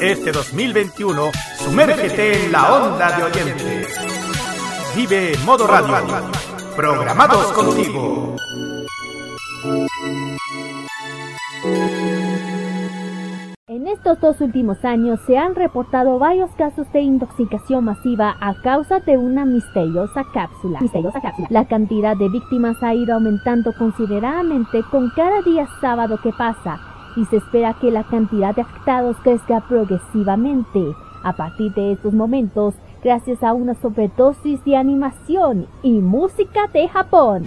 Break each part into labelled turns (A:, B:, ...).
A: Este 2021, sumérgete en la onda de oyentes. Vive Modo Radio. Programados contigo.
B: En estos dos últimos años se han reportado varios casos de intoxicación masiva a causa de una misteriosa cápsula. Misteriosa cápsula. La cantidad de víctimas ha ido aumentando considerablemente con cada día sábado que pasa y se espera que la cantidad de afectados crezca progresivamente. A partir de estos momentos, gracias a una sobredosis de animación y música de Japón.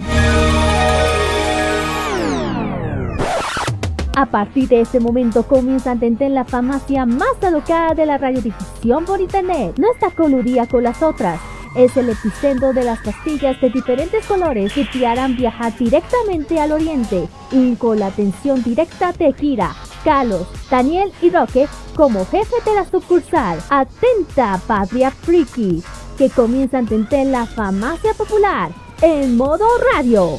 B: A partir de este momento comienza a entender la farmacia más alocada de la radiodifusión por internet. No está coludida con las otras. Es el epicentro de las pastillas de diferentes colores que te harán viajar directamente al oriente y con la atención directa de Kira, Carlos, Daniel y Roque como jefe de la sucursal. Atenta, Patria Friki, que comienza a entender la farmacia popular en modo radio.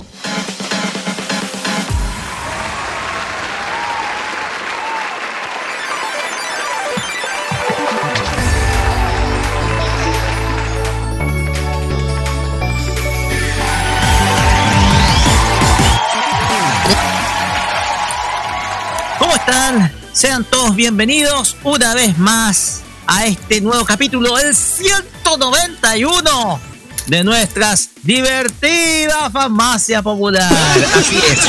C: Sean todos bienvenidos una vez más a este nuevo capítulo, el 191 de nuestras divertidas farmacia popular. Así es.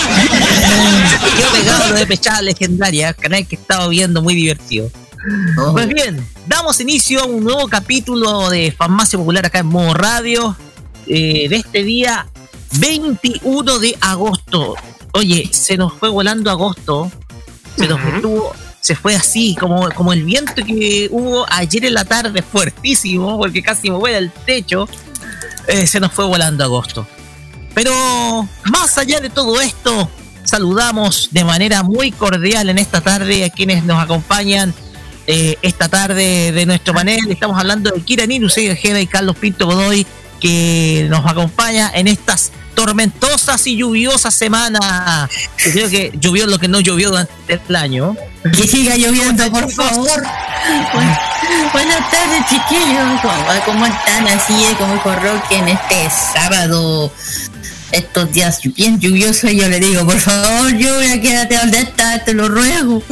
C: Yo pegado de pechada legendaria, canal que he estado viendo muy divertido. Oh. Pues bien, damos inicio a un nuevo capítulo de Farmacia Popular acá en modo radio eh, de este día 21 de agosto. Oye, se nos fue volando agosto se nos se fue así, como, como el viento que hubo ayer en la tarde, fuertísimo, porque casi me vuela el techo, eh, se nos fue volando agosto. Pero más allá de todo esto, saludamos de manera muy cordial en esta tarde a quienes nos acompañan eh, esta tarde de nuestro panel. Estamos hablando de Kira Ninu, y Carlos Pinto Godoy, que nos acompaña en estas tormentosas y lluviosas semanas. Creo que llovió lo que no llovió durante el año.
D: Que siga lloviendo, por favor. Buenas tardes, chiquillos. ¿Cómo, están? Así es, como Roque en este sábado. Estos días bien lluviosos, yo le digo, por favor, lluvia, quédate donde estás, te lo ruego.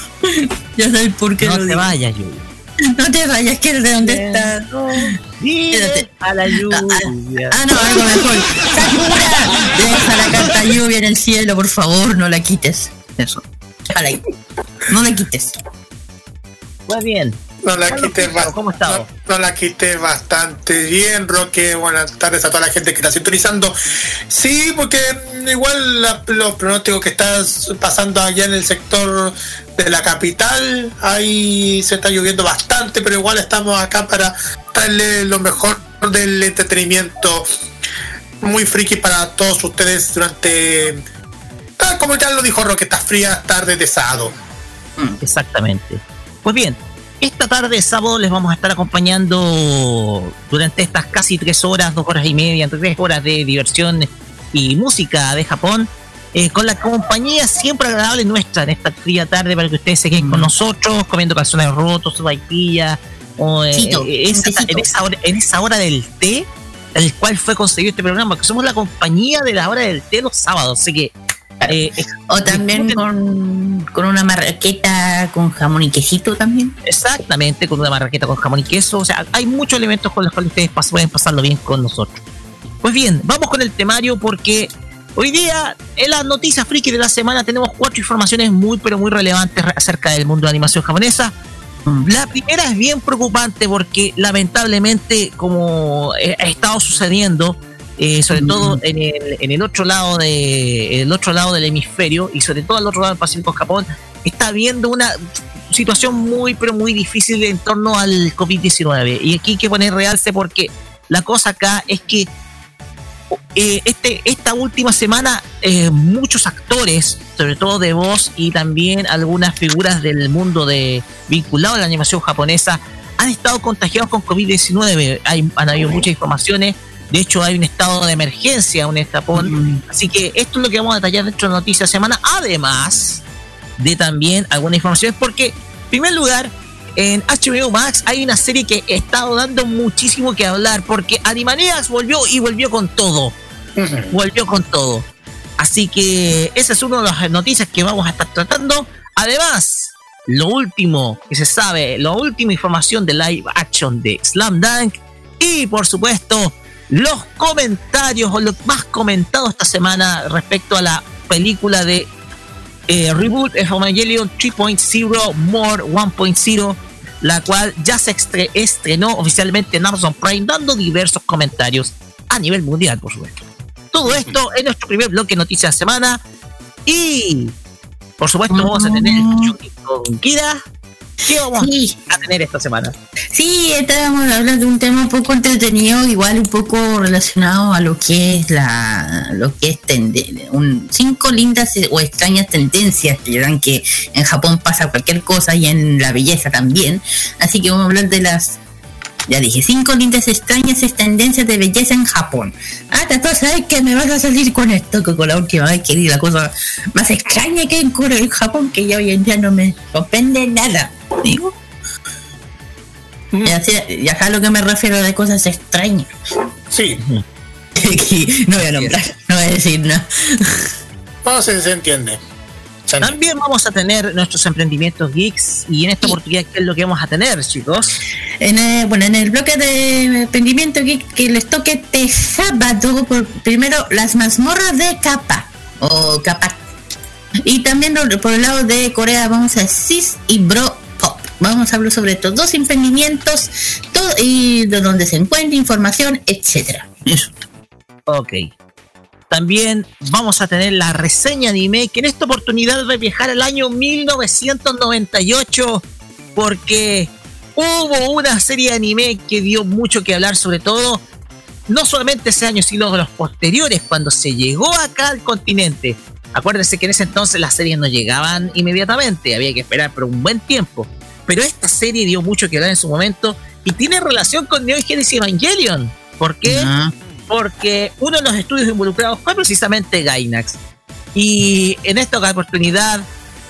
D: ya sabes por qué.
C: No te vayas, lluvia.
D: No te vayas, quédate donde estás.
C: Quédate. A la lluvia.
D: Ah, ah, no, algo mejor. ¡Sakura! Deja la carta lluvia en el cielo, por favor, no la quites. Eso. Déjala ahí. No la quites.
C: Muy bien.
E: No la quité
C: ¿Cómo
E: no, no, la quité bastante bien, Roque. Buenas tardes a toda la gente que está sintonizando. Sí, porque igual los pronósticos que estás pasando allá en el sector de la capital, ahí se está lloviendo bastante, pero igual estamos acá para darle lo mejor del entretenimiento muy friki para todos ustedes durante, ah, como ya lo dijo Roque, estas frías tardes de sábado.
C: Exactamente. Pues bien, esta tarde de sábado les vamos a estar acompañando durante estas casi tres horas, dos horas y media, tres horas de diversión y música de Japón, eh, con la compañía siempre agradable nuestra en esta fría tarde para que ustedes se queden con nosotros, comiendo calzones rotos, vaipilla, o eh, eh, en, esa hora, en esa hora del té, el cual fue conseguido este programa, que somos la compañía de la hora del té los sábados, así que
D: eh, o también con, con, una marraqueta con jamón y quesito también.
C: Exactamente, con una marraqueta con jamón y queso. O sea, hay muchos elementos con los cuales ustedes pueden pasarlo bien con nosotros. Pues bien, vamos con el temario porque hoy día en las noticias friki de la semana tenemos cuatro informaciones muy pero muy relevantes acerca del mundo de animación japonesa. Mm. La primera es bien preocupante porque lamentablemente como ha estado sucediendo, eh, sobre todo en el, en el otro lado de el otro lado del hemisferio y sobre todo al otro lado del Pacífico Japón está habiendo una situación muy pero muy difícil en torno al COVID-19 y aquí hay que poner realce porque la cosa acá es que eh, este, esta última semana eh, muchos actores, sobre todo de voz y también algunas figuras del mundo de vinculado a la animación japonesa, han estado contagiados con COVID-19. Hay, han habido muchas informaciones. De hecho, hay un estado de emergencia en Japón. Así que esto es lo que vamos a detallar dentro de la noticia semana. Además de también algunas informaciones, porque, en primer lugar, en HBO Max hay una serie que ha estado dando muchísimo que hablar, porque Animaniacs volvió y volvió con todo. Volvió con todo. Así que esa es una de las noticias que vamos a estar tratando. Además, lo último que se sabe, la última información de live action de Slam Dunk y por supuesto los comentarios o lo más comentado esta semana respecto a la película de eh, Reboot Evangelion 3.0 More 1.0 la cual ya se estrenó oficialmente en Amazon Prime dando diversos comentarios a nivel mundial por supuesto. Todo esto en nuestro primer bloque de noticias de semana y por supuesto, vamos a tener con Kira. ¿Qué vamos a tener esta semana?
D: Sí, estábamos hablando de un tema un poco entretenido, igual un poco relacionado a lo que es la, lo que es un, cinco lindas o extrañas tendencias que dirán que en Japón pasa cualquier cosa y en la belleza también. Así que vamos a hablar de las ya dije, cinco lindas extrañas tendencias de belleza en Japón. Ah, te sabes que me vas a salir con esto, que con la última vez que di la cosa más extraña que en en Japón, que ya hoy en día no me sorprende nada. Digo. Mm. Y acá a lo que me refiero de cosas extrañas.
E: Sí.
D: no voy a nombrar, no voy a decir nada.
E: No, se, se entiende.
C: También vamos a tener nuestros emprendimientos geeks y en esta oportunidad, ¿qué es lo que vamos a tener, chicos?
D: En el, bueno, en el bloque de emprendimiento geek que les toque este sábado, por, primero las mazmorras de capa o capa. Y también por el lado de Corea vamos a Cis y Bro Pop. Vamos a hablar sobre estos dos emprendimientos todo, y de donde se encuentra información, etcétera. Eso.
C: Ok. También vamos a tener la reseña anime, que en esta oportunidad va a viajar al año 1998, porque hubo una serie anime que dio mucho que hablar, sobre todo, no solamente ese año, sino los posteriores, cuando se llegó acá al continente. Acuérdense que en ese entonces las series no llegaban inmediatamente, había que esperar por un buen tiempo. Pero esta serie dio mucho que hablar en su momento y tiene relación con Neo Genesis Evangelion. ¿Por qué? Porque uno de los estudios involucrados fue precisamente Gainax. Y en esta oportunidad,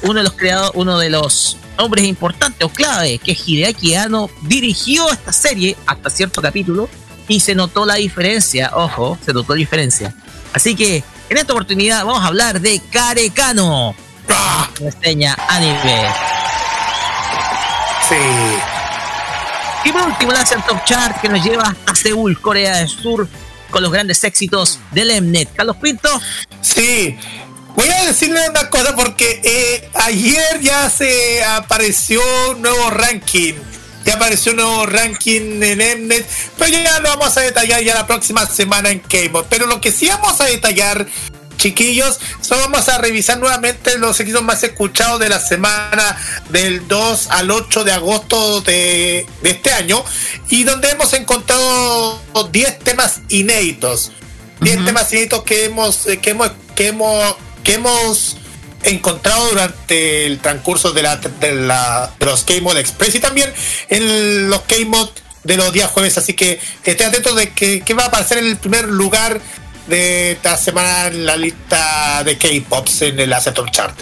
C: uno de los creadores, uno de los hombres importantes o clave, que es Hideaki Anno, dirigió esta serie hasta cierto capítulo y se notó la diferencia, ojo, se notó la diferencia. Así que en esta oportunidad vamos a hablar de Karekano. ¡Ah! Reseña anime.
E: Sí.
C: Y por último, la Top Chart que nos lleva hasta Seúl, Corea del Sur, con los grandes éxitos del Mnet. Carlos Pinto.
E: Sí, Voy a decirle una cosa porque eh, ayer ya se apareció un nuevo ranking. Ya apareció un nuevo ranking en Mnet. Pero ya lo vamos a detallar ya la próxima semana en K-Mod. Pero lo que sí vamos a detallar chiquillos, vamos a revisar nuevamente los equipos más escuchados de la semana del 2 al 8 de agosto de, este año y donde hemos encontrado 10 temas inéditos. 10 temas inéditos que hemos, eh, que hemos, que hemos, que hemos encontrado durante el transcurso de, la, de, la, de los K-Mod Express y también en los K-Mod de los días jueves. Así que estén atentos de que, que va a aparecer en el primer lugar de esta semana en la lista de K-Pops en el Acetor Chart.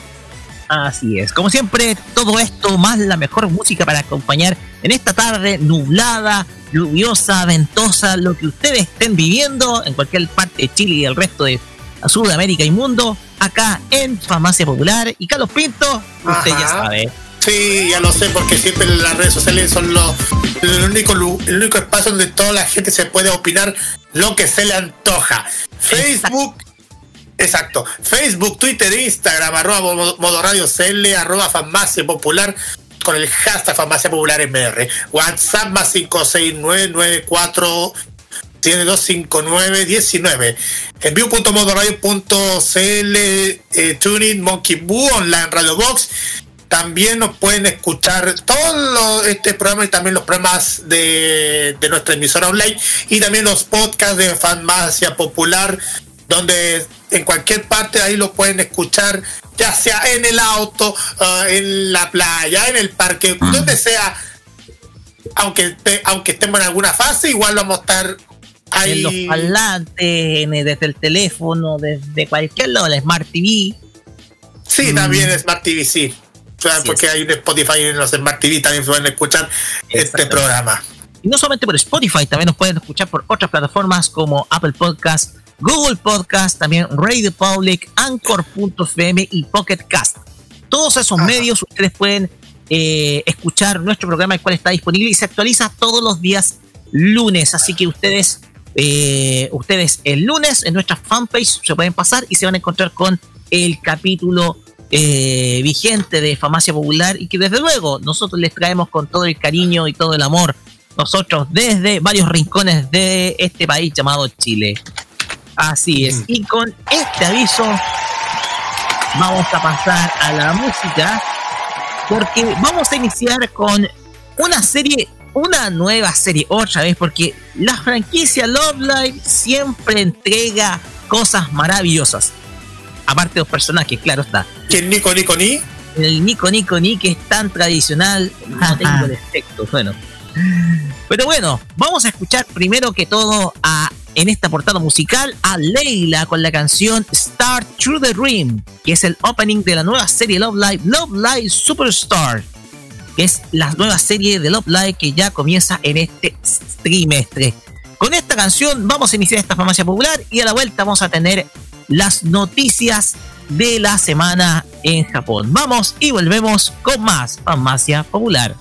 C: Así es, como siempre, todo esto más la mejor música para acompañar en esta tarde nublada, lluviosa, ventosa, lo que ustedes estén viviendo en cualquier parte de Chile y el resto de Sudamérica y mundo, acá en Farmacia Popular. Y Carlos Pinto, usted ya sabe.
E: Sí, ya lo sé, porque siempre las redes sociales son los, el, único, el único espacio donde toda la gente se puede opinar lo que se le antoja. Facebook, exacto. Facebook, Twitter, Instagram, arroba modo radio CL, arroba farmacia popular con el hashtag farmacia popular MR. WhatsApp más 56994 725919. En eh, Tuning, Monkey Boo, Online Radio Box. También nos pueden escuchar todos este programa y también los programas de, de nuestra emisora online y también los podcasts de Farmacia Popular, donde en cualquier parte ahí lo pueden escuchar, ya sea en el auto, uh, en la playa, en el parque, donde sea. Aunque, aunque estemos en alguna fase, igual vamos a estar ahí.
C: En los parlantes, desde el teléfono, desde cualquier lado, la Smart TV.
E: Sí, también mm. Smart TV, sí. Porque hay un Spotify en los Smart TV también se pueden escuchar este programa.
C: Y no solamente por Spotify, también nos pueden escuchar por otras plataformas como Apple Podcasts, Google Podcast, también Radio Public, Anchor.fm y Pocket Cast. Todos esos medios ustedes pueden eh, escuchar nuestro programa, el cual está disponible y se actualiza todos los días lunes. Así que ustedes, eh, ustedes el lunes en nuestra fanpage se pueden pasar y se van a encontrar con el capítulo eh, vigente de Famacia Popular y que desde luego nosotros les traemos con todo el cariño y todo el amor nosotros desde varios rincones de este país llamado Chile. Así es. Y con este aviso vamos a pasar a la música porque vamos a iniciar con una serie, una nueva serie otra vez porque la franquicia Love Live siempre entrega cosas maravillosas. Aparte de los personajes, claro está.
E: ¿Quién Nico Nico Ni?
C: El Nico Nico Ni que es tan tradicional. No tengo defectos, bueno. Pero bueno, vamos a escuchar primero que todo a en esta portada musical a Leila con la canción Start Through the Dream, que es el opening de la nueva serie Love Live, Love Live Superstar, que es la nueva serie de Love Live que ya comienza en este trimestre. Con esta canción vamos a iniciar esta farmacia popular y a la vuelta vamos a tener las noticias de la semana en Japón. Vamos y volvemos con más farmacia popular.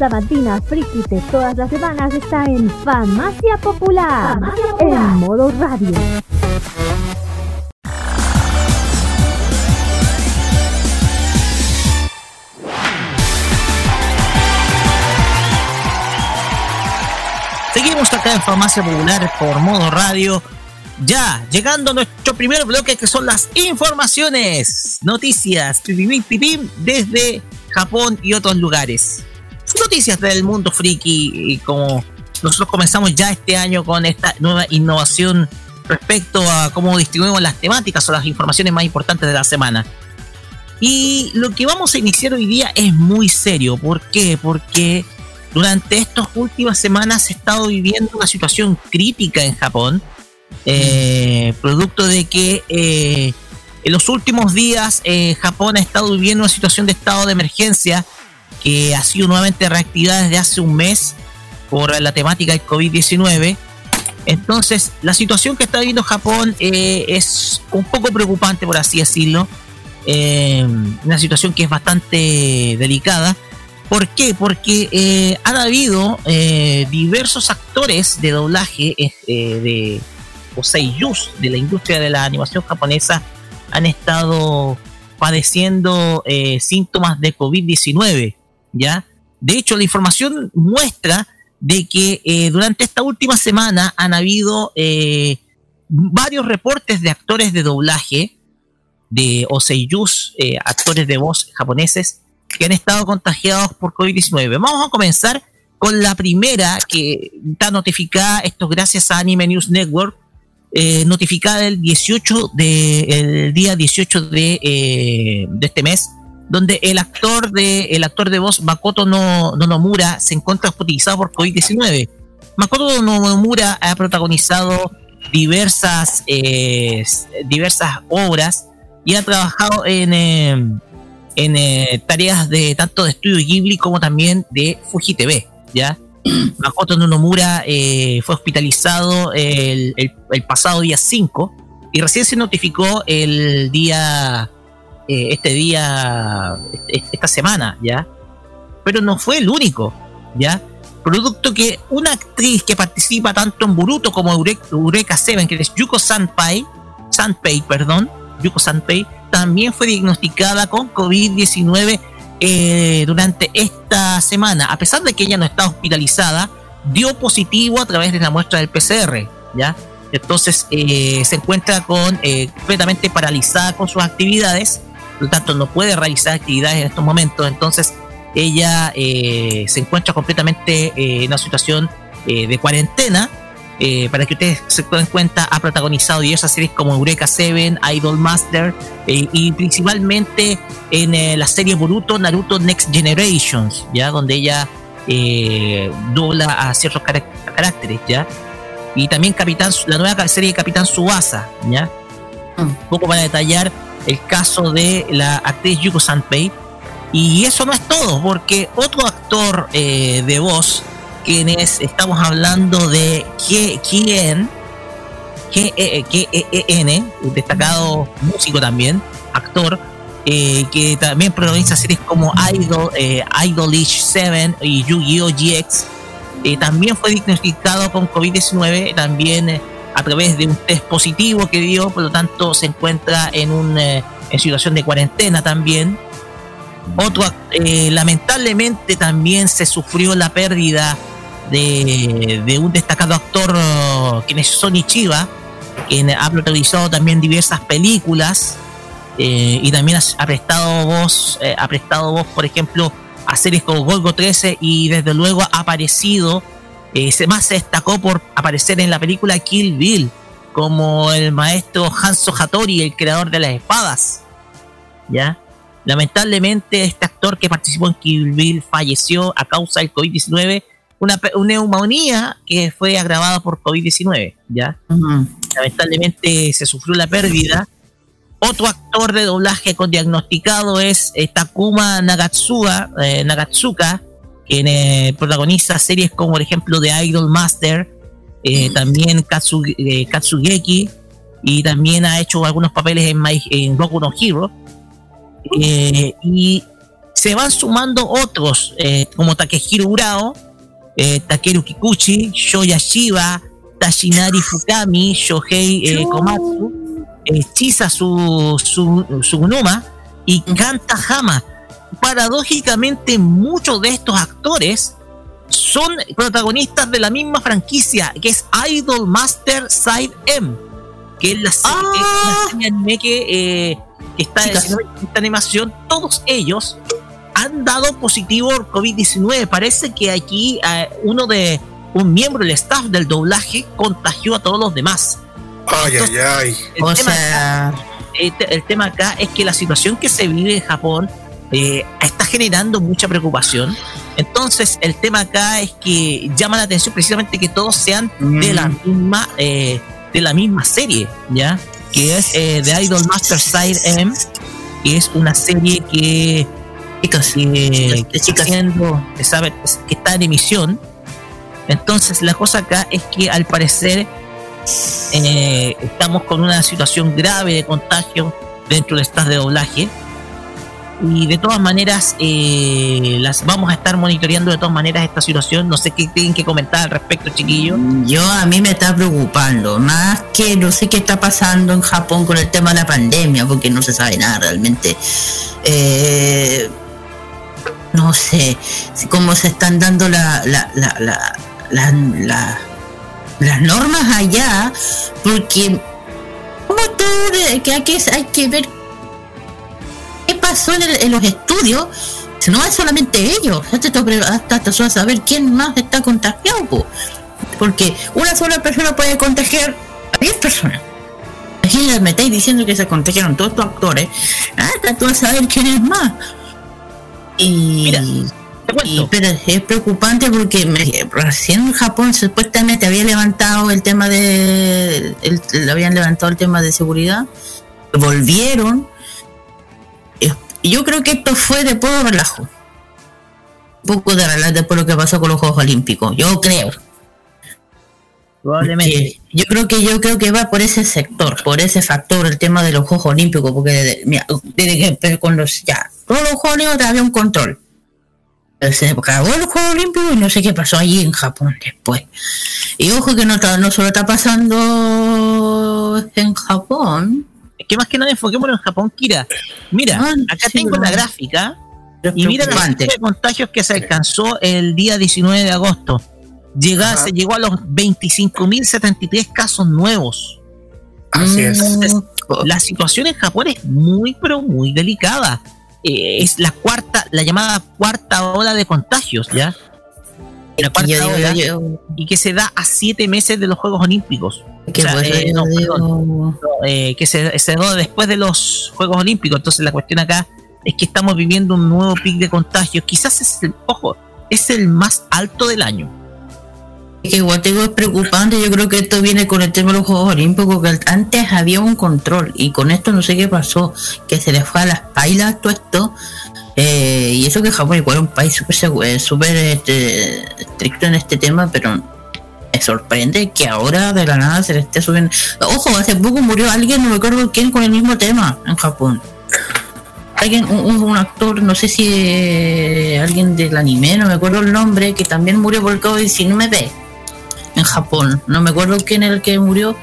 B: Sabatina friki de todas las semanas está en Farmacia Popular, en modo radio.
C: Seguimos acá en Farmacia Popular por modo radio. Ya, llegando a nuestro primer bloque que son las informaciones, noticias, desde Japón y otros lugares. Noticias del mundo friki y como nosotros comenzamos ya este año con esta nueva innovación respecto a cómo distribuimos las temáticas o las informaciones más importantes de la semana. Y lo que vamos a iniciar hoy día es muy serio. ¿Por qué? Porque durante estas últimas semanas se ha estado viviendo una situación crítica en Japón, eh, producto de que eh, en los últimos días eh, Japón ha estado viviendo una situación de estado de emergencia que ha sido nuevamente reactivada desde hace un mes por la temática del COVID-19. Entonces, la situación que está viviendo Japón es un poco preocupante, por así decirlo. una situación que es bastante delicada ¿Por qué? Porque eh, han habido eh, diversos actores de doblaje eh, de o seiyus de la industria de la animación japonesa han estado padeciendo síntomas de COVID-19, ¿ya? De hecho, la información muestra de que durante esta última semana han habido varios reportes de actores de doblaje de Oseiyus, actores de voz japoneses, que han estado contagiados por COVID-19. Vamos a comenzar con la primera que está notificada, esto gracias a Anime News Network, eh, notificada el 18 de, el día 18 de, eh, de este mes, donde el actor de, el actor de voz Makoto no, Nomura se encuentra hospitalizado por COVID-19. Makoto Nomura ha protagonizado diversas, eh, diversas obras y ha trabajado en, en eh, tareas de tanto de estudio Ghibli como también de Fuji TV, ¿ya? Makoto Nomura eh, fue hospitalizado el, pasado día 5 y recién se notificó el día, eh, este día, esta semana, ¿ya? Pero no fue el único, ¿ya? Producto que una actriz que participa tanto en Buruto como Eureka 7, que es Yuko Sanpai, Sanpei, perdón, Yuko Sanpei, también fue diagnosticada con COVID-19 eh, durante esta semana. A pesar de que ella no está hospitalizada, dio positivo a través de la muestra del PCR, ¿ya? Entonces eh, se encuentra con eh, completamente paralizada con sus actividades, por lo tanto no puede realizar actividades en estos momentos. Entonces ella se encuentra completamente en una situación de cuarentena eh, para que ustedes se den cuenta, ha protagonizado diversas series como Eureka 7, Idol Master eh, y principalmente en eh, la serie Boruto, Naruto Next Generations, ya donde ella dobla a ciertos caracteres, ya. Y también Capitán, la nueva serie de Capitán Subasa, ya. Un mm. poco para detallar el caso de la actriz Yuko Sanpei. Y eso no es todo, porque otro actor de voz quienes estamos hablando de quién G-E-N, un destacado músico también, actor, eh, que también protagoniza series como Idol, eh, Idolish 7 y Yu-Gi-Oh! GX. Eh, también fue diagnosticado con COVID-19, también a través de un test positivo que dio, por lo tanto se encuentra en, un, en situación de cuarentena también. Otro, lamentablemente también se sufrió la pérdida de, un destacado actor, quien es Sonny Chiba, quien ha protagonizado también diversas películas eh, y también ha, prestado voz, eh, ha prestado voz, por ejemplo, a series como Golgo 13 y desde luego ha aparecido, eh, se más se destacó por aparecer en la película Kill Bill como el maestro Hanzo Hattori, el creador de las espadas. ¿Ya? Lamentablemente este actor que participó en Kill Bill falleció a causa del COVID-19 una, neumonía que fue agravada por COVID-19, ¿ya? Lamentablemente se sufrió la pérdida. Otro actor de doblaje con diagnosticado es eh, Takuma Nagatsuka, eh, Nagatsuka quien eh, protagoniza series como, por ejemplo, The Idol Master, también Katsugeki, y también ha hecho algunos papeles en, My, en Goku no Hero. y se van sumando otros, eh, como Takehiro Urao, eh, Takeru Kikuchi, Shoya Shiba, Tashinari Fukami, Shohei eh, Komatsu, eh, Chisa su, su, Sugunuma y Kanta Hama. Paradójicamente, muchos de estos actores son protagonistas de la misma franquicia, que es Idol Master Side M, que es la serie,
D: Ah.
C: serie anime que, eh, que está en esta animación. Todos ellos han dado positivo al COVID-19. Parece que aquí eh, uno de un miembro del staff del doblaje contagió a todos los demás.
E: Ay, ay, ay.
C: El,
D: O
C: tema,
D: sea,
C: el te- el tema acá es que la situación que se vive en Japón eh, está generando mucha preocupación. Entonces, el tema acá es que llama la atención precisamente que todos sean de la misma eh, de la misma serie, ¿ya? Que es eh, The Idol Master Side M, que es una serie que que está haciendo, que sabe, que está en emisión. Entonces la cosa acá es que al parecer eh, estamos con una situación grave de contagio dentro del staff de doblaje. Y de todas maneras, eh, las vamos a estar monitoreando de todas maneras esta situación. No sé qué tienen que comentar al respecto, chiquillos.
D: Yo a mí me está preocupando, más que no sé qué está pasando en Japón con el tema de la pandemia, porque no se sabe nada realmente. Eh, no sé cómo se están dando la, la, la, la- la- la- las normas allá, porque como todo, hay que, hay que ver pasó en, el- en los estudios. No es solamente ellos, hasta, hasta, saber quién más está contagiado. po. Porque una sola persona puede contagiar a 10 personas. Imagínate, me estáis diciendo que se contagiaron todos estos actores. Hasta tú a saber quién es más. Y,
C: Mira,
D: y, pero es preocupante porque me- recién en Japón supuestamente había levantado el tema de. El, el- habían levantado el tema de seguridad. Volvieron. Yo creo que esto fue de puro relajo. Un poco de relajo después de lo que pasó con los Juegos Olímpicos. Yo creo.
C: Probablemente.
D: Yo creo que yo creo que va por ese sector, por ese factor, el tema de los Juegos Olímpicos, porque desde, mira, desde que empezó con los ya, todos los Juegos Olímpicos había un control. Pero Se acabó los Juegos Olímpicos y no sé qué pasó allí en Japón después. Y ojo que no, no solo está pasando en Japón.
C: Es que más que nada enfoquémonos en Japón, Kira. Mira,
D: Ah,
C: acá
D: sí,
C: tengo la gráfica Y mira la cantidad de contagios que se alcanzó el día 19 de agosto. Llega, se llegó a los 25.073 casos nuevos.
E: Así es.
D: Mm,
C: La situación en Japón es muy, pero muy delicada. Eh, es la cuarta, la llamada cuarta ola de contagios, ¿ya? La cuarta
D: yo
C: ola y que se da a siete meses de los Juegos Olímpicos.
D: Que
C: O sea, eh, no, eh, que se, da después de los Juegos Olímpicos. Entonces la cuestión acá es que estamos viviendo un nuevo pic de contagios. Quizás es el, ojo, es el más alto del año.
D: Que igual te digo, es preocupante. Yo creo que esto viene con el tema de los Juegos Olímpicos, que antes había un control y con esto no sé qué pasó, que se les fue a las pailas todo esto. Eh, y eso que Japón igual es un país súper súper este, estricto en este tema, pero me sorprende que ahora de la nada se le esté subiendo. Ojo, hace poco murió alguien, no me acuerdo quién, con el mismo tema en Japón. Alguien, un, actor, no sé si eh, alguien del anime, no me acuerdo el nombre, que también murió por el COVID-19 en Japón. No me acuerdo quién era el que murió.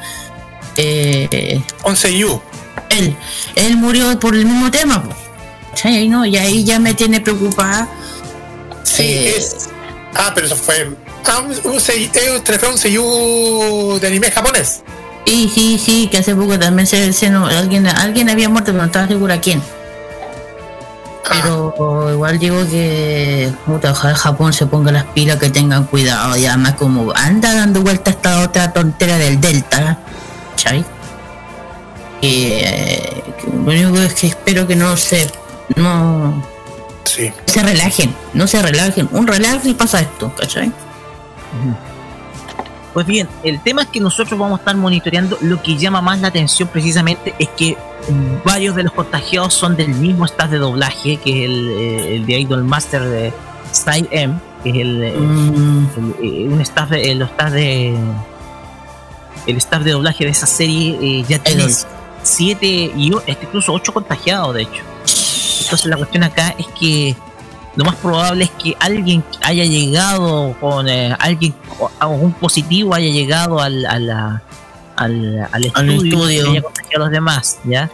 D: Eh,
E: 11U.
D: él, él murió por el mismo tema. po. ¿Cachai? ¿no? Y ahí ya me tiene preocupada.
E: Sí,
D: Eh,
E: es. Ah, pero eso fue. Ah, un, un, eh, refieres a un seiyuu de anime japonés.
D: Sí, sí, sí, que hace poco también se, se no- alguien, alguien había muerto, pero no estaba segura quién.
E: Ah,
D: Pero igual digo que puta, ojalá Japón se ponga las pilas, que tengan cuidado. Y además como anda dando vuelta esta otra tontera del Delta, ¿cachai? Que, que lo único es que espero que no se no
E: sí.
D: se relajen, no se relajen. Un relax y pasa esto, ¿cachai?
C: Pues bien, el tema es que nosotros vamos a estar monitoreando. Lo que llama más la atención precisamente es que varios de los contagiados son del mismo staff de doblaje, que es el, eh, el de Idol Master de Style M, que es el, eh,
D: Mm,
C: el- eh, un staff de, el staff de el staff de doblaje de esa serie eh, ya tiene siete y este, incluso ocho contagiados de hecho. Entonces la cuestión acá es que lo más probable es que alguien haya llegado con eh, alguien un positivo haya llegado al, al, al, estudio, y haya contagiado a los demás, ¿ya?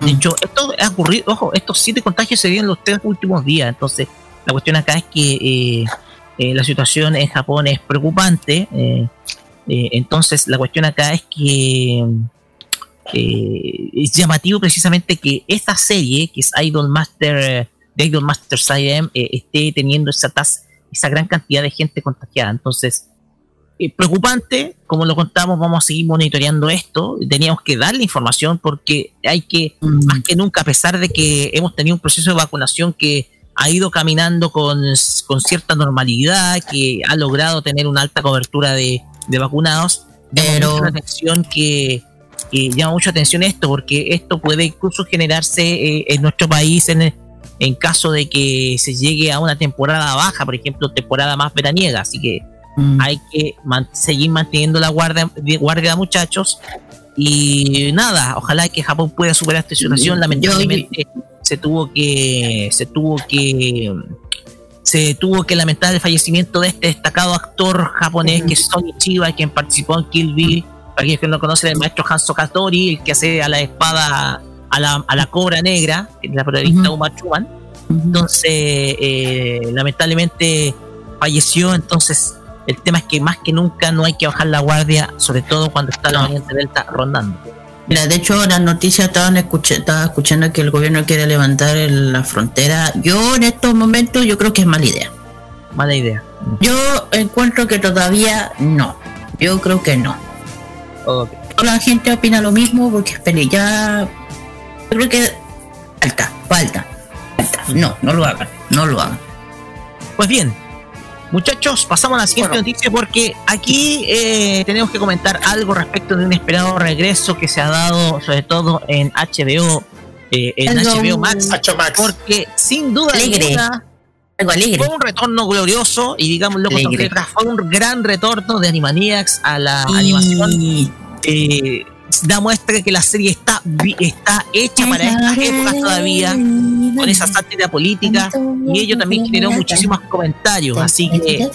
C: De hecho, esto ha ocurrido, ojo, estos siete contagios se dieron los tres últimos días, entonces la cuestión acá es que eh, eh, la situación en Japón es preocupante, entonces la cuestión acá es que es llamativo precisamente que esta serie, que es Idol Master Idol Masters IM eh, esté teniendo esa, esa gran cantidad de gente contagiada. Entonces, eh, preocupante, como lo contamos, vamos a seguir monitoreando esto. Teníamos que darle información porque hay que, mm. más que nunca, a pesar de que hemos tenido un proceso de vacunación que ha ido caminando con, cierta normalidad, que ha logrado tener una alta cobertura de, vacunados, pero atención que, llama mucha atención esto, porque esto puede incluso generarse eh, en nuestro país en, en caso de que se llegue a una temporada baja, por ejemplo, temporada más veraniega. Así que mm. hay que seguir manteniendo la guardia, guardia, muchachos. Y nada, ojalá que Japón pueda superar esta situación. Lamentablemente se tuvo que, se tuvo que, se tuvo que lamentar el fallecimiento de este destacado actor japonés que es Sony Chiba, quien participó en Kill Bill. Para quienes no conocen, el maestro Hanzo Katori, el que hace a la espada a la, a la Cobra Negra, la protagonista Uma Chuman. Entonces, eh, lamentablemente falleció. Entonces, el tema es que más que nunca no hay que bajar la guardia, sobre todo cuando está la variante Delta rondando.
D: Mira, de hecho, las noticias estaban estaba escuchando que el gobierno quiere levantar la frontera. Yo, en estos momentos, yo creo que es mala idea.
C: Mala idea.
D: Yo encuentro que todavía no. Yo creo que no. Okay. La gente opina lo mismo porque ya creo que falta, falta, falta. No, no lo hagan, no lo hagan.
C: Pues bien, Muchachos, pasamos a la siguiente noticia porque aquí eh, tenemos que comentar algo respecto de un esperado regreso que se ha dado, sobre todo en HBO, eh, en HBO Max, porque sin duda
D: alegre. algo alegre.
C: fue un retorno glorioso y digamos lo fue un gran retorno de Animaniacs a la animación. Eh, da muestra que la serie está, está hecha para estas épocas todavía, con esa sátira política, y ello también generó muchísimos comentarios. Así que,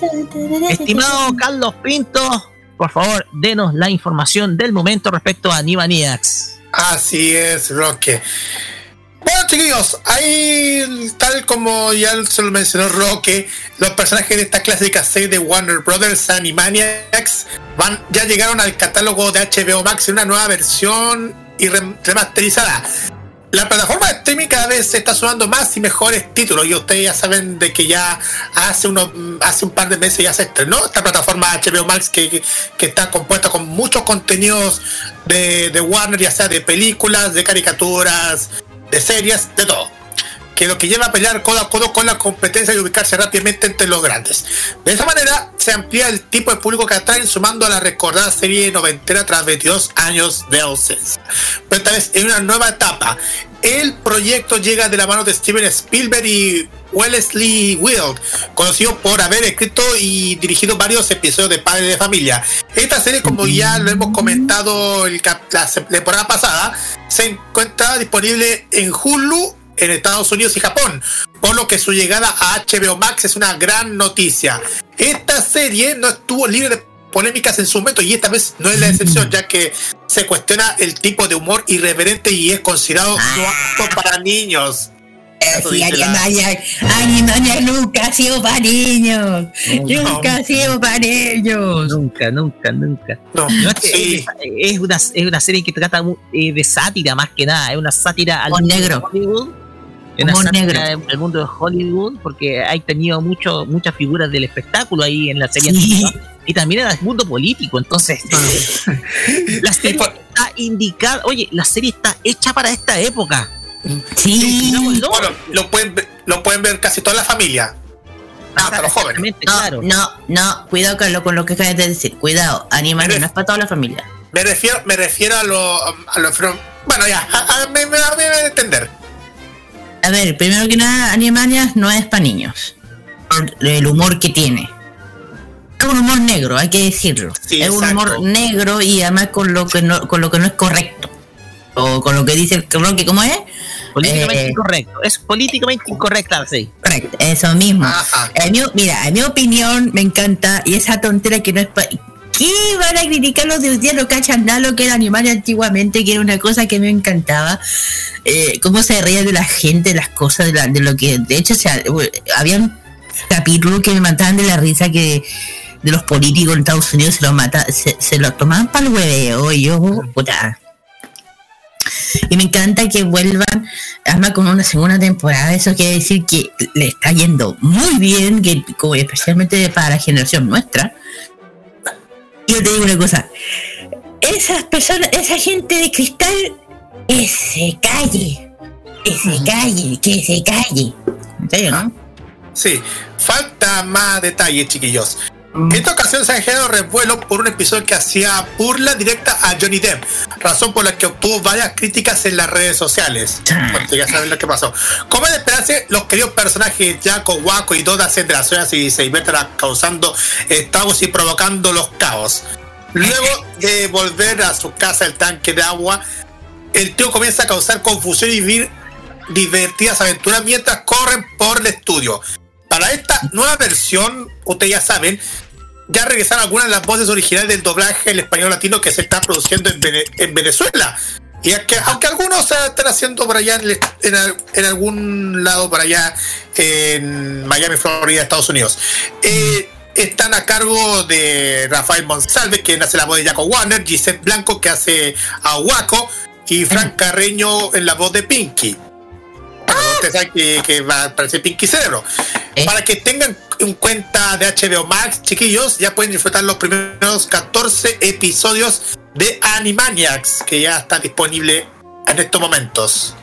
C: estimado Carlos Pinto, por favor, denos la información del momento respecto a Animaniacs.
E: Así es, Roque. Chiquillos, ahí, tal como ya se lo mencionó Roque, los personajes de esta clásica serie de Warner Brothers Animaniacs van, ya llegaron al catálogo de HBO Max en una nueva versión y remasterizada. La plataforma de streaming cada vez se está sumando más y mejores títulos y ustedes ya saben de que ya hace unos hace un par de meses ya se estrenó esta plataforma HBO Max que, está compuesta con muchos contenidos de, de Warner, ya sea de películas, de caricaturas, de series, de todo. Que lo que lleva a pelear codo a codo con la competencia y ubicarse rápidamente entre los grandes. De esa manera se amplía el tipo de público que atraen sumando a la recordada serie noventera tras 22 años de ausencia. Pero esta vez en una nueva etapa. El proyecto llega de la mano de Steven Spielberg y Wellesley Wild, conocido por haber escrito y dirigido varios episodios de Padre de Familia. Esta serie, como ya lo hemos comentado el, la temporada pasada, se encuentra disponible en Hulu en Estados Unidos y Japón, por lo que su llegada a HBO Max es una gran noticia. Esta serie no estuvo libre de polémicas en su momento y esta vez no es la excepción, ya que se cuestiona el tipo de humor irreverente y es considerado no para niños.
D: Sí, Animania, nunca ha sido para niños. nunca ha sido para ellos.
C: Nunca, nunca, nunca. es, una, es una serie que trata eh, de sátira más que nada. Es una sátira
D: al negro.
C: Hollywood. Una sátira del mundo de Hollywood porque hay tenido mucho, muchas figuras del espectáculo ahí en la serie. Y también en el mundo político. Entonces, la serie está indicada. Oye, la serie está hecha para esta época
D: Sí.
E: Bueno, lo pueden, lo pueden ver casi toda la familia. Hasta los jóvenes.
D: No, no, no, cuidado con lo, con lo que acabas de decir. Cuidado, Animania no es para toda la familia.
E: Me refiero, me refiero a lo, a lo bueno ya, a, me, me, me, a entender.
D: A ver, primero que nada, Animania no es para niños. Por el humor que tiene. Es un humor negro, hay que decirlo. es un humor negro y además con lo que no, con lo que no es correcto. O con lo que dice el que ¿cómo es?
C: Políticamente
D: Eh,
C: incorrecto. Es políticamente incorrecta, sí.
D: Correcto, eso mismo.
E: Ajá.
D: En mi- mira, en mi opinión me encanta y esa tontera que no es pa- ¿Qué van a criticar los de hoy día? Lo que era animal antiguamente, que era una cosa que me encantaba. Eh, cómo se reía de la gente, de las cosas, de, lo que. De hecho, o sea, habían capítulos que me mataban de la risa que de los políticos en Estados Unidos se los mata, se, se los tomaban para el hueveo y yo, puta. Y me encanta que vuelvan, además con una segunda temporada, eso quiere decir que le está yendo muy bien, que como especialmente para la generación nuestra. Yo te digo una cosa, esas personas, esa gente de cristal, que se calle, que se calle, que se calle. ¿En serio, no?
E: Sí, falta más detalles, chiquillos. En esta ocasión se ha generado revuelo por un episodio que hacía burla directa a Johnny Depp, razón por la que obtuvo varias críticas en las redes sociales. Porque ya saben lo que pasó. Como de esperarse, los queridos personajes Jaco, Waco y Doda hacen de las y se divierten causando estragos y provocando los caos. Luego de volver a su casa el tanque de agua, el tío comienza a causar confusión y vivir divertidas aventuras mientras corren por el estudio. Para esta nueva versión, ustedes ya saben, ya regresaron algunas de las voces originales del doblaje en español latino que se está produciendo en, Vene- en Venezuela. Y es que, aunque algunos se están haciendo por allá en, algún lado por allá en Miami, Florida, Estados Unidos. Eh, están a cargo de Rafael Monsalve, quien hace la voz de Jaco Warner, Gisette Blanco, que hace a Waco, y Frank Carreño en la voz de Pinky. Ustedes saben que, que va a aparecer Pinky Cerebro.
D: ¿Eh?
E: Para que tengan en cuenta de HBO Max, chiquillos, ya pueden disfrutar los primeros 14 episodios de Animaniacs, que ya está disponible en estos momentos.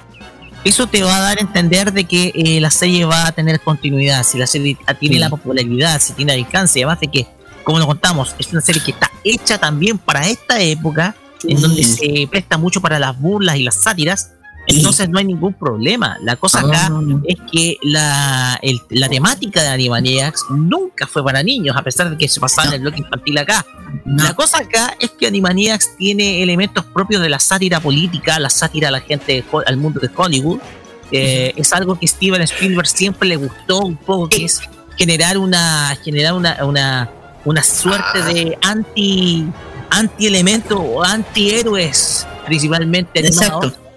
C: Eso te va a dar a entender de que eh, la serie va a tener continuidad, si la serie tiene
D: Sí.
C: la popularidad, si tiene alcance, además de que, como lo contamos, es una serie que está hecha también para esta época, en donde se presta mucho para las burlas y las sátiras, entonces no hay ningún problema. La cosa acá
D: Ah.
C: es que la, el- la temática de Animaniacs nunca fue para niños, a pesar de que se pasaba en el bloque infantil acá.
D: No.
C: La cosa acá es que Animaniacs tiene elementos propios de la sátira política, la sátira a la gente, al mundo de Hollywood. Eh, Es algo que Steven Spielberg siempre le gustó un poco, que es generar una, generar una, una, una suerte de anti, anti elemento o antihéroes, principalmente animados.
D: Exacto.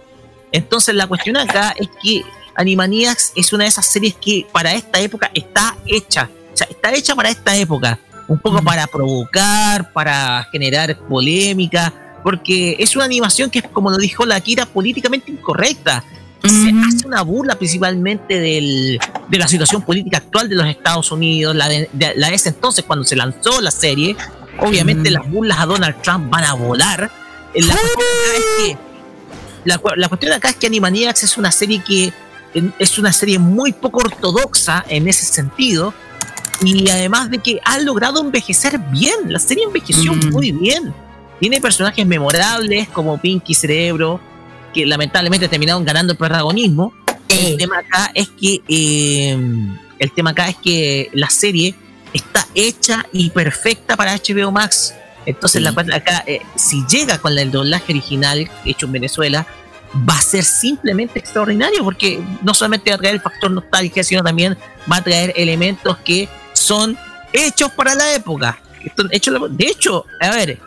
C: Entonces la cuestión acá es que Animaniacs es una de esas series que para esta época está hecha. O sea, está hecha para esta época. Un poco para provocar, para generar polémica. Porque es una animación que es, como lo dijo la Kira, políticamente incorrecta. Se hace una burla principalmente del- de la situación política actual de los Estados Unidos, la de, de- la de ese entonces cuando se lanzó la serie. Obviamente las burlas a Donald Trump van a volar. La cuestión acá es que la, cu- la cuestión acá es que Animaniacs es una serie que es una serie muy poco ortodoxa en ese sentido y además de que ha logrado envejecer bien, la serie envejeció
D: Mm.
C: muy bien. Tiene personajes memorables como Pinky Cerebro que lamentablemente terminaron ganando el protagonismo. El tema acá es que eh, el tema acá es que la serie está hecha y perfecta para HBO Max. Entonces
D: Sí.
C: la cual acá, eh, si llega con el doblaje original hecho en Venezuela, va a ser simplemente extraordinario porque no solamente va a traer el factor nostalgia, sino también va a traer elementos que son hechos para la época. De hecho, a ver,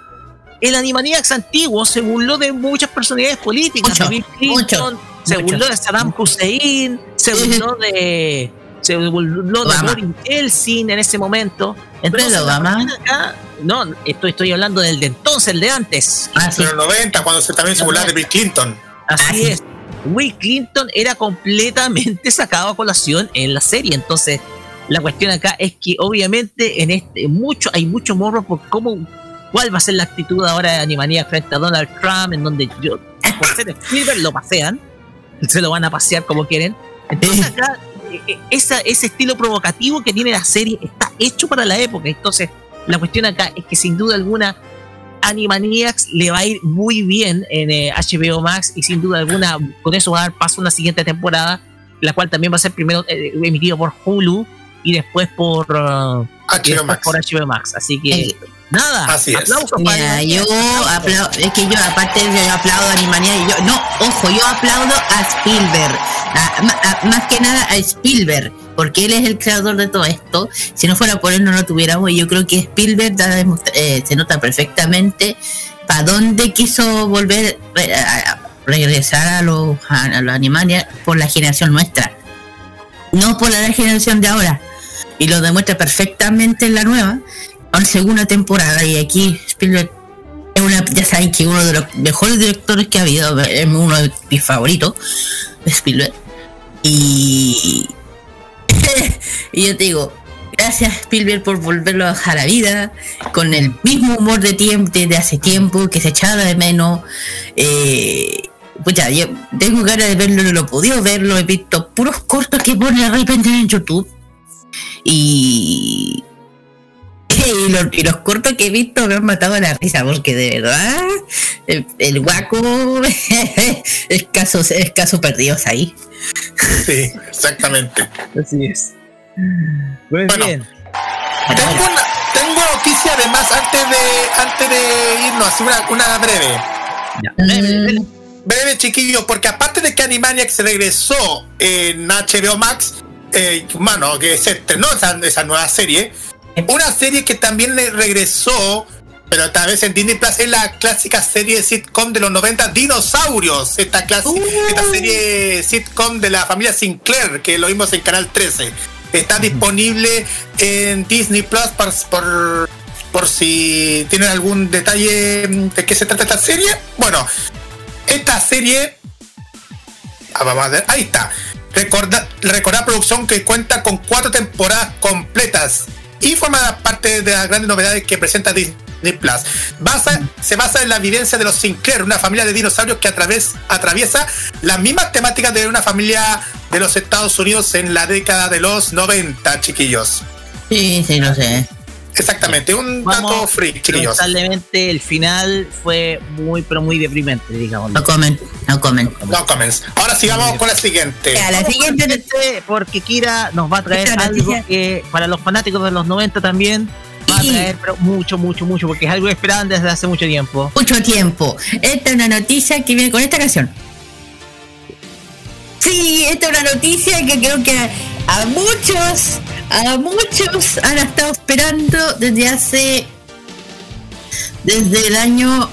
C: el Animaniacs antiguo se burló de muchas personalidades políticas,
D: Mucho,
C: de Bill Clinton,
D: mucho,
C: se
D: mucho.
C: burló de Saddam Hussein, se burló de se burló de. Boris Yeltsin en ese momento. Entonces, acá, no, estoy, estoy hablando del de entonces, el de antes.
D: ah, sí.
E: En los 90, cuando se también se burlaba de Bill Clinton.
C: Así
D: Ah,
C: es. Will Clinton era completamente sacado a colación en la serie. Entonces, la cuestión acá es que obviamente en este mucho hay mucho morro por cómo cuál va a ser la actitud ahora de Animaniacs frente a Donald Trump, en donde yo por ser Spielberg lo pasean, se lo van a pasear como quieren. Entonces acá esa, ese estilo provocativo que tiene la serie está hecho para la época. Entonces, la cuestión acá es que sin duda alguna Animaniacs le va a ir muy bien en eh, HBO Max y sin duda alguna con eso va a dar paso a una siguiente temporada, la cual también va a ser primero eh, emitido por Hulu y después por, uh, y
E: HBO
C: después
E: Max.
C: por HBO Max. Así que
D: Eh,
C: Nada.
E: Así es.
D: Mira, yo aplaudo, es que yo aparte yo aplaudo a Animaniacs y yo, no, ojo, yo aplaudo a Spielberg, a- a- a- más que nada a Spielberg, porque él es el creador de todo esto, si no fuera por él no lo tuviéramos y yo creo que Spielberg da eh, se nota perfectamente para dónde quiso volver eh, a, a regresar a los, a, a los Animaniacs por la generación nuestra, no por la generación de ahora, y lo demuestra perfectamente en la nueva, en segunda temporada y aquí Spielberg es una, ya saben que uno de los mejores directores que ha habido, es uno de mis favoritos, Spielberg. Y, y yo te digo, gracias Spielberg por volverlo a la vida, con el mismo humor de tiempo, de hace tiempo, que se echaba de menos. Eh, pues ya, yo tengo ganas de verlo, no lo he podido verlo, he visto puros cortos que pone de repente en YouTube. Y y los, y los cortos que he visto me han matado a la risa porque de verdad el, el guaco es caso, es caso perdidos ahí.
E: Sí, exactamente.
C: Así es. Muy
E: Bueno.
C: bien.
E: Tengo, una, tengo noticia además antes de antes de irnos, así una, una breve.
C: Ya. Dele, dele.
E: Breve, chiquillos, porque aparte de que Animaniacs se regresó en HBO Max, eh, mano, que se estrenó esa, esa nueva serie, una serie que también le regresó, pero tal vez en Disney Plus, es la clásica serie sitcom de los 90, Dinosaurios, esta, clase, esta serie sitcom de la familia Sinclair, que lo vimos en Canal 13. Está disponible en Disney Plus por, por, por si tienen algún detalle de qué se trata esta serie. Bueno, esta serie. Ah, vamos a ver, ahí está. Recorda, recordar producción que cuenta con cuatro temporadas completas y forma parte de las grandes novedades que presenta Disney Plus. Basa, se basa en la vivencia de los Sinclair, una familia de dinosaurios que a través, atraviesa las mismas temáticas de una familia de los Estados Unidos en la década de los 90, chiquillos.
D: Sí, sí, lo sé.
E: Exactamente, un dato free, chiquillos.
C: Lamentablemente el final fue muy, pero muy deprimente, digamos.
D: No comen, no comen.
E: No comments. Ahora sigamos con la siguiente.
D: A la siguiente
C: porque Kira nos va a traer algo que para los fanáticos de los 90 también va a traer pero mucho, mucho, mucho, porque es algo que esperaban desde hace mucho tiempo.
D: mucho tiempo. Esta es una noticia que viene con esta canción. Sí, esta es una noticia que creo que a, a muchos, a muchos han estado esperando desde hace, desde el año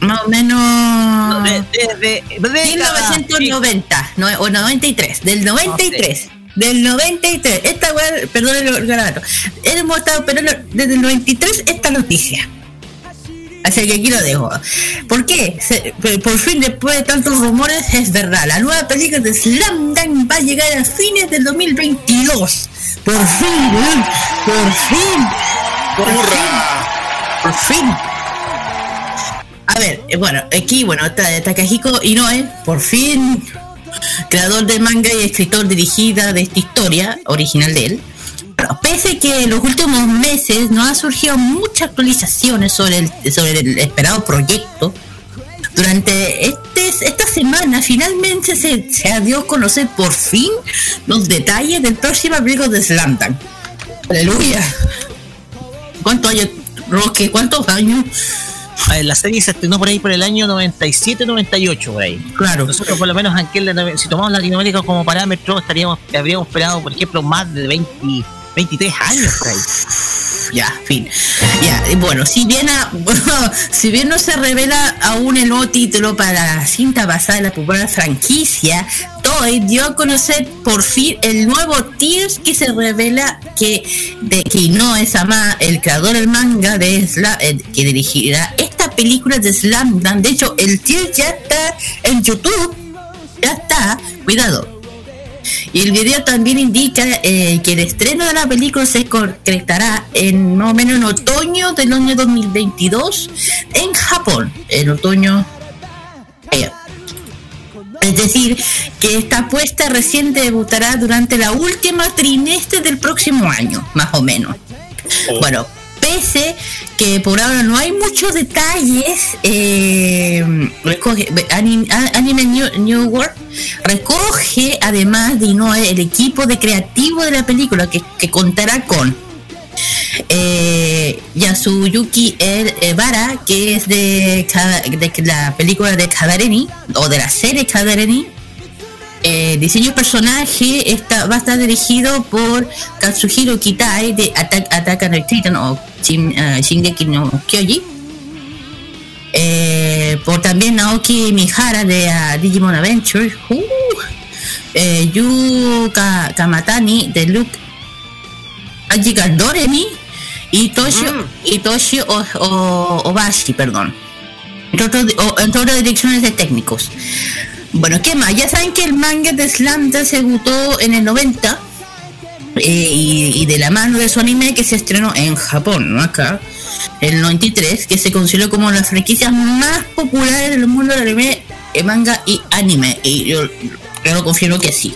D: más o menos
C: De- Desde décadas,
D: 1990 no, o 93, del 93. Del 93, esta weá, perdón el garabato, hemos estado esperando desde el 93 esta noticia. Así que aquí lo dejo. ¿Por qué? Se- por fin, después de tantos rumores, es verdad. La nueva película de Slam Dunk va a llegar a fines del 2022. Por fin. Por fin. Por fin. Por fin. A ver, eh, bueno, aquí, bueno, Ta- Takahiko Inoue, por fin, creador de manga y escritor dirigida de esta historia original de él. Pese que en los últimos meses no han surgido muchas actualizaciones sobre el, sobre el esperado proyecto, durante este, esta semana finalmente se, se dio a conocer por fin los detalles del próximo abrigo de Slam Dunk. Aleluya. ¿Cuántos años, Roque? ¿Cuántos años?
C: Ver, la serie se estrenó por ahí por el año 97-98, por ahí.
D: Claro.
C: Nosotros, por lo menos, si tomamos Latinoamérica como parámetro, estaríamos, habríamos esperado, por ejemplo, más de 20, 23 años.
D: Ya, fin. Ya, y bueno, si bien, a- si bien no se revela aún el nuevo título para la cinta basada en la popular franquicia, Toei dio a conocer por fin el nuevo Tears que se revela que de que no es ama el creador del manga de Sla- eh, que dirigirá esta película de Slam Dunk. De hecho, el Tears ya está en YouTube. Ya está, cuidado. Y el video también indica eh, que el estreno de la película se concretará en más o menos en otoño del año 2022 en Japón. En otoño. eh, es decir, que esta apuesta recién debutará durante la última trimestre del próximo año, más o menos. Bueno, pese que por ahora no hay muchos detalles, eh, recoge, Anime, Anime New, New World recoge además de Inoue el equipo de creativo de la película que, que contará con eh, Yasuyuki Ebara, que es de, de la película de Kadareni, o de la serie Kadareni. Eh, diseño personaje está, va a estar dirigido por Katsuhiro Kitai de Attack, Attack on Titan o Shin, uh, Shingeki no Kyoji. Eh, por también Naoki Mihara de uh, Digimon Adventure. Uh, eh, Yu Ka, Kamatani de Luke Ajiga Doremi y Toshi,
E: Mm.
D: y Toshi o, o- Obashi, perdón. Entre otras o- entre otras direcciones de técnicos. Bueno, ¿qué más? Ya saben que el manga de Slamda se debutó en el 90 eh, y, de la mano de su anime que se estrenó en Japón, ¿no? Acá, el 93, que se consideró como las franquicias más populares del mundo del anime, eh, manga y anime. Y yo, yo lo confirmo que sí.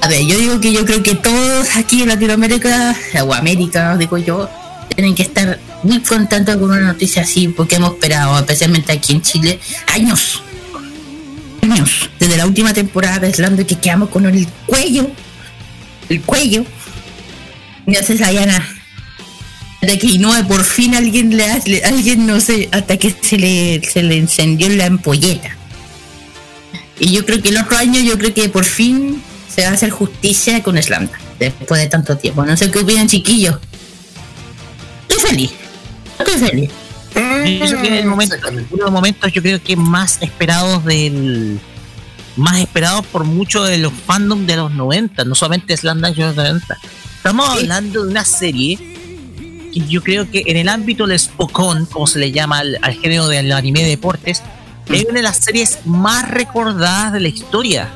D: A ver, yo digo que yo creo que todos aquí en Latinoamérica, o América, digo yo, tienen que estar muy contentos con una noticia así, porque hemos esperado, especialmente aquí en Chile, años. Desde la última temporada de Slando que quedamos con el cuello. El cuello. Se sabía nada. Hasta que no, por fin alguien le hace, alguien no sé, hasta que se le, se le encendió la ampolleta. Y yo creo que el otro año, yo creo que por fin se va a hacer justicia con Slanda. Después de tanto tiempo. No sé qué opinan, chiquillos. Estoy feliz. Estoy feliz.
C: Yo creo que el momento, uno de los momentos yo creo que más esperados del más esperados por muchos de los fandom de los 90, no solamente Slam Dunk de los 90. Estamos hablando de una serie que yo creo que en el ámbito del Spokon, como se le llama al, al género del anime de deportes, es una de las series más recordadas de la historia.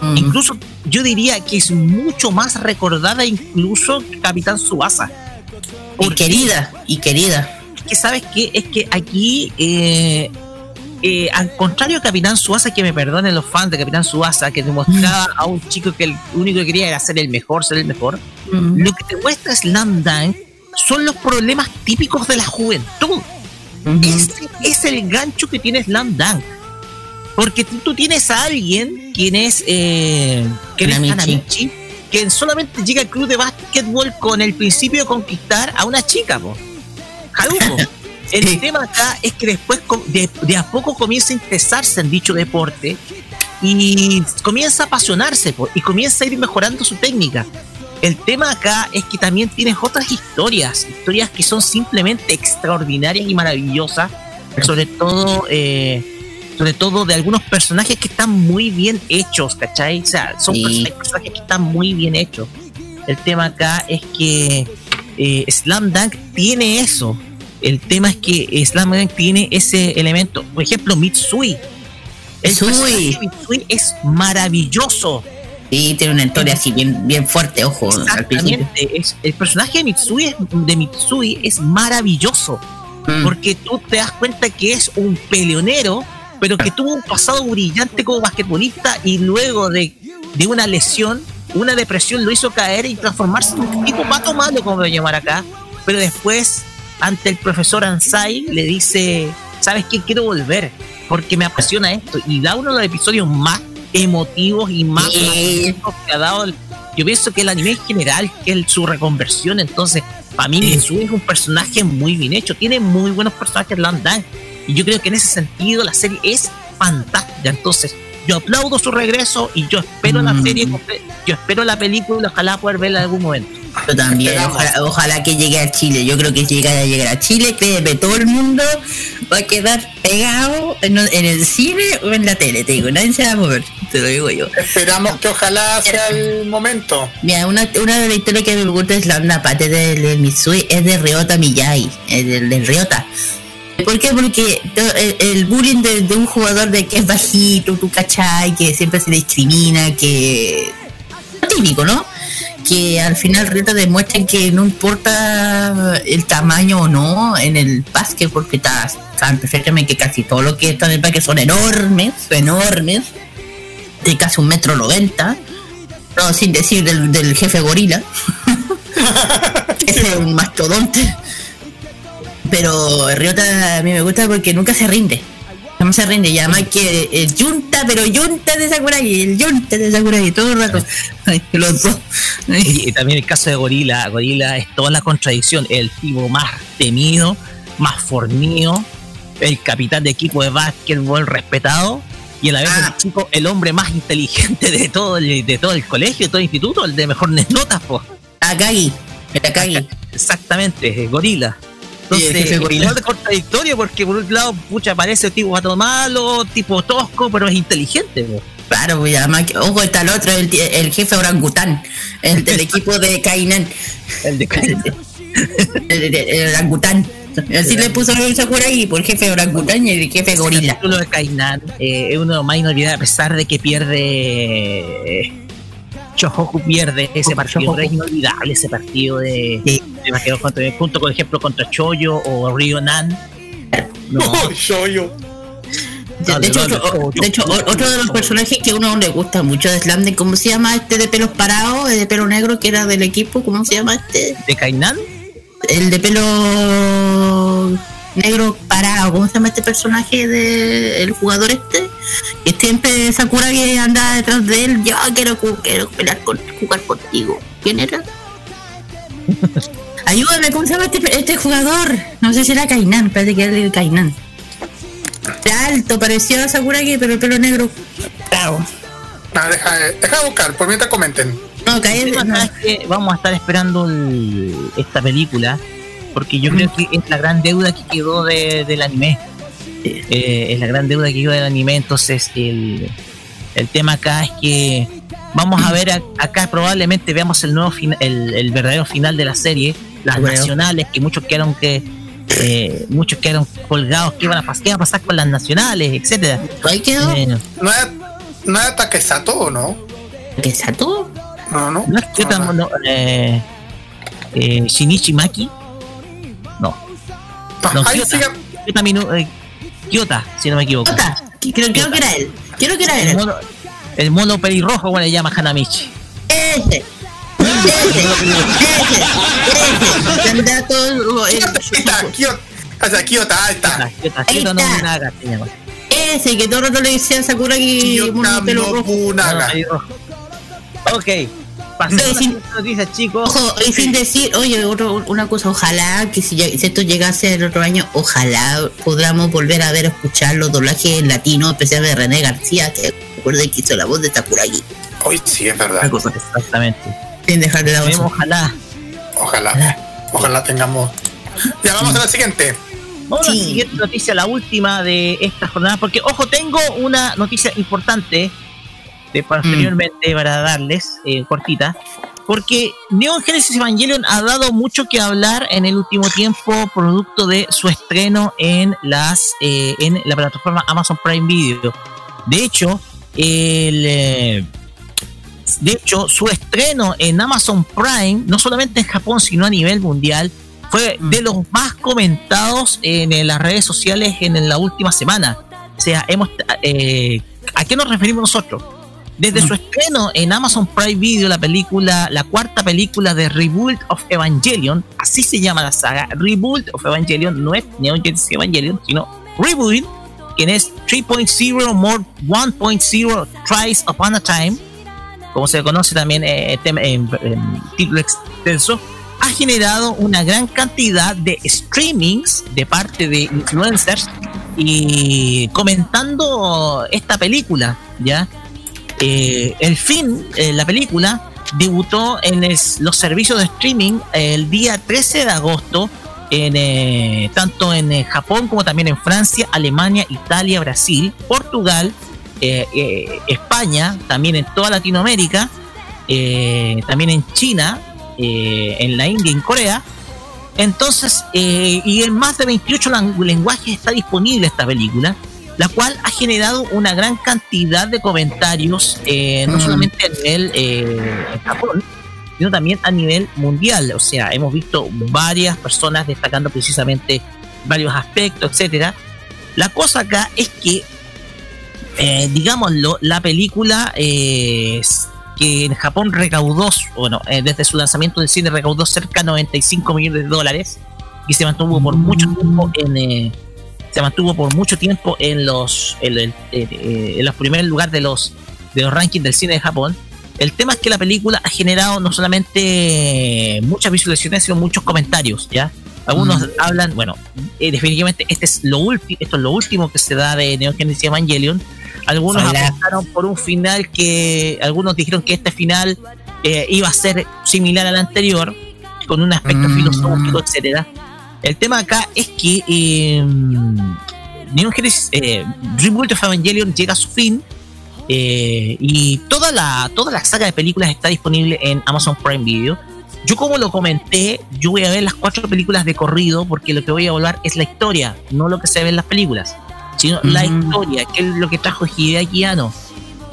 D: Mm.
C: Incluso yo diría que es mucho más recordada incluso que Capitán Subasa.
D: Y querida, y querida.
C: Que sabes que es que aquí eh, eh, al contrario de Capitán Suasa que me perdonen los fans de Capitán Suasa que demostraba a un chico que el único que quería era ser el mejor ser el mejor
D: Mm.
C: lo que te muestra Slam Dunk son los problemas típicos de la juventud
D: Ujú.
C: ese es el gancho que tiene Slam Dunk porque tú, tienes a alguien quien es eh, quien es
D: Hanamichi.
C: Solamente llega al club de básquetbol con el principio de conquistar a una chica po. El
D: Sí.
C: tema acá es que después de, de a poco comienza a interesarse en dicho deporte y comienza a apasionarse y comienza a ir mejorando su técnica. El tema acá es que también tienes otras historias, historias que son simplemente extraordinarias y maravillosas, sobre todo, eh, sobre todo de algunos personajes que están muy bien hechos, ¿cachai? O sea, son
D: Sí.
C: personajes que están muy bien hechos. El tema acá es que eh, Slam Dunk tiene eso. El tema es que Slam tiene ese elemento. Por ejemplo, Mitsui. El
D: Mitsui.
C: personaje de Mitsui es maravilloso.
D: Sí, tiene una historia así bien, bien fuerte, ojo, al.
C: Exactamente. Es, el personaje de Mitsui, es- de Mitsui es maravilloso.
D: Mm.
C: Porque tú te das cuenta que es un peleonero, pero que tuvo un pasado brillante como basquetbolista y luego de, de una lesión, una depresión lo hizo caer y transformarse en un tipo pato malo, como a llamar acá. Pero después, ante el profesor Ansai, le dice, ¿sabes qué? Quiero volver porque me apasiona esto. Y da uno de los episodios más emotivos y más
D: Sí.
C: que ha dado el- yo pienso que el anime en general, que es su reconversión, entonces, para mí,
D: Sí.
C: Es un personaje muy bien hecho, tiene muy buenos personajes Land Dunk, y yo creo que en ese sentido la serie es fantástica, entonces, yo aplaudo su regreso y yo espero la
D: Mm.
C: serie, yo espero la película, ojalá poder verla en algún momento.
D: Yo también, ojalá, ojalá que llegue a Chile. Yo creo que llega a llegar a Chile, créeme, todo el mundo va a quedar pegado en, en el cine o en la tele, te digo, nadie se va a mover, te lo digo yo.
E: Esperamos que ojalá sea el momento.
D: Mira, una, una de las historias que me gusta es la, la parte de, de Mitsui, es de Ryota Miyagi, es del, del Ryota. ¿Por qué? Porque el, bullying de, de un jugador de que es bajito, tú cachai, que siempre se discrimina, que... típico, ¿no? Que al final Ryota demuestra que no importa el tamaño o no en el básquet, porque está- saben perfectamente que casi todo lo que está en el básquet son enormes, enormes, de casi un metro noventa. No, sin decir del, del jefe gorila. Ese es un mastodonte. Pero Ryota a mí me gusta porque nunca se rinde. Se rinde, y además que el yunta, pero yunta de Sakuragi, el yunta de Sakuragi, todo el rato. Ay, los dos.
C: Y también el caso de Gorila. Gorila es toda la contradicción. El tipo más temido, más fornido, el capitán de equipo de básquetbol respetado. Y a la vez
D: Ah.
C: el chico, el hombre más inteligente de todo el, de todo el colegio, de todo el instituto, el de mejores notas, po.
D: Akagi, el Akagi.
C: Exactamente, eh, gorila. Entonces, igual de contradictorio porque por un lado, pucha, parece tipo gato malo, tipo tosco, pero es inteligente. po.
D: Claro, pues además, que- ojo, está el otro, el, el jefe orangután, el del equipo de Kainan,
C: El de
D: el, el, el orangután. Así le puso el Sakuragi, por el jefe orangután y el jefe gorila.
C: El capítulo de Kainan eh, es uno de los más inolvidables a pesar de que pierde. eh, Chohoku pierde ese partido, es inolvidable ese partido de,
D: Sí.
C: Basquetbol contra, junto con ejemplo contra Choyo o Ryonan. No,
E: Oh, yo, yo.
D: De,
C: Dale,
D: hecho, otro, de hecho, o- otro de los personajes que a uno le gusta mucho de Slam, ¿cómo se llama este de pelos parados, de pelo negro que era del equipo? ¿Cómo se llama este?
C: de Kainan,
D: El de pelo negro parado, ¿cómo se llama este personaje del jugador este? Que siempre Sakura que anda detrás de él, yo quiero, quiero pelear con, jugar contigo. ¿Quién era? Ayúdame, ¿cómo se llama este, este jugador? No sé si era Kainan, parece que era el Kainan. Alto, pareció a Sakuragi, pero el pelo negro. Claro.
E: Ah, deja, deja de buscar, por mientras comenten.
D: No,
C: tema
D: no.
C: es que vamos a estar esperando el- esta película porque yo creo que es la gran deuda que quedó de- del anime. Eh, es la gran deuda que quedó del anime. Entonces, el, el tema acá es que vamos a ver a- acá probablemente veamos el nuevo el, el verdadero final de la serie, las
D: Bueno.
C: nacionales que muchos quedaron que eh, muchos quedaron colgados, qué van a pasar, qué va a pasar con las nacionales, etcétera.
D: Ahí quedó.
C: Eh,
E: ¿No es, no es Takesato no? No, no.
C: no es Kyota,
E: Ah,
C: no, eh, eh, Shinichi Maki, no.
E: no,
C: no,
E: ahí sigue.
C: Minu- eh, si no me equivoco.
D: Jota, Creo, creo que era él. Creo que era
C: El
D: él.
C: mono, el mono pelirrojo, bueno, le llama Hanamichi.
D: Ese. Ese. Ese. Ese. Que todo el-
E: Ahí está, Kyoto. O sea, Kyoto, ahí está.
C: Kyota, Kyota,
D: Ahí
C: Kyota no
D: está.
C: Naga se llama.
D: Ese que todo el rato le decía a Sakura que
E: Kyoto
D: mono pelo rojo.
C: Ok, pasemos siguientes noticias, chicos.
D: Ojo, y sin decir, oye, otro- una cosa, ojalá que si, esto llegase el otro año, ojalá podamos volver a ver, escuchar los doblajes en latino, especialmente de René García, que recuerden que hizo la voz de Sakuragi.
E: Hoy sí, es verdad.
D: Una cosa,
C: Exactamente.
D: Sin dejar de eso.
C: ojalá.
E: Ojalá. Ojalá tengamos. Ya vamos a la siguiente.
C: Vamos a la siguiente noticia, la última de esta jornada, porque, ojo, tengo una noticia importante de posteriormente para darles, eh, cortita, porque Neon Genesis Evangelion ha dado mucho que hablar en el último tiempo, producto de su estreno en las eh, en la plataforma Amazon Prime Video. De hecho, el eh, de hecho, su estreno en Amazon Prime, no solamente en Japón, sino a nivel mundial, fue de los más comentados en, las redes sociales en, la última semana. O sea, hemos, eh, ¿a qué nos referimos nosotros? Desde su estreno en Amazon Prime Video, la película, la cuarta película de Rebuild of Evangelion, así se llama la saga, Rebuild of Evangelion, no es Neon Genesis Evangelion, sino Rebuild, quien es 3.0 more 1.0 Tries Upon a Time, como se conoce también eh, tem- en, en título extenso, ha generado una gran cantidad de streamings de parte de influencers y comentando esta película, ¿ya? Eh, el fin, eh, la película, debutó en los servicios de streaming el día 13 de agosto, en, eh, tanto en eh, Japón como también en Francia, Alemania, Italia, Brasil, Portugal, eh, eh, España, también en toda Latinoamérica, eh, también en China, en la India y en Corea. Entonces, y en más de 28 lang- lenguajes está disponible esta película, la cual ha generado una gran cantidad de comentarios, no
D: Mm.
C: solamente a nivel en Japón, sino también a nivel mundial. O sea, hemos visto varias personas destacando precisamente varios aspectos, etcétera. La cosa acá es que, eh, digámoslo, la película eh, que en Japón recaudó, bueno, eh, desde su lanzamiento del cine recaudó cerca de 95 millones de dólares y se mantuvo por mucho tiempo en, eh, se mantuvo por mucho tiempo en los en, en los primeros lugares de los de los rankings del cine de Japón. El tema es que la película ha generado no solamente muchas visualizaciones, sino muchos comentarios, ¿ya? Algunos mm. hablan, bueno, eh, definitivamente este es lo último, esto es lo último que se da de Neo Genesis Evangelion. Algunos apostaron por un final que, algunos dijeron que este final eh, iba a ser similar al anterior, con un aspecto mm. filosófico, etcétera. El tema acá es que eh, Neon Genesis, eh, of Evangelion llega a su fin eh, y toda la, toda la saga de películas está disponible en Amazon Prime Video. Yo como lo comenté, yo voy a ver las cuatro películas de corrido porque lo que voy a evaluar es la historia, no lo que se ve en las películas, sino la historia, que es lo que trajo Hideaki Anno.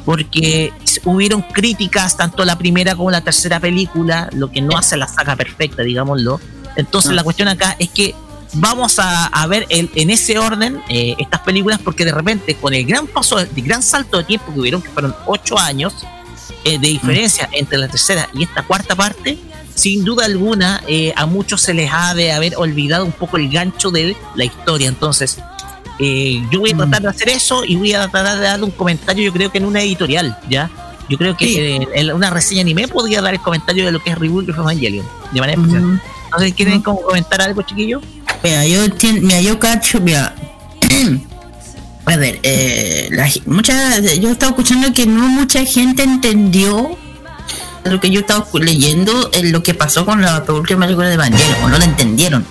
C: Porque hubieron críticas tanto la primera como la tercera película, lo que no hace la saga perfecta, digámoslo. Entonces ah. la cuestión acá es que vamos a, ver en ese orden eh, estas películas porque de repente con el gran paso, el gran salto de tiempo que hubieron, que fueron ocho años eh, de diferencia mm. entre la tercera y esta cuarta parte, sin duda alguna eh, a muchos se les ha de haber olvidado un poco el gancho de la historia. Entonces, yo voy a tratar de hacer eso y voy a tratar de dar un comentario, yo creo que en una editorial, ¿ya? Yo creo que en una reseña anime podría dar el comentario de lo que es Reboot of Evangelion, de manera especial. No sé, ¿quieren como comentar algo, chiquillo?
D: Mira, yo, mira, yo cacho, mira. A ver, eh, la, mucha, yo estaba escuchando que no mucha gente entendió lo que yo estaba leyendo, en lo que pasó con la última película de Evangelion, o no lo entendieron.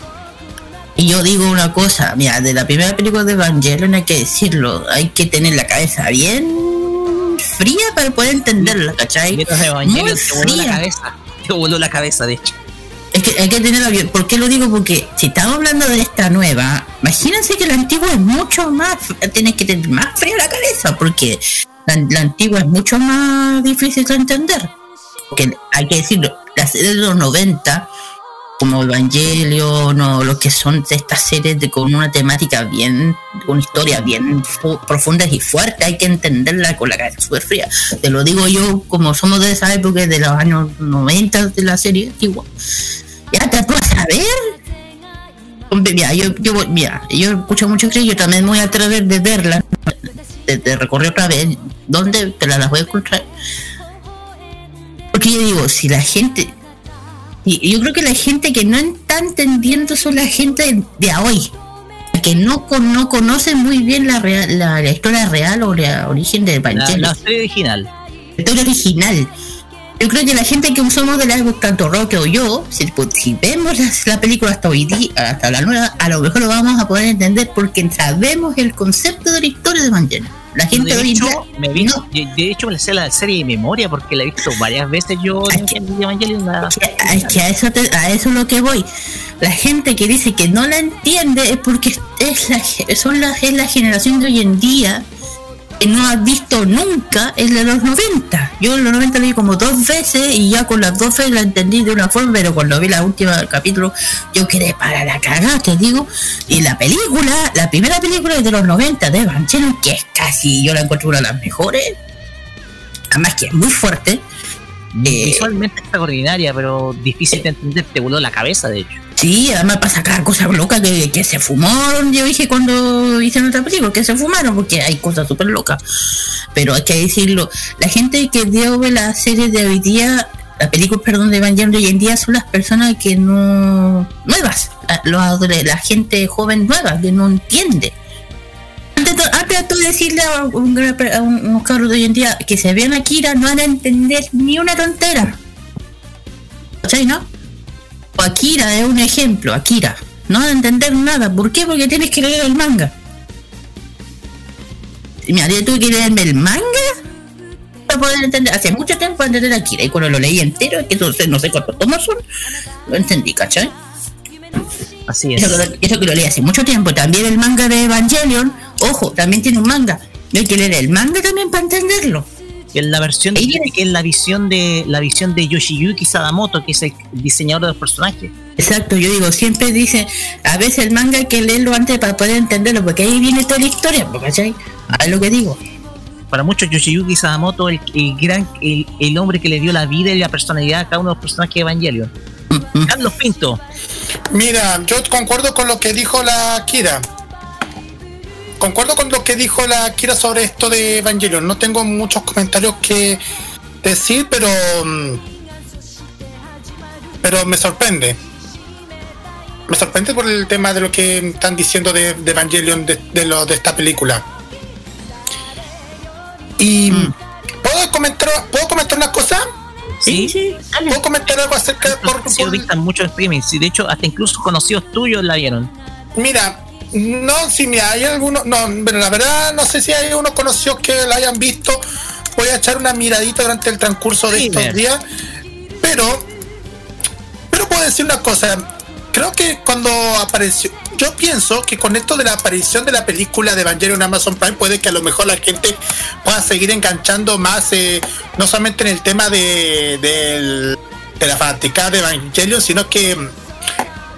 D: Y yo digo una cosa, mira, de la primera película de Evangelion hay que decirlo, hay que tener la cabeza bien fría para poder entenderla, ¿cachai?
C: Muy fría. La cabeza, te voló la cabeza, de hecho.
D: Es que hay que tenerlo bien. ¿Por qué lo digo? Porque si estamos hablando de esta nueva, imagínense que la antigua es mucho más, tienes que tener más fría la cabeza, porque la, antigua es mucho más difícil de entender. Porque hay que decirlo, las series de los 90, como Evangelion o lo que son estas series de, con una temática bien, con historia bien profundas y fuerte, hay que entenderla con la cabeza súper fría. Te lo digo yo, como somos de esa época, de los años 90 de la serie antigua ya te puedes saber. Mira, yo, yo, mira, yo escucho mucho que yo también voy a atrever de verla, de, recorrer otra vez, ¿dónde te la, las voy a encontrar? Porque yo digo, si la gente, y yo creo que la gente que no está entendiendo son la gente de, hoy, que no, no conoce muy bien la, la, historia real o la origen del
C: Evangelio. La, la historia original.
D: La historia original yo creo que la gente que somos de la época, tanto Roque o yo, si, pues, vemos la, película hasta hoy día, hasta la nueva, a lo mejor lo vamos a poder entender porque sabemos el concepto de la historia de Evangelion. La gente de, hoy
C: hecho, me de hecho me la sé la serie de memoria porque la he visto varias veces yo
D: es que, es que a eso a eso es lo que voy. La gente que dice que no la entiende es porque es la, son la, es la generación de hoy en día no has visto nunca el de los 90. Yo en los 90 lo vi como dos veces y ya con las dos veces la entendí de una forma, pero cuando vi la última capítulo yo quedé para la cagada, te digo. Y la película, la primera película es de los 90 de Evangelion, que es casi, yo la encuentro una de las mejores. Además que es muy fuerte.
C: Eh, Visualmente extraordinaria, pero difícil de entender, te voló la cabeza, de hecho.
D: Sí, además pasa cada cosa loca que, que se fumaron, yo dije cuando hice nuestra película, que se fumaron, porque hay cosas súper locas. Pero hay que decirlo, la gente que dio la serie de hoy día, la película, perdón, de Evangelion hoy en día son las personas que no... nuevas, la, la gente joven nueva, que no entiende. Antes, de decirle a, un, unos cabros de hoy en día que se vean a Kira, no van a entender ni una tontera. ¿Cachai, no? Akira es un ejemplo, Akira. No va a entender nada. ¿Por qué? Porque tienes que leer el manga. Y mira, yo tuve que leerme el manga para poder entender. Hace mucho tiempo para entender Akira. Y cuando lo leí entero, que no sé, no sé cuántos tomos son, lo entendí, ¿cachai?
C: Así es.
D: Eso que, lo, leí hace mucho tiempo. También el manga de Evangelion, ojo, también tiene un manga. hay que leer el manga también para entenderlo
C: en la versión de, que es la visión de la visión de Yoshiyuki Sadamoto, que es el diseñador de los personajes.
D: Exacto, yo digo, siempre dice, a veces el manga hay que leerlo antes para poder entenderlo, porque ahí viene toda la historia, ¿cachai? Es lo que digo.
C: Para muchos, Yoshiyuki Sadamoto, el, el gran, el, hombre que le dio la vida y la personalidad a cada uno de los personajes de Evangelion. Carlos Pinto.
E: Mira, yo concuerdo con lo que dijo la Kira. Concuerdo con lo que dijo la Kira sobre esto de Evangelion. No tengo muchos comentarios que decir, pero. mm, Pero me sorprende. Me sorprende por el tema de lo que están diciendo de, de Evangelion de, de, lo, de esta película. Y.
C: Mm.
E: ¿Puedo comentar, ¿Puedo comentar una cosa?
C: Sí,
D: sí, dale.
E: ¿Puedo comentar algo acerca de por, por-
C: muchos streamings. Sí, de hecho, hasta incluso conocidos tuyos la vieron.
E: Mira, no, si mira, hay algunos, no, pero la verdad no sé si hay unos conocidos que la hayan visto. Voy a echar una miradita durante el transcurso de
C: Sí,
E: estos días. Pero, pero puedo decir una cosa. Creo que cuando apareció, yo pienso que con esto de la aparición de la película de Evangelion en Amazon Prime puede que a lo mejor la gente pueda seguir enganchando más, eh, no solamente en el tema de, de la fanaticada de Evangelion, sino que mm,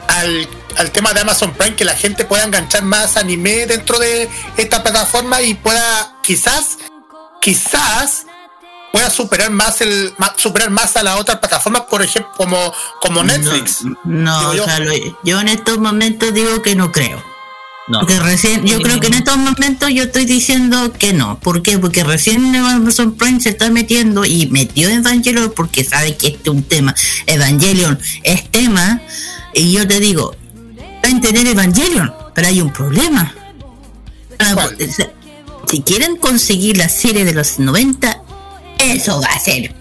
E: al, al tema de Amazon Prime, que la gente pueda enganchar más anime dentro de esta plataforma y pueda quizás, quizás pueda superar más el superar más a la otra plataforma, por ejemplo, como, como Netflix.
D: No,
E: yo
D: en estos momentos digo que no creo.
C: No.
D: Porque recién, yo creo que en estos momentos yo estoy diciendo que no. ¿Por qué? Porque recién Amazon Prime se está metiendo y metió Evangelion porque sabe que este es un tema. Evangelion es tema. Y yo te digo, va a entender Evangelion, pero hay un problema. Ah,
E: ¿Cuál?
D: Si quieren conseguir la serie de los 90, eso va a ser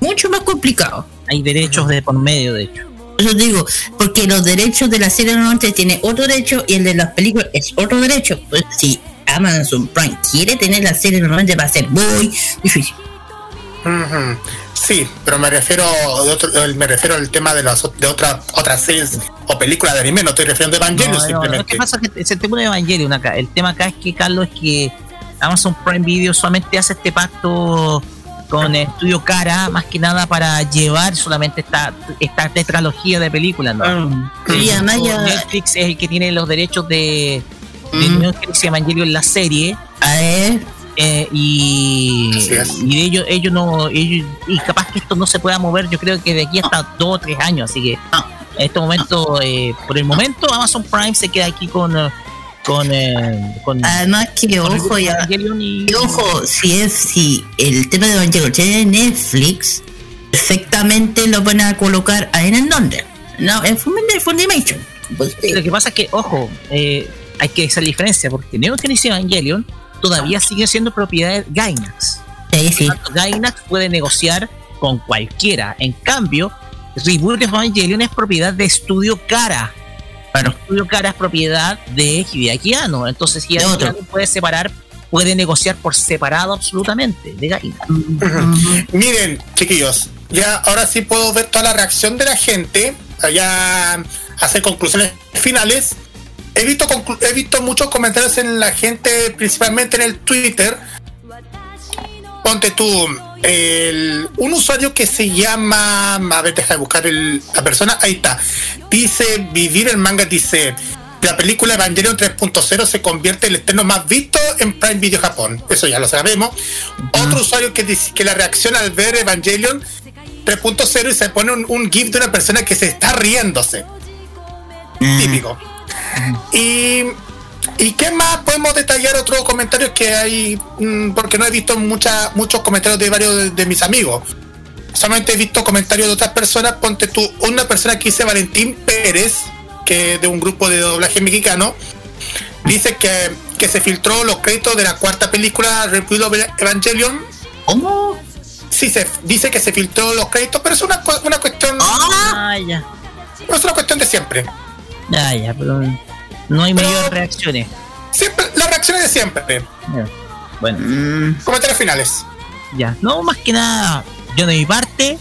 D: mucho más complicado.
C: Hay derechos de por medio, de hecho.
D: Eso digo, porque los derechos de la serie normalmente tiene otro derecho y el de las películas es otro derecho. Pues si Amazon Prime quiere tener la serie normalmente va a ser muy difícil.
E: Sí, pero me refiero de otro- eh, me refiero al tema de las de otras otras series o películas de anime, no estoy refiriendo a Evangelion
C: No, no, lo
E: simplemente.
C: que pasa es que es el tema de Evangelion acá. El tema acá es que, Carlos, es que Amazon Prime Video solamente hace este pacto con Estudio Cara, más que nada para llevar solamente esta, esta tetralogía de películas, ¿no?
D: Y además
C: O
D: ya
C: Netflix es el que tiene los derechos de, de
D: Mm.
C: Netflix y Evangelion la serie.
D: a ver,
C: eh, y, ellos ellos no ellos, y capaz que esto no se pueda mover yo creo que de aquí hasta dos o tres años así que en este momento eh, por el momento Amazon Prime se queda aquí con eh, con con
D: además que
C: con el
D: ojo ya.
C: Y,
D: y ojo, si es si el tema de Evangelion tiene Netflix, perfectamente lo van a colocar ahí en el donde. No, en Funimation. Pues,
C: lo que pasa es que ojo eh, hay que hacer la diferencia porque Neon Genesis Evangelion todavía sigue siendo propiedad de Gainax
D: sí, sí.
C: tanto, Gainax puede negociar con cualquiera. En cambio, Reboot Evangelion es propiedad de Estudio Cara.
D: Claro.
C: Estudio Cara es propiedad de Hideaki Anno. Entonces. Hideaki Anno puede separar, puede negociar por separado absolutamente de Gainax.
E: Miren, chiquillos, ya ahora sí puedo ver toda la reacción de la gente, ya hacer conclusiones finales. He visto, he visto muchos comentarios en la gente, principalmente en el Twitter. Ponte tú, el- un usuario que se llama, a ver, deja de buscar el- la persona, ahí está. Dice, vivir el manga, dice, la película Evangelion 3.0 se convierte en el estreno más visto en Prime Video Japón. Eso ya lo sabemos. Otro usuario que dice que la reacción al ver Evangelion 3.0 y se pone un, un GIF de una persona que se está riéndose. Típico. Y, ¿Y qué más podemos detallar otros comentarios que hay? Mm, Porque no he visto mucha, muchos comentarios de varios de, de mis amigos. Solamente he visto comentarios de otras personas. Ponte tú, una persona que dice Valentín Pérez, que de un grupo de doblaje mexicano, dice que, que se filtró los créditos de la cuarta película of Evangelion.
D: ¿Cómo?
E: Sí, se dice que se filtró los créditos, pero es una, una cuestión,
C: Ah, ya.
E: no es una cuestión de siempre.
C: Ya, ya, pero no hay
E: Pero-
C: mayores reacciones.
E: Siempre, las reacciones de siempre.
C: Ya. Bueno,
D: Mm,
E: Comentarios finales.
C: ya. No, más que nada, yo de mi parte,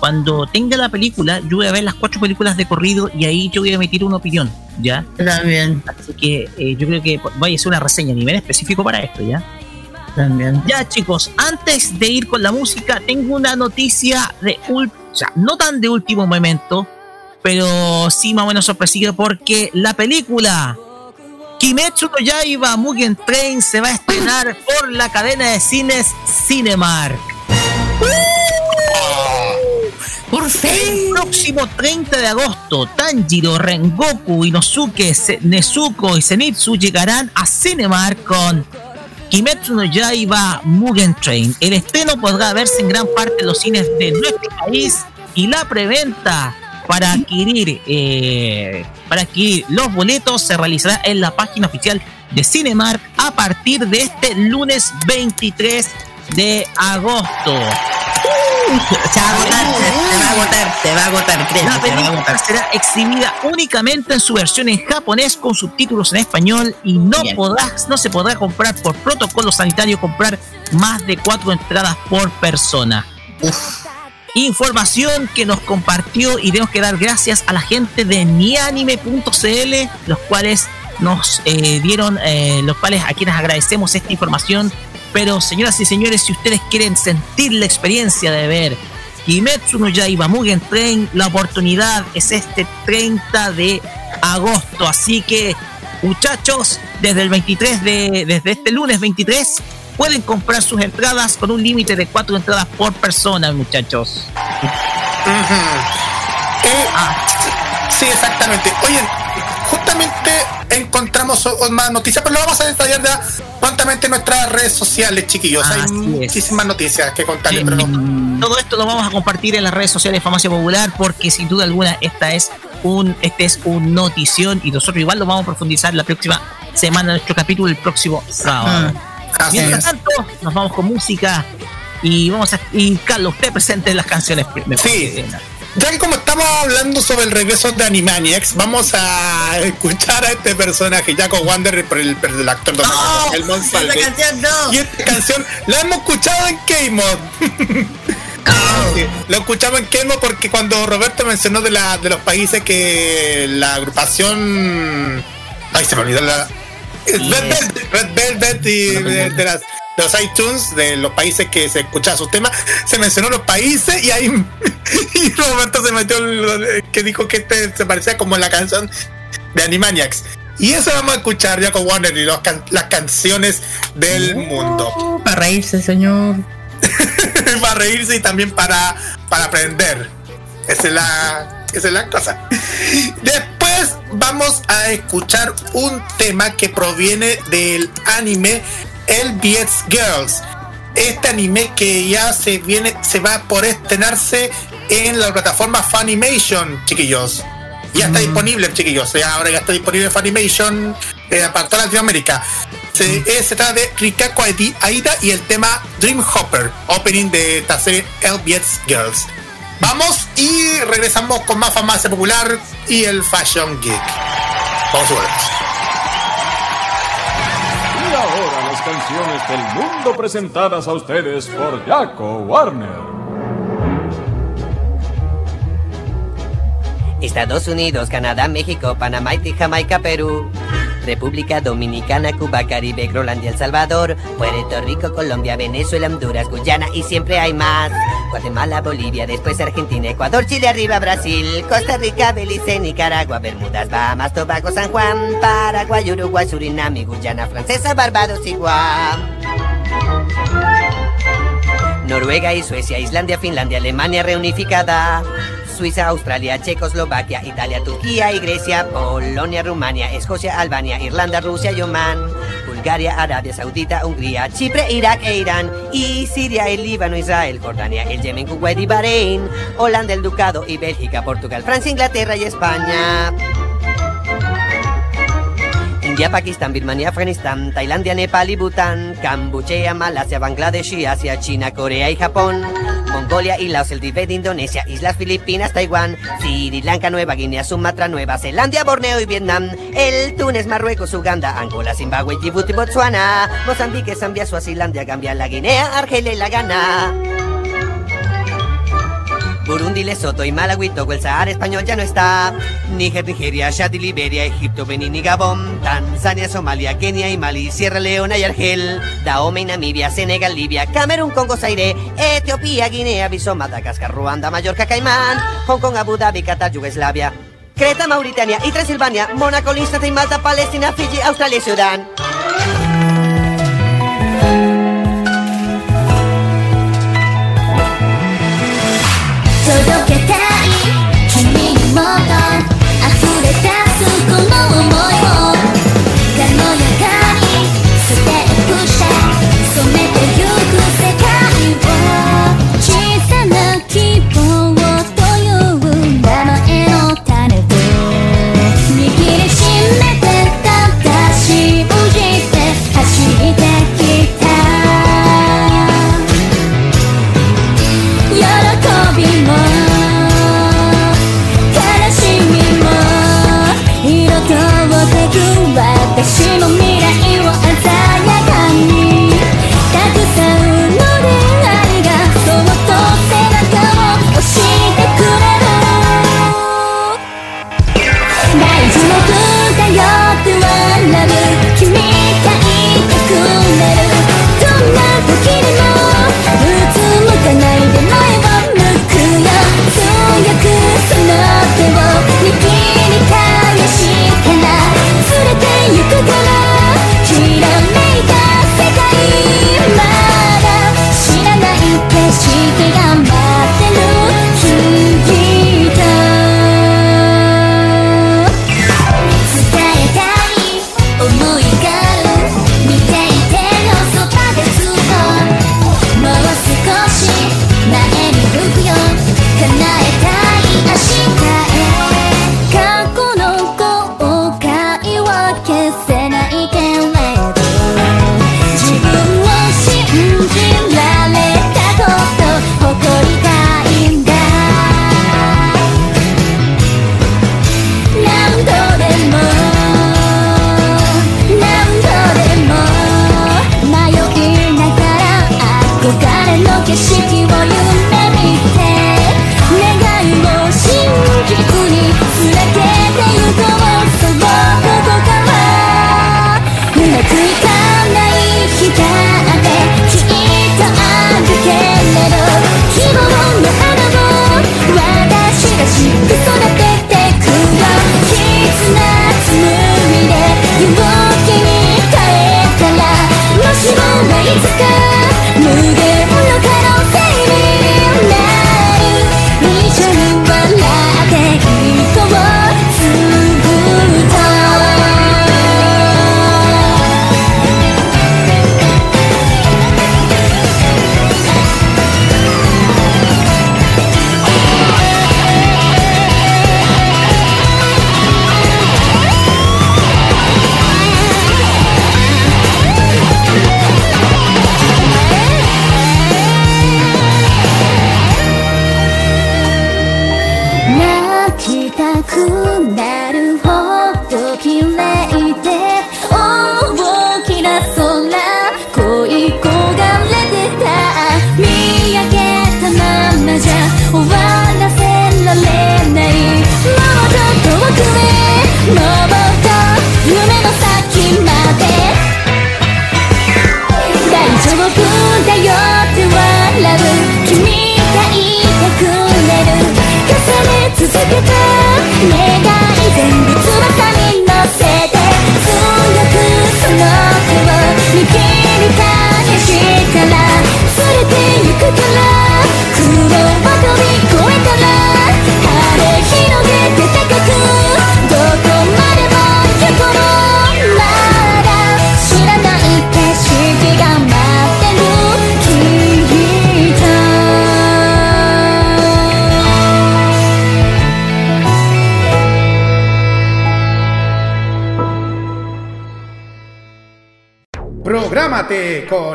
C: cuando tenga la película, yo voy a ver las cuatro películas de corrido y ahí yo voy a emitir una opinión, ¿ya?
D: también,
C: Así que eh, yo creo que vaya a ser una reseña a nivel específico para esto, ¿ya?
D: también.
C: Ya chicos, antes de ir con la música, tengo una noticia de o sea, no tan de último momento, pero sí más o menos sorpresiva porque la película Kimetsu no Yaiba Mugen Train se va a estrenar por la cadena de cines Cinemark.
D: Por
C: El próximo 30 de agosto, Tanjiro, Rengoku, Inosuke, Nezuko y Zenitsu llegarán a Cinemark con Kimetsu no Yaiba Mugen Train. El estreno podrá verse en gran parte en los cines de nuestro país y la preventa para adquirir, eh, para adquirir los boletos se realizará en la página oficial de Cinemark a partir de este lunes 23 de agosto.
D: Se va a agotar, se, va a agotar, se va a agotar, créeme,
C: La película será exhibida únicamente en su versión en japonés con subtítulos en español y no
D: Bien.
C: podrá, no se podrá comprar por protocolo sanitario comprar más de cuatro entradas por persona. Información que nos compartió y tenemos que dar gracias a la gente de nianime.cl, los cuales nos eh, dieron, eh, los cuales a quienes agradecemos esta información. Pero señoras y señores, si ustedes quieren sentir la experiencia de ver Kimetsu no Yaiba Mugen Train, la oportunidad es este 30 de agosto. Así que, muchachos, desde el 23 de, desde este lunes 23, pueden comprar sus entradas con un límite de cuatro entradas por persona, muchachos.
E: Eh,
C: Ah,
E: Sí, exactamente. Oye, justamente encontramos más noticias, pero lo vamos a detallar ya prontamente en nuestras redes sociales, chiquillos. Hay
C: es.
E: muchísimas noticias que contarles,
C: Eh,
E: pero no.
C: Todo esto lo vamos a compartir en las redes sociales de Farmacia Popular porque sin duda alguna esta es un este es un notición y nosotros igual lo vamos a profundizar la próxima semana nuestro capítulo el próximo sábado.
E: Así
C: Mientras
E: es.
C: tanto, nos vamos con música y vamos a y Carlos, usted presente las canciones primero.
E: Sí. Ya que como estamos hablando sobre el regreso de Animaniacs, vamos a escuchar a este personaje, Jaco Wander, el, el actor de
D: ¡No!
E: el Monsalve.
D: ¡Esa canción no!
E: Y esta canción la hemos escuchado en K-Mod. Sí, Lo escuchamos en K-Mod porque cuando Roberto mencionó de, la, de los países que la agrupación... Ay, se me olvidó la... Red Velvet, Red Velvet y de, de las, de los iTunes, de los países que se escuchaban sus temas, se mencionó los países y ahí y Roberto se metió el- que dijo que este se parecía como la canción de Animaniacs. Y eso vamos a escuchar ya con Warner y los can- las canciones del mundo.
D: Para reírse, señor.
E: para reírse y también para, para aprender. Esa es la, esa es la cosa. Después vamos a escuchar un tema que proviene del anime El Girls. Este anime que ya se viene, se va por estrenarse en la plataforma Funimation, chiquillos. Ya está disponible, chiquillos. Ya ahora ya está disponible en Funimation eh, para toda Latinoamérica. Se, eh, se trata de Rikako Aida y el tema Dream Hopper, opening de esta serie LBS Girls. Vamos y regresamos con más farmacia popular y el Fashion Geek. Vamos a ver.
F: Y ahora las canciones del mundo presentadas a ustedes por Jaco Warner.
G: Estados Unidos, Canadá, México, Panamá, Haití, Jamaica, Perú. República Dominicana, Cuba, Caribe, Groenlandia, El Salvador, Puerto Rico, Colombia, Venezuela, Honduras, Guyana y siempre hay más. Guatemala, Bolivia, después Argentina, Ecuador, Chile, arriba Brasil, Costa Rica, Belice, Nicaragua, Bermudas, Bahamas, Tobago, San Juan, Paraguay, Uruguay, Surinam Guyana Francesa, Barbados y Guam. Noruega y Suecia, Islandia, Finlandia, Alemania reunificada. Suiza, Australia, Checoslovaquia, Italia, Turquía y Grecia, Polonia, Rumania, Escocia, Albania, Irlanda, Rusia y Oman, Bulgaria, Arabia Saudita, Hungría, Chipre, Irak e Irán, y Siria, el Líbano, Israel, Jordania, el Yemen, Kuwait y Bahrein, Holanda, el Ducado y Bélgica, Portugal, Francia, Inglaterra y España. India, Pakistán, Birmania, Afganistán, Tailandia, Nepal y Bután, Camboya, Malasia, Bangladesh y Asia, China, Corea y Japón, Mongolia y Laos, el Tíbet, Indonesia, Islas Filipinas, Taiwán, Sri Lanka, Nueva Guinea, Sumatra, Nueva Zelanda, Borneo y Vietnam, el Túnez, Marruecos, Uganda, Angola, Zimbabue, Djibouti, Botswana, Mozambique, Zambia, Suazilandia, Gambia, la Guinea, Argelia y la Ghana. Burundi, Lesoto y Malawi, Togo, el Sahara español ya no está. Níger, Nigeria, Chad y Liberia, Egipto, Benín y Gabón. Tanzania, Somalia, Kenia y Mali, Sierra Leona y Argel. Dahomey, Namibia, Senegal, Libia, Camerún, Congo, Zaire, Etiopía, Guinea, Bissau, Madagascar, Ruanda, Mallorca, Caimán. Hong Kong, Abu Dhabi, Qatar, Yugoslavia. Creta, Mauritania y Transilvania, Mónaco, Liechtenstein, Malta, Palestina, Fiji, Australia y Sudán.
H: どけて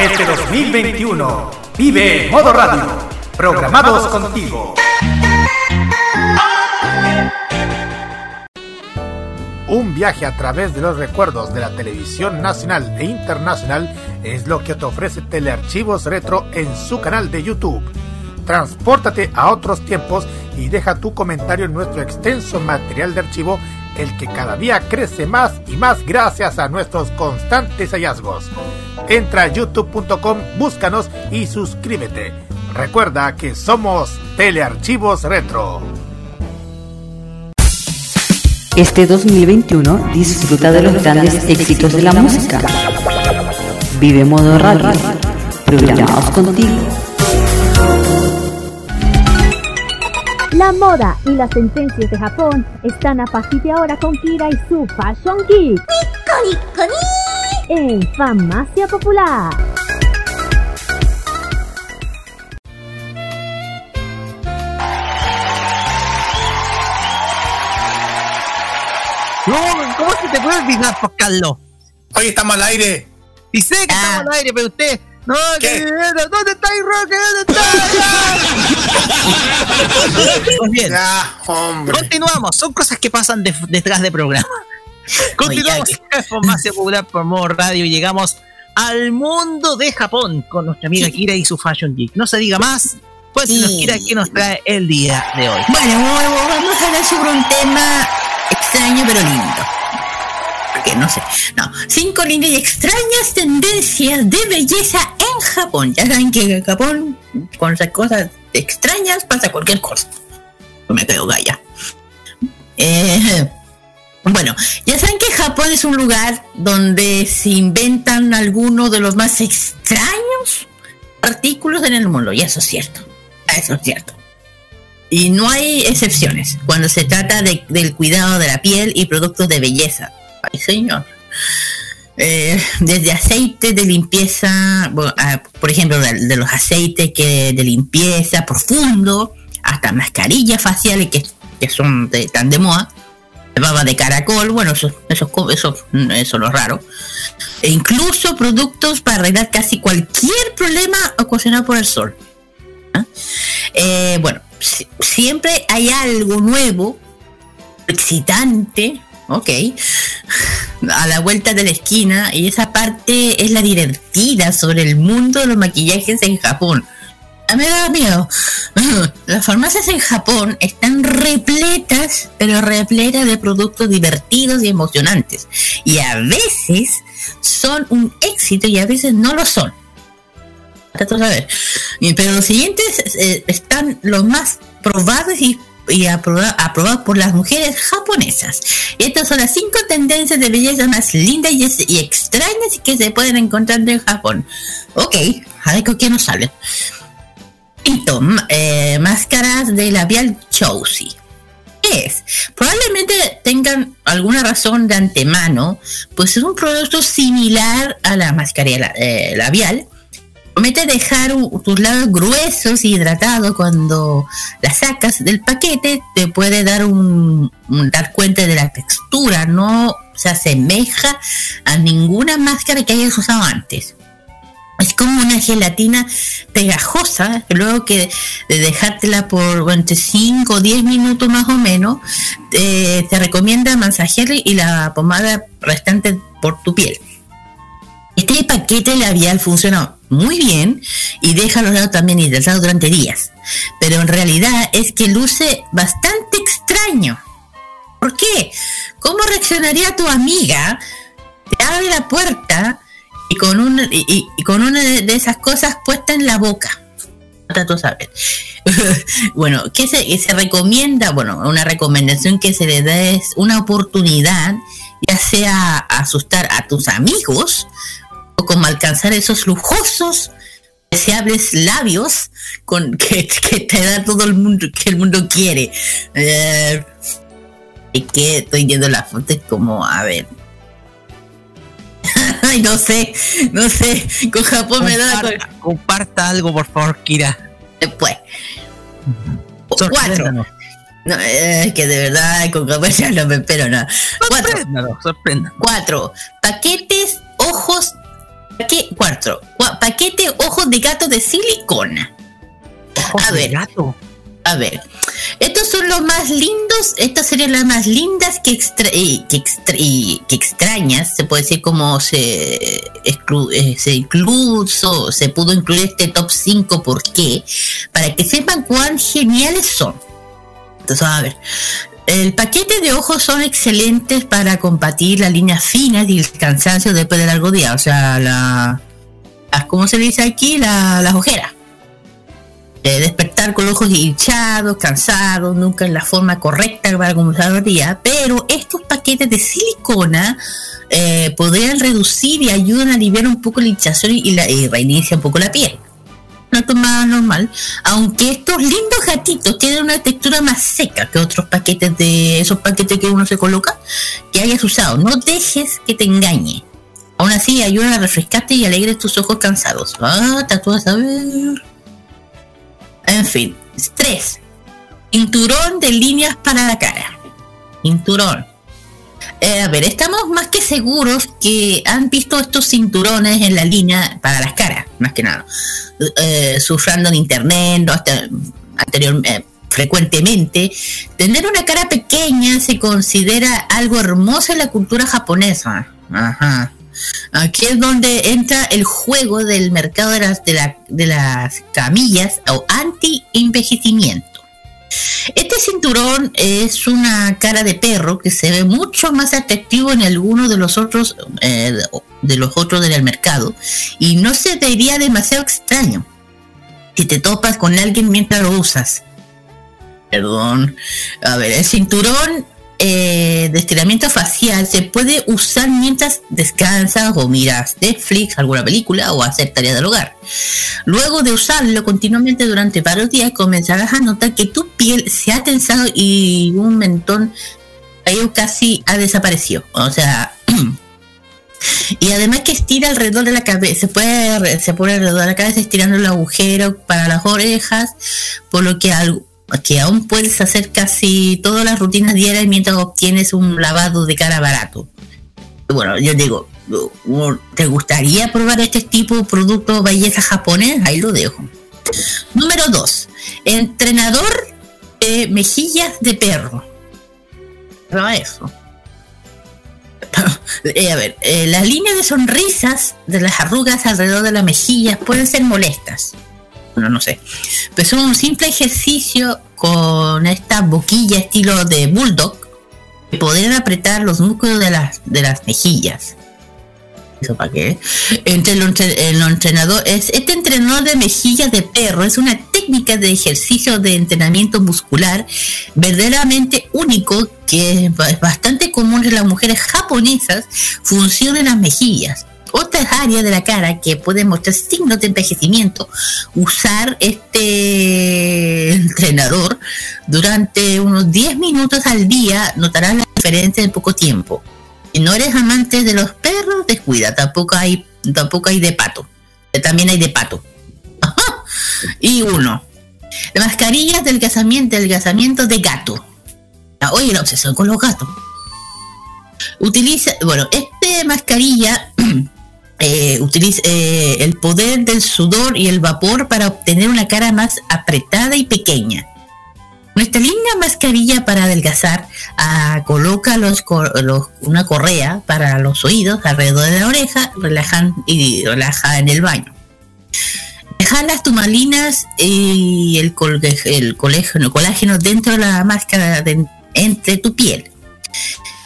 A: Este 2021 vive en modo radio, programados contigo. Un viaje a través de los recuerdos de la televisión nacional e internacional es lo que te ofrece Telearchivos Retro en su canal de YouTube. Transpórtate a otros tiempos y deja tu comentario en nuestro extenso material de archivo el que cada día crece más y más gracias a nuestros constantes hallazgos. Entra a youtube.com, búscanos y suscríbete. Recuerda que somos Telearchivos Retro.
I: Este 2021 disfruta de los grandes éxitos de la música. Vive modo radio, programados contigo.
B: La moda y las tendencias de Japón están a partir de ahora con Kira y su Fashion Geek. En Farmacia Popular.
C: No, ¿cómo se te puede olvidar, Carlos?
E: Hoy estamos al aire.
C: Y sé que
D: Ah.
C: estamos al aire, pero usted. No,
E: ¿Qué?
C: que- ¿dónde está Roque? ¿Dónde está? Pues bien,
E: Ya, hombre.
C: continuamos. Son cosas que pasan de- detrás de programa. Continuamos en Farmacia Popular por modo radio y llegamos al mundo de Japón con nuestra amiga Kira y su Fashion Geek. No se diga más. Pues
D: Sí.
C: nos Kira, ¿qué nos trae el día de hoy?
D: Bueno, vamos a hablar sobre un tema extraño pero lindo. Porque no sé. No, cinco lindas y extrañas tendencias de belleza en Japón. Ya saben que en Japón, con esas cosas extrañas, pasa cualquier cosa. Me quedo gaya. Eh, bueno, ya saben que Japón es un lugar donde se inventan algunos de los más extraños artículos en el mundo. Y eso es cierto. Eso es cierto. Y no hay excepciones cuando se trata de- del cuidado de la piel y productos de belleza. Ay, señor. Eh, desde aceites de limpieza, ah, por ejemplo, de, los aceites que de limpieza profundo, hasta mascarillas faciales que, que son tan de moda, baba de caracol, bueno, eso, eso, eso, eso es lo raro. E incluso productos para arreglar casi cualquier problema ocasionado por el sol. ¿Ah? Eh, bueno, si- siempre hay algo nuevo, excitante, ok, a la vuelta de la esquina y esa parte es la divertida sobre el mundo de los maquillajes en Japón. A mí me da miedo. Las farmacias en Japón están repletas, pero repletas de productos divertidos y emocionantes. Y a veces son un éxito y a veces no lo son. Trato de saber. Pero los siguientes eh, están los más probados y, y aproba- aprobados por las mujeres japonesas. Estas son las cinco tendencias de belleza más lindas y, extrañas que se pueden encontrar en Japón. Ok, a ver con qué nos salen. Quinto, eh, máscaras de labial Chousi. ¿Qué es? Probablemente tengan alguna razón de antemano, pues es un producto similar a la mascarilla eh, labial. Promete dejar tus labios gruesos y hidratados cuando la sacas del paquete. Te puede dar un, dar cuenta de la textura. No se asemeja a ninguna máscara que hayas usado antes. Es como una gelatina pegajosa, luego que de dejártela por entre 5 o 10 minutos más o menos, te recomienda masajear y la pomada restante por tu piel. Este paquete labial funciona muy bien y deja los lados también hidratados durante días. Pero en realidad es que luce bastante extraño. ¿Por qué? ¿Cómo reaccionaría tu amiga? Te abre la puerta y con una, y, con una de, esas cosas puesta en la boca. De saber. bueno, ¿qué se, se recomienda? Bueno, una recomendación que se le da es una oportunidad, ya sea asustar a tus amigos o como alcanzar esos lujosos, deseables labios con que, que te da todo el mundo que el mundo quiere. Eh, y que estoy viendo la foto es como, a ver. Ay, no sé, no sé. Con Japón me da.
C: Comparta, comparta algo, por favor, Kira.
D: Después. Cuatro. No, eh, es que de verdad con Japón ya no me espero nada. Cuatro. Cuatro. Paquetes, ojos. Paque, cuatro. Paquete, ojos de gato de silicona.
C: Ojos
D: A
C: de
D: ver.
C: gato.
D: A ver, estos son los más lindos, estas serían las más lindas que, extra, eh, que, extra- y que extrañas, se puede decir como se, eh, se incluso se pudo incluir este top 5, ¿por qué? Para que sepan cuán geniales son. Entonces, a ver, el paquete de ojos son excelentes para combatir las líneas finas y el cansancio después de largo día, o sea, la, ¿cómo se dice aquí? La- las ojeras. Despertar con los ojos hinchados, cansados, nunca en la forma correcta para comenzar el día, pero estos paquetes de silicona eh, podrían reducir y ayudan a aliviar un poco la hinchazón y, la, y reinicia un poco la piel. Es más normal, aunque estos lindos gatitos tienen una textura más seca que otros paquetes de esos paquetes que uno se coloca, que hayas usado. No dejes que te engañe. Aún así, ayudan a refrescarte y alegres tus ojos cansados. Ah, tatuas, a ver. En fin, 3. Cinturón de líneas para la cara. Cinturón. Eh, a ver, estamos más que seguros que han visto estos cinturones en la línea para las caras, más que nada. Eh, surfando en internet, ¿no? hasta anterior, eh, frecuentemente. Tener una cara pequeña se considera algo hermoso en la cultura japonesa. Ajá. Aquí es donde entra el juego del mercado de las, de de las camillas o anti-envejecimiento. Este cinturón es una cara de perro que se ve mucho más atractivo en alguno de los otros eh, de los otros del mercado y no se te demasiado extraño si te topas con alguien mientras lo usas. Perdón. A ver, el cinturón eh, de estiramiento facial se puede usar mientras descansas o miras Netflix, alguna película o hacer tareas del hogar. Luego de usarlo continuamente durante varios días, comenzarás a notar que tu piel se ha tensado y un mentón casi ha desaparecido. O sea, y además que estira alrededor de la cabeza, se puede se pone alrededor de la cabeza estirando el agujero para las orejas, por lo que algo que aún puedes hacer casi todas las rutinas diarias mientras obtienes un lavado de cara barato. Bueno, yo digo, ¿te gustaría probar este tipo de producto belleza japonés? Ahí lo dejo. Número 2. Entrenador de mejillas de perro. Prueba eso. Eh, a ver, eh, las líneas de sonrisas de las arrugas alrededor de las mejillas pueden ser molestas. Bueno, no sé. Pero es un simple ejercicio con esta boquilla estilo de bulldog que podrían apretar los músculos de las, de las mejillas. ¿Eso para qué? Entre el, entre- el entrenador, es, este entrenador de mejillas de perro es una técnica de ejercicio de entrenamiento muscular verdaderamente único que es ba- bastante común en las mujeres japonesas. Funciona en las mejillas. Otras áreas de la cara que pueden mostrar signos de envejecimiento. Usar este entrenador durante unos 10 minutos al día notarás la diferencia en poco tiempo. Si no eres amante de los perros, descuida, tampoco hay, tampoco hay de pato. También hay de pato. Y uno. La mascarilla del casamiento, del casamiento de gato. Ah, Oye, la obsesión con los gatos. Utiliza, bueno, esta mascarilla eh, utiliza eh, el poder del sudor y el vapor para obtener una cara más apretada y pequeña. Nuestra linda mascarilla para adelgazar ah, coloca los, los- una correa para los oídos alrededor de la oreja relajan y relaja en el baño. Jalas tumalinas y el, col- el colágeno, colágeno dentro de la máscara entre tu piel.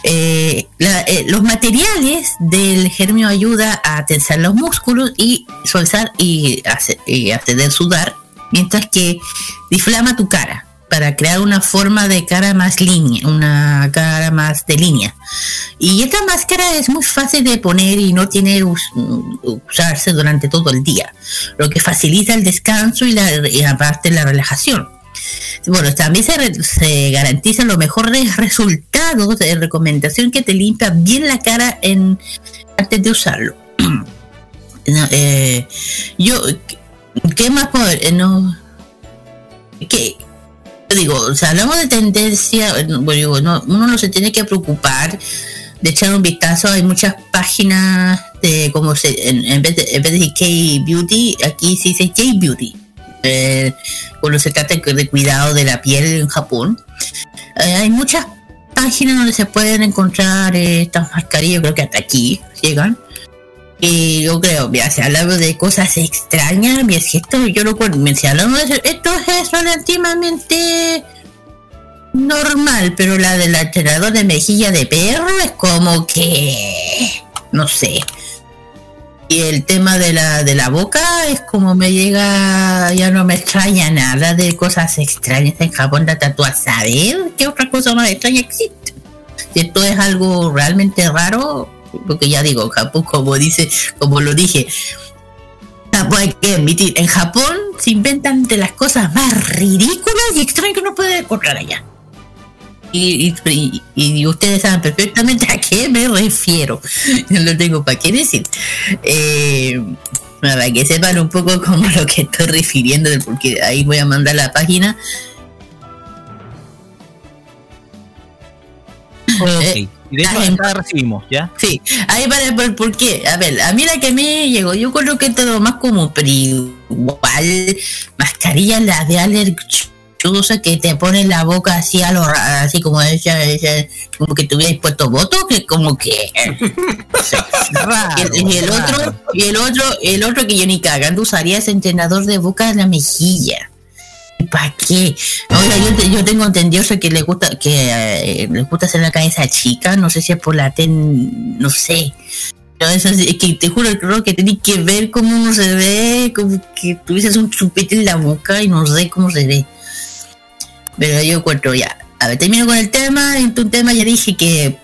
D: Eh, la- eh, los materiales del germio ayuda a tensar los músculos y suavizar y, hace- y hacer sudar, mientras que diflama tu cara para crear una forma de cara más línea, una cara más de línea. Y esta máscara es muy fácil de poner y no tiene us- usarse durante todo el día, lo que facilita el descanso y, la, y aparte la relajación. Bueno, también se, re- se garantizan los mejores resultados de recomendación que te limpia bien la cara antes de usarlo. Eh, yo, ¿qué más puedo? Eh, no, ¿qué? Digo, o hablamos de tendencia, bueno, uno no se tiene que preocupar de echar un vistazo, hay muchas páginas de como se, en, vez de, en vez de decir K-Beauty, aquí se dice J-Beauty. Eh, cuando se trata de cuidado de la piel en Japón. Eh, hay muchas páginas donde se pueden encontrar eh, estas mascarillas, creo que hasta aquí llegan. Y yo creo, mira, si hablamos de cosas extrañas, mira, si esto, yo lo cuento, si de esto es relativamente normal, pero la del alternador de mejilla de perro es como que, no sé. Y el tema de la, de la boca es como me llega, ya no me extraña nada de cosas extrañas en Japón, de tatuar saber qué otra cosa más extraña existe. Si esto es algo realmente raro, porque ya digo, Japón, como dice, como lo dije, Japón hay que admitir, en Japón se inventan de las cosas más ridículas y extrañas que uno puede encontrar allá. Y, y- y ustedes saben perfectamente a qué me refiero. No lo tengo para qué decir. Eh, para que sepan un poco como lo que estoy refiriendo, porque ahí voy a mandar la página.
C: Ok. Y de hecho, acá recibimos, ¿ya?
D: Sí, ahí para por, por qué. A ver, a mí la que me llegó, yo creo que es todo más como, pero igual, mascarilla labial chusa que te pone la boca así a lo así como ella, ella como que tuvierais puesto voto, que como que no sé. y, el, el otro, y el otro, el otro que yo ni cagando usaría ese entrenador de boca en la mejilla. ¿Para qué? Oiga, yo, yo tengo entendido que le gusta que eh, le gusta hacer la cabeza chica, no sé si es por la ten, no sé. Es que te juro creo que tenés que ver cómo uno se ve, como que tuvieses un chupete en la boca y no sé cómo se ve. Pero yo encuentro ya. A ver, termino con el tema. En tu tema ya dije que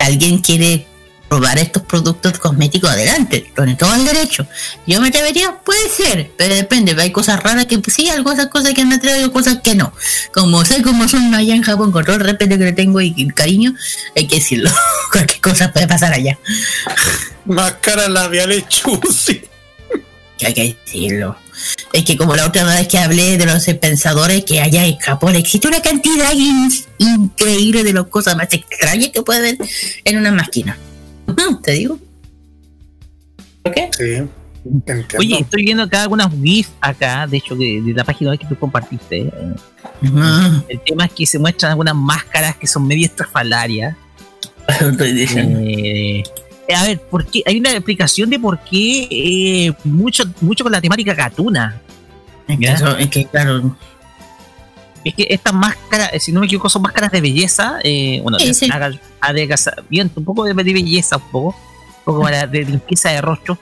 D: alguien quiere probar estos productos cosméticos adelante, tiene todo el derecho. Yo me atrevería, puede ser, pero depende, hay cosas raras que sí, algunas cosas que me atrevo y cosas que no. Como sé cómo son allá en Japón, con todo el respeto que le tengo y cariño, hay que decirlo. Cualquier cosa puede pasar allá.
E: Máscara labial chusi.
D: Que hay que decirlo. Es que como la otra vez que hablé de los pensadores que allá en Japón existe una cantidad in- increíble de las cosas más extrañas que puede ver en una máquina. ¿Te digo? ¿Por qué?
E: Sí. Entiendo.
C: Oye, estoy viendo acá algunas GIFs acá, de hecho, de la página web que tú compartiste. eh. El tema es que se muestran algunas máscaras que son medio estrafalarias.
D: Estoy diciendo.
C: Eh, a ver, ¿por qué? hay una explicación de por qué eh, mucho, mucho con la temática gatuna.
D: Es que, eso- es que, claro,
C: Es que estas máscaras, eh, si no me equivoco, son máscaras de belleza. Eh, bueno,
D: Sí,
C: de
D: sí.
C: un poco de, de belleza, un poco. Un poco para de limpieza de rostro.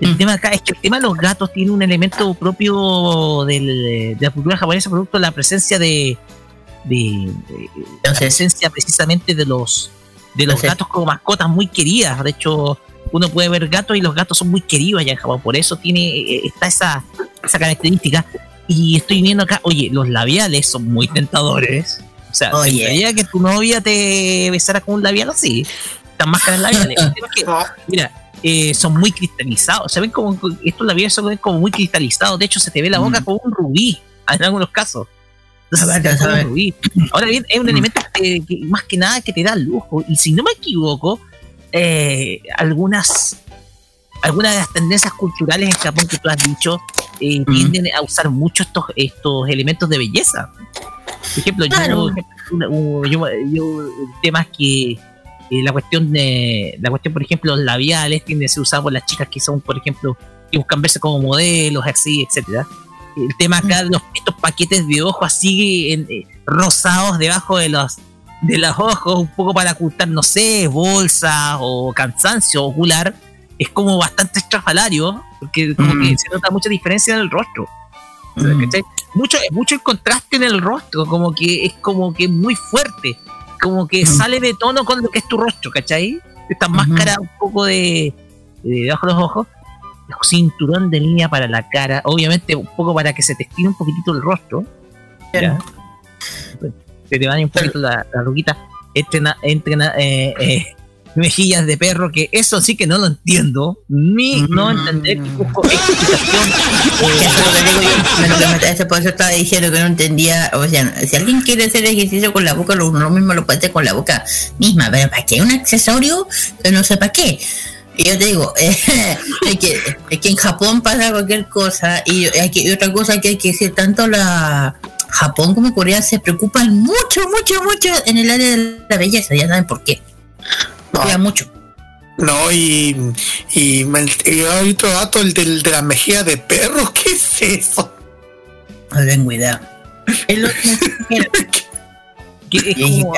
C: El
D: Mm.
C: tema acá es que el tema de los gatos tiene un elemento propio del- de la cultura japonesa, producto de la presencia de. de, de- la presencia precisamente de los de los gatos como mascotas muy queridas. De hecho, uno puede ver gatos y los gatos son muy queridos allá en Japón. Por eso tiene eh, está esa, esa característica. Y estoy viendo acá, oye, los labiales son muy tentadores. O sea,
D: Oye.
C: ¿te gustaría que tu novia te besara con un labial así? Estas máscaras labiales. Que, mira, eh, son muy cristalizados. Se ven como, estos labiales son como muy cristalizados. De hecho, se te ve la boca
D: Mm.
C: como un rubí en algunos casos. Ahora bien, es un
D: Mm.
C: elemento que, que más que nada que te da lujo. Y si no me equivoco, eh, algunas algunas de las tendencias culturales en Japón que tú has dicho eh,
D: Mm.
C: tienden a usar mucho estos estos elementos de belleza. Por ejemplo,
D: Claro.
C: yo, yo- temas que eh, la cuestión de la cuestión, por ejemplo, los labiales tienden a ser usados por las chicas que son, por ejemplo, que buscan verse como modelos, así, etcétera. El tema acá de los, estos paquetes de ojos así en- eh, rosados debajo de los de los ojos, un poco para ocultar, no sé, bolsas o cansancio ocular, es como bastante estrafalario, porque como
D: Mm.
C: que se nota mucha diferencia en el rostro. O sea,
D: Mm.
C: Mucho, mucho el contraste en el rostro, como que es como que muy fuerte, como que
D: Mm.
C: sale de tono con lo que es tu rostro, ¿cachai? Esta máscara un poco de, de debajo de los ojos, cinturón de línea para la cara, obviamente un poco para que se te estire un poquitito el rostro. ¿ya? Se te vaya un poquito la, la ruquita. Entrena, entrena, eh, eh, mejillas de perro, que eso sí que no lo entiendo, ni no entender que busco explicación.
D: Que eso por eso estaba diciendo que no entendía, o sea, si alguien quiere hacer ejercicio con la boca, lo, lo mismo lo puede hacer con la boca misma, pero ¿para qué un accesorio? Que no sé para qué. Y yo te digo, eh, es, que, es que en Japón pasa cualquier cosa y, hay que, y otra cosa que hay que decir, tanto la Japón como Corea se preocupan mucho, mucho, mucho en el área de la belleza, ya saben por qué. Cuida mucho.
E: No, y, y, hay otro dato, el del, de la mejilla de perro. ¿Qué es eso?
D: No tengo idea. Es lo que-
C: es, como-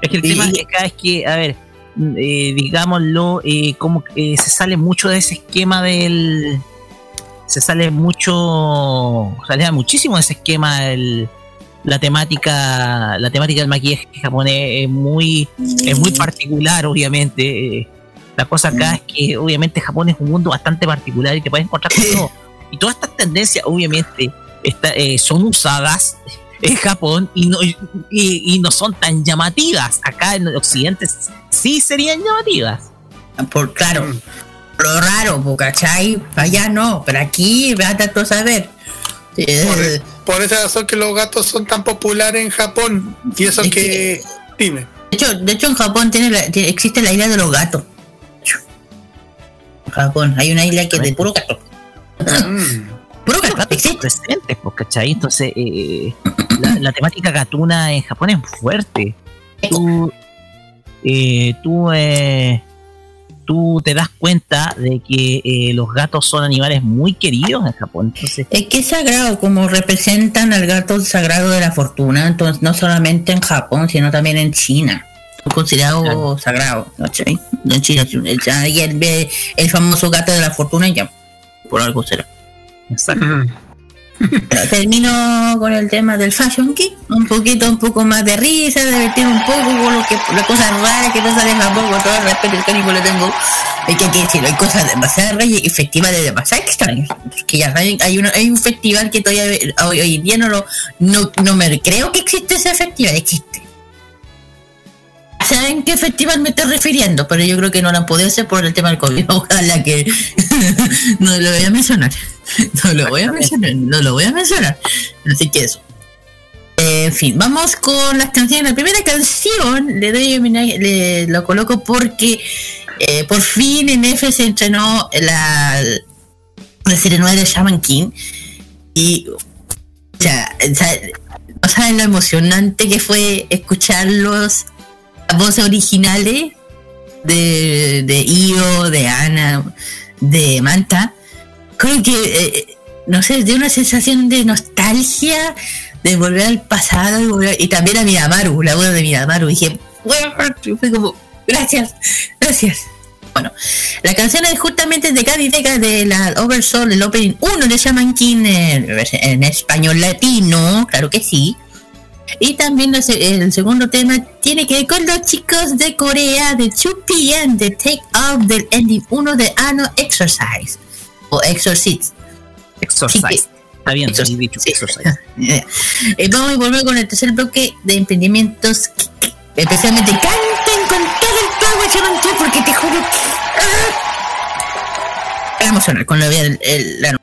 C: es que el tema
D: Y-
C: acá es que, a ver, eh, digámoslo, eh, como que se sale mucho de ese esquema del. Se sale mucho. Sale muchísimo de ese esquema del. La temática, la temática del maquillaje japonés es muy, es muy particular, obviamente. eh, La cosa acá es que obviamente Japón es un mundo bastante particular y te puedes encontrar con todo. Y todas estas tendencias, obviamente, eh, son usadas en Japón y no, y, y no son tan llamativas. Acá en el occidente sí serían llamativas.
D: Por, claro, lo raro, ¿cachai? Allá no, pero aquí, vete a saber. Eh,
E: Por esa razón que los gatos son tan populares en Japón. Y eso
D: Es
E: que... Dime.
D: De hecho, de hecho en Japón tiene la- tiene- existe la isla de los gatos. En Japón hay una isla que es de puro gato. Puro gato, existe.
C: presentes, pues, ¿cachai? Entonces, eh, la, la temática gatuna en Japón es fuerte. Tú, eh, tú, eh, tú te das cuenta de que eh, los gatos son animales muy queridos en Japón. Entonces,
D: Es que es sagrado, como representan al gato sagrado de la fortuna, entonces no solamente en Japón, sino también en China. Es considerado sagrado, ¿cachai? En China, el, el, el famoso gato de la fortuna ya, por algo será.
C: exacto.
D: Termino con el tema del Fashion Geek, un poquito, un poco más de risa, divertir un poco con lo que, las cosas raras que pasan en Japón, con todo el respeto y cariño le tengo. Hay que decirlo, hay cosas demasiado raras y festivales demasiado extraños. Que ya hay un festival que todavía hoy, hoy en día no, lo, no, no me creo que existe ese festival, existe. ¿Saben qué festival me estoy refiriendo? Pero yo creo que no lo han podido hacer por el tema del COVID. Ojalá que no lo voy a mencionar. No lo voy a mencionar. No lo voy a mencionar. Así que eso. Eh, en fin, vamos con las canciones. La primera canción le doy homenaje, le lo coloco porque eh, por fin en F se entrenó la, la serie nueva de Shaman King. Y o o sea, no saben lo emocionante que fue escucharlos las voces originales de, de Io, de Ana, de Manta. Creo que, eh, no sé, de una sensación de nostalgia, de volver al pasado y, volver- y también a Midamaru, la voz de Midamaru. Dije, bueno, fue como, gracias, gracias. Bueno, la canción es justamente de Gaby Vega de la Oversoul, el opening 1 de Shaman King en español latino, claro que sí. Y también el, se- el segundo tema tiene que ver con los chicos de Corea de 2PM de Take Off del ending 1 de Ano Exercise o Exorcist.
C: Exorcise. Está bien, sí, dicho, exorcise.
D: Eh, vamos a volver con el tercer bloque de emprendimientos. Especialmente canten con todo el power King, porque te juro que. ¡ah! Emocionar con la, el, el-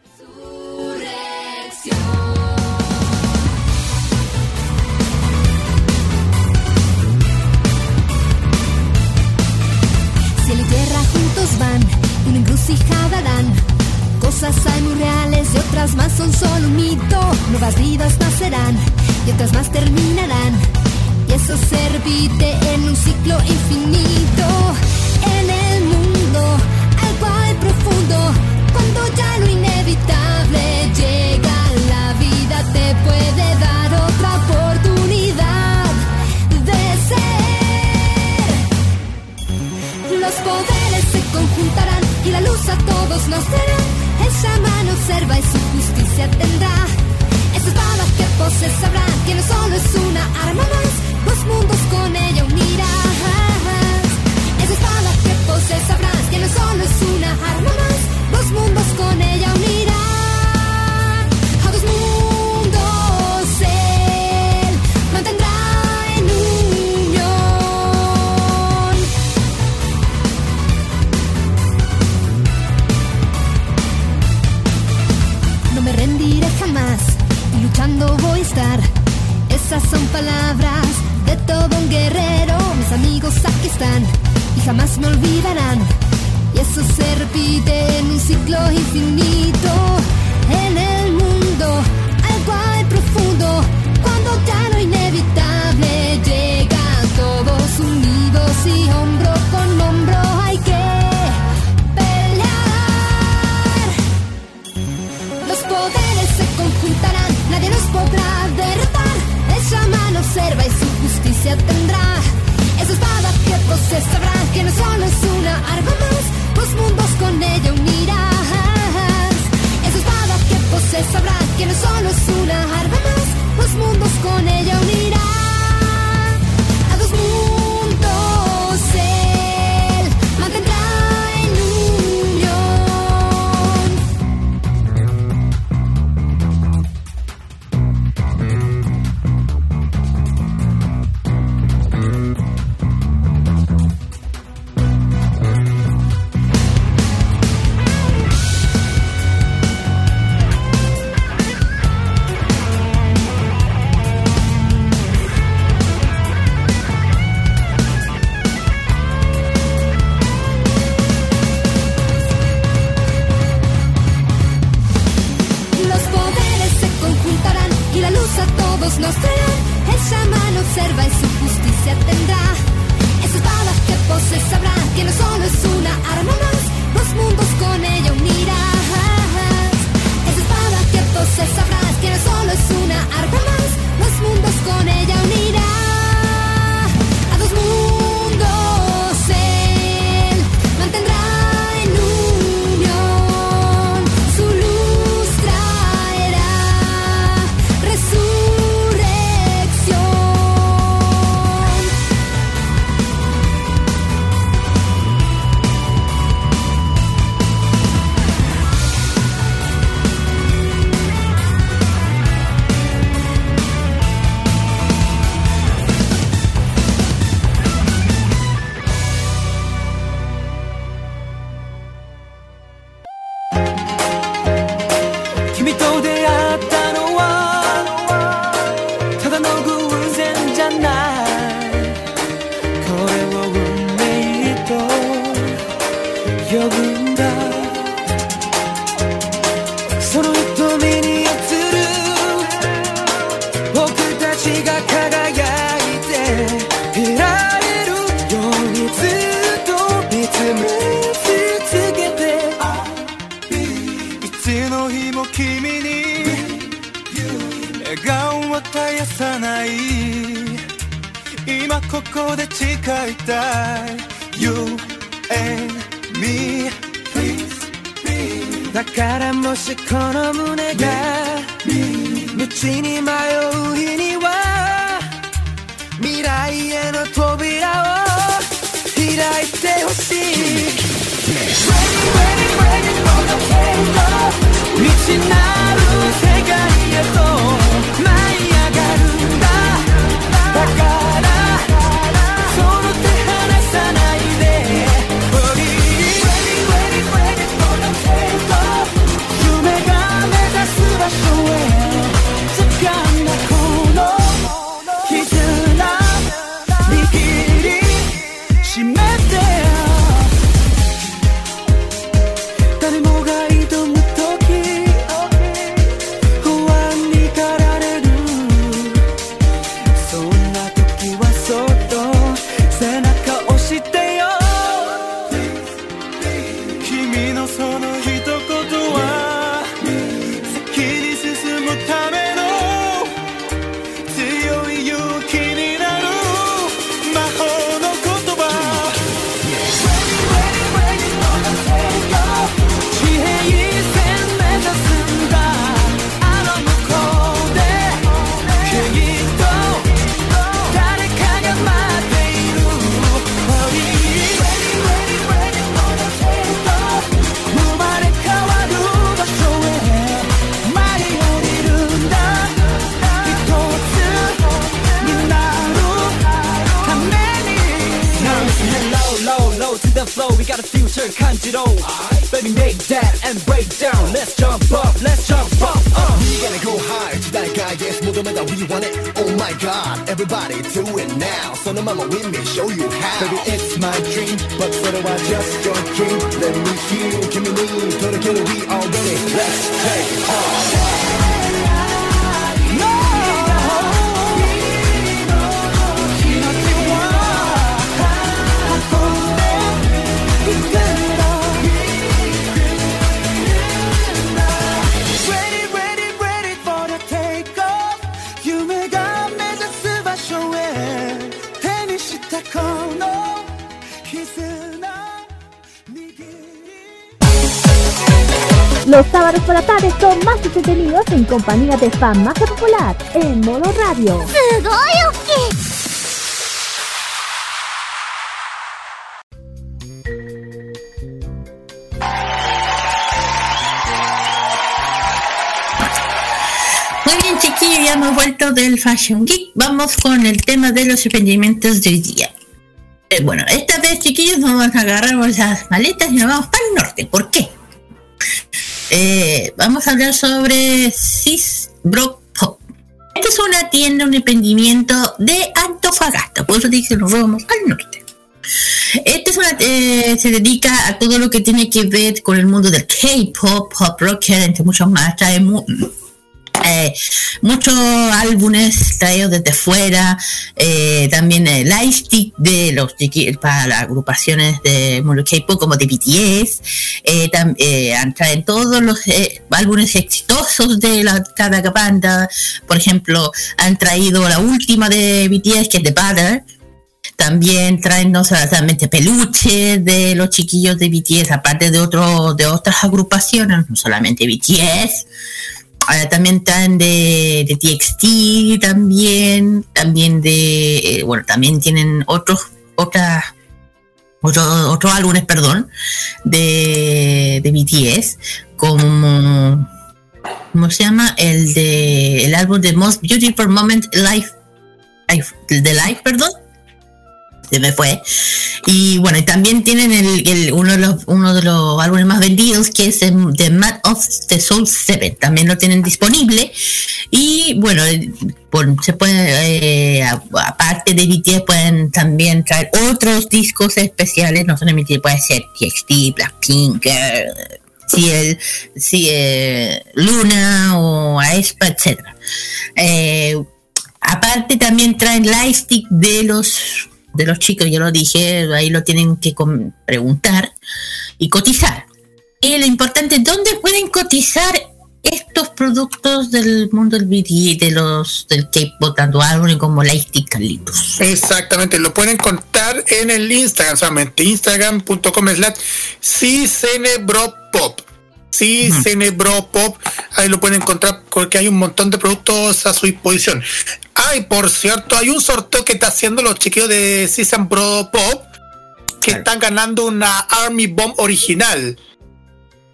J: Cosas hay muy reales y otras más son solo un mito. Nuevas vidas nacerán y otras más terminarán. Y eso se repite en un ciclo infinito. Nos dará. El chamán observa y su justicia tendrá. Esa espada que posee sabrá que no solo es una arma más, los mundos con ella Esas son palabras de todo un guerrero. Mis amigos aquí están y jamás me olvidarán. Y eso se repite en un ciclo infinito. En el tendrá esa espada que posee sabrá que no solo es una arma más, los mundos con ella unirás. Esa espada que posee sabrá que no solo ここで誓いたい
K: You and me Please be だからもしこの胸が道に迷う日には未来への扉を開いてほしい Ready, ready, ready for the k i n g d o 道なる
B: 世界 compañía de fan más popular en modo radio.
D: Muy bien, chiquillos, ya hemos vuelto del Fashion Geek. Vamos con el tema de los emprendimientos del día. Eh, bueno, esta vez, chiquillos, vamos a agarrar las maletas y nos vamos para el norte. ¿Por qué? Eh, vamos a hablar sobre Sisbrook Pop. Esta es una tienda, un emprendimiento de Antofagasta. Por eso dije nos vamos al norte. Esta es una, eh, se dedica a todo lo que tiene que ver con el mundo del K-pop, pop rocker, entre muchos más. Trae eh, muchos álbumes traídos desde fuera, eh, también el lightstick de los para las agrupaciones de K-pop como de BTS, eh, eh, traen todos los álbumes exitosos de la, cada banda, por ejemplo, han traído la última de BTS que es The Butter, también traen no solamente peluches de los chiquillos de BTS, aparte de otro, de otras agrupaciones, no solamente BTS. Ahora también traen de, de TXT también, también de, eh, bueno, también tienen otros, otras, otros, otros álbumes, perdón, de, de BTS, como, ¿cómo se llama? El de, el álbum de Most Beautiful Moment Life, Life de Life, perdón, me fue. Y bueno, también tienen el, el- uno, de los, uno de los álbumes más vendidos que es el The Mad of the Soul 7. También lo tienen disponible. Y bueno, eh, se puede, eh, aparte de BTS, pueden también traer otros discos especiales. No solamente puede ser TXT, Blackpink, eh, CL, CL, Luna o Aespa, etc. Eh, aparte también traen lightstick de los de los chicos, yo lo dije, ahí lo tienen que preguntar y cotizar. Y lo importante, ¿dónde pueden cotizar estos productos del mundo del BD, de los del K-pop, tanto como lightstick Carlitos?
E: Exactamente, lo pueden contar en el Instagram solamente, instagram.com slash cicenebropop. Sí, Cenebropop, ahí lo pueden encontrar porque hay un montón de productos a su disposición. Ay, por cierto, hay un sorteo que está haciendo los chiquillos de Season Bro Pop que están ganando una Army Bomb original.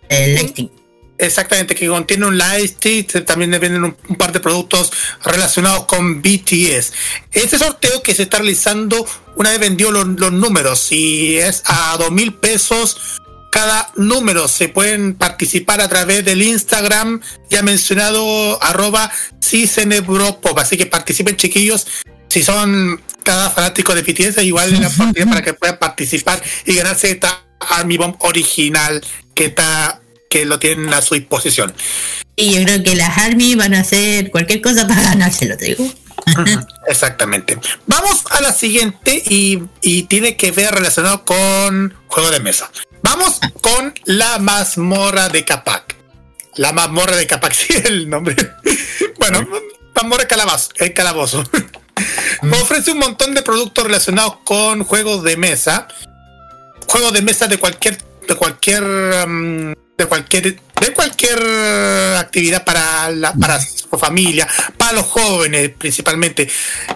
D: El.
E: Exactamente, que contiene un lightstick, también venden un, un par de productos relacionados con BTS. Este sorteo que se está realizando una vez vendió los, los números y es a dos mil pesos cada número. Se pueden participar a través del Instagram ya mencionado arroba cicenebropop. Así que participen chiquillos. Si son cada fanático de BTS, igual la oportunidad para que puedan participar y ganarse esta Army Bomb original que está que lo tienen a su disposición.
D: Y yo creo que las Army van a hacer cualquier cosa para ganárselo, te digo.
E: Exactamente. Vamos a la siguiente y, y tiene que ver relacionado con juego de mesa. Vamos con la mazmorra de Capac. La mazmorra de Capac, sí, el nombre. bueno, mazmorra calabazo, el calabozo. Ofrece un montón de productos relacionados con juegos de mesa. Juegos de mesa de cualquier, de cualquier, um, de cualquier, de cualquier actividad para la, para su familia, para los jóvenes principalmente.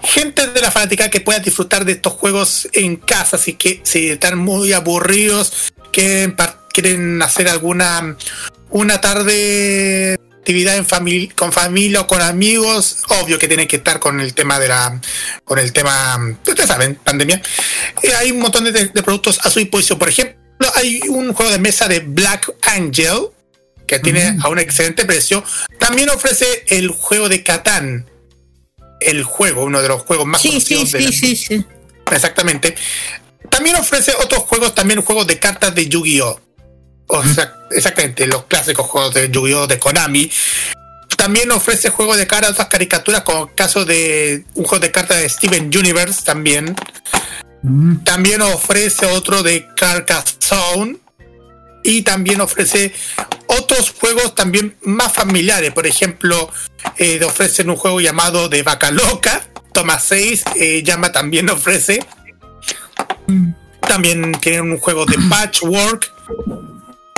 E: Gente de la fanática que pueda disfrutar de estos juegos en casa, así que si están muy aburridos, quieren, quieren hacer alguna una tarde actividad en famili- con familia o con amigos, obvio que tiene que estar con el tema de la, con el tema, ustedes saben, pandemia. Eh, hay un montón de, de productos a su disposición. Por ejemplo, hay un juego de mesa de Black Angel que tiene a un excelente precio. También ofrece el juego de Catán. El juego, uno de los juegos más
D: Sí, sí,
E: conocidos de
D: sí,
E: la-
D: sí, sí.
E: Exactamente. También ofrece otros juegos, también juegos de cartas de Yu-Gi-Oh! O sea, exactamente, los clásicos juegos de Yu-Gi-Oh! de Konami. También ofrece juegos de cartas, otras caricaturas, como el caso de un juego de cartas de Steven Universe también. También ofrece otro de Carcassonne. Y también ofrece otros juegos también más familiares. Por ejemplo, eh, ofrecen un juego llamado de Vaca Loca. Toma 6, eh, llama también ofrece. También tienen un juego de Patchwork.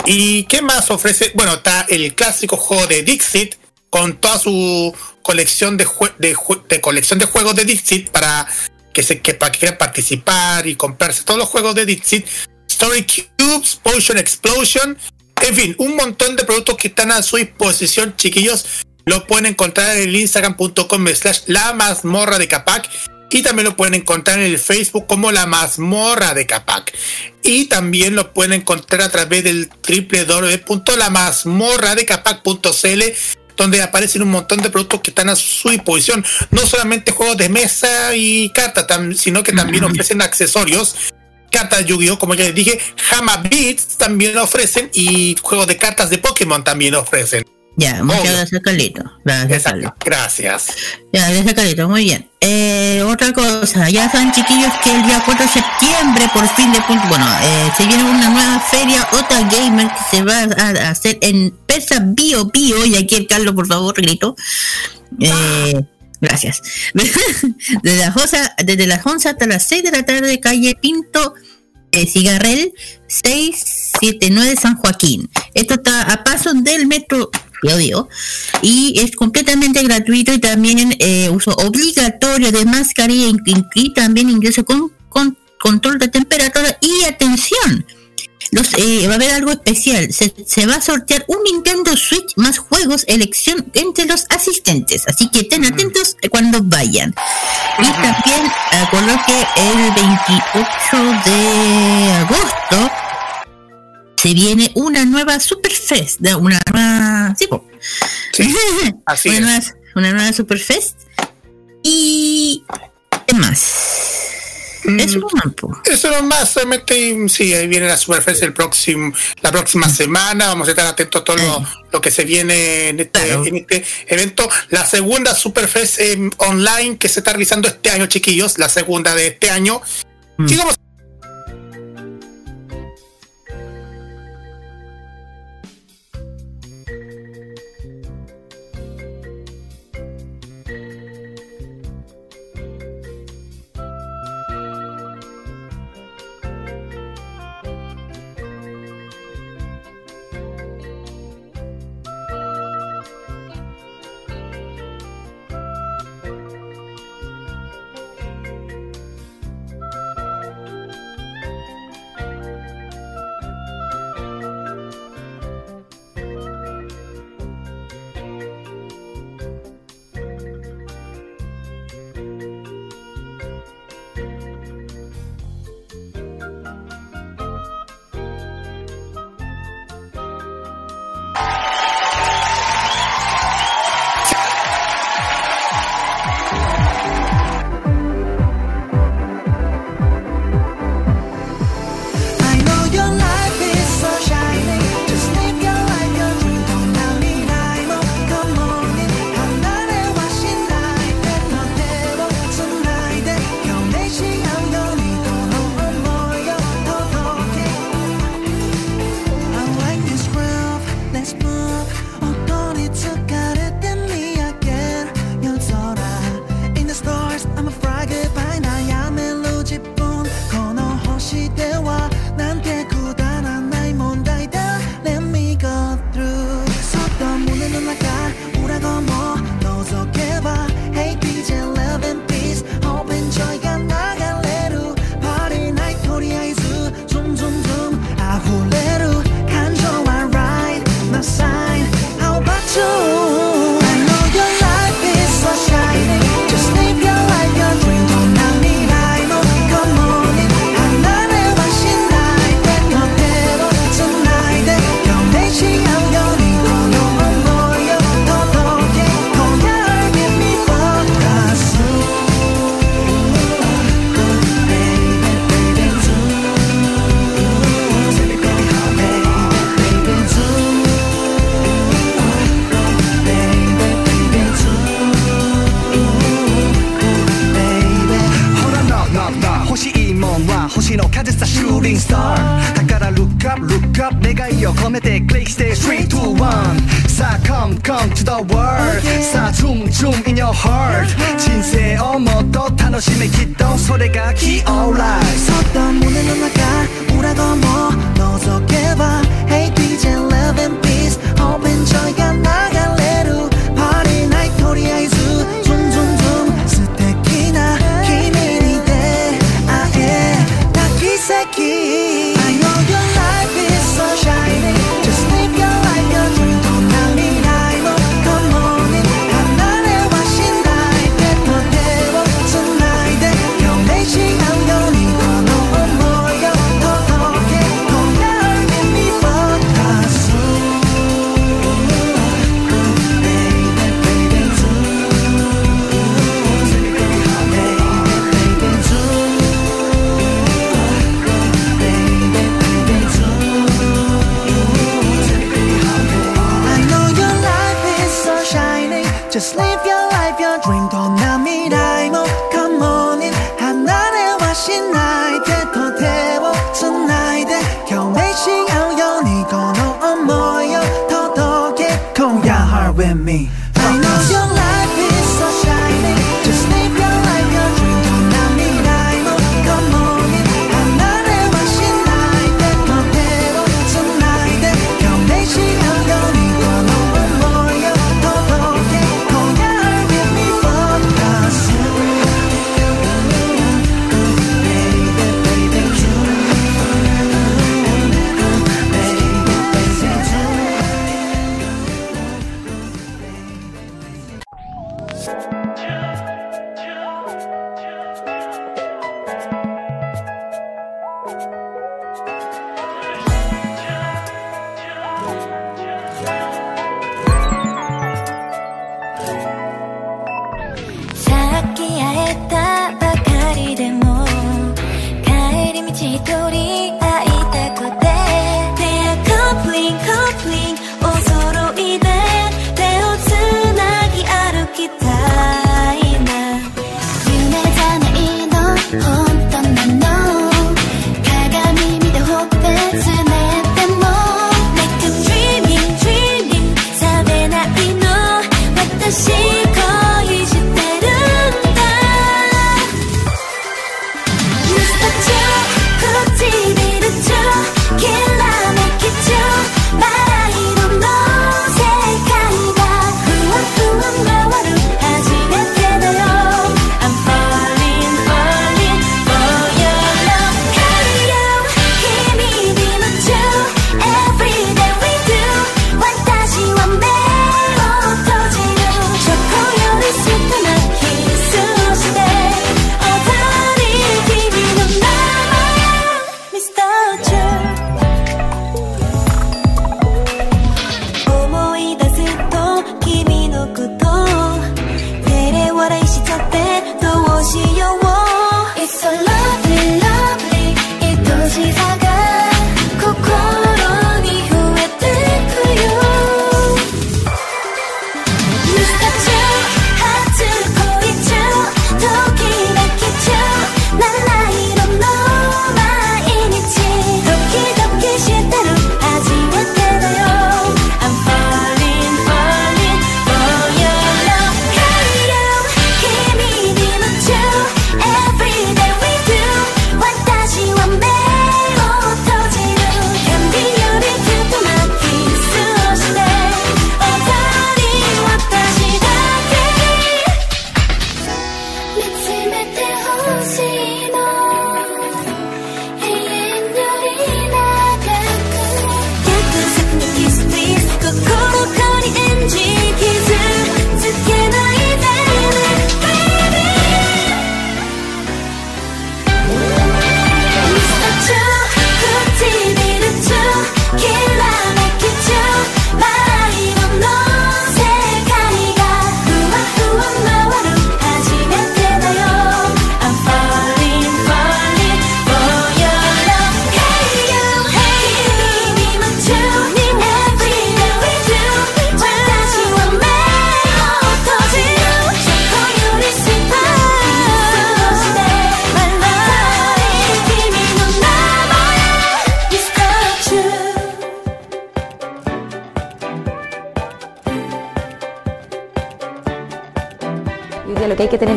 E: ¿Y qué más ofrece? Bueno, está el clásico juego de Dixit con toda su colección de, de, colección de juegos de Dixit para que se que para que quieran participar y comprarse todos los juegos de Dixit. Story Cubes, Potion Explosion, en fin, un montón de productos que están a su disposición, chiquillos. Lo pueden encontrar en instagram.com slash la mazmorra de Capac. Y también lo pueden encontrar en el Facebook como la mazmorra de Capac. Y también lo pueden encontrar a través del www.lamazmorradecapac.cl donde aparecen un montón de productos que están a su disposición. No solamente juegos de mesa y cartas, sino que también ofrecen accesorios. Cartas Yu-Gi-Oh! como ya les dije, Hama Beats también ofrecen y juegos de cartas de Pokémon también ofrecen.
D: Ya, muchas
E: Obvio.
D: gracias, Carlito. Gracias, Carlos.
E: Gracias.
D: Ya, gracias, Carlito. Muy bien. Eh, otra cosa, ya saben, chiquillos, que el día 4 de septiembre, por fin de punto, bueno, eh, se viene una nueva feria, otra gamer, que se va a, hacer en Pesa Bio Bio, y aquí el Carlos, por favor, grito. Eh, gracias. desde, las 11, desde las 11 hasta las 6 de la tarde, calle Pinto, eh, Cigarrel 679 San Joaquín. Esto está a paso del metro Bio Bio y es completamente gratuito y también eh, uso obligatorio de mascarilla y, y también ingreso con, con control de temperatura y atención. Los, eh, va a haber algo especial. Se, se va a sortear un Nintendo Switch más juegos, elección entre los asistentes. Así que estén atentos cuando vayan. Y también acuerdo que el 28 de agosto se viene una nueva Superfest. Una nueva. Sí, po.
E: así
D: una,
E: es.
D: nueva, una nueva Superfest. Y. ¿Qué más? Eso nomás, po.
E: Eso nomás, solamente sí, ahí viene la Superfest el próximo, la próxima semana. Vamos a estar atentos a todo lo, lo que se viene en este, en este evento. La segunda Superfest eh, online que se está realizando este año, chiquillos, la segunda de este año. Y vamos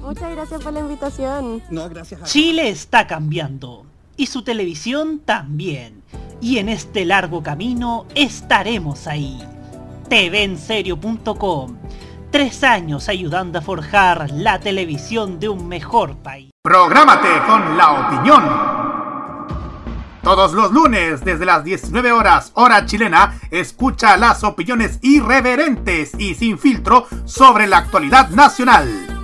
L: Muchas gracias por la invitación.
M: No, gracias a
N: Chile está cambiando y su televisión también. Y en este largo camino estaremos ahí. TVenserio.com. Tres años ayudando a forjar la televisión de un mejor país.
A: Prográmate con la opinión. Todos los lunes, desde las 19 horas, hora chilena, escucha las opiniones irreverentes y sin filtro sobre la actualidad nacional.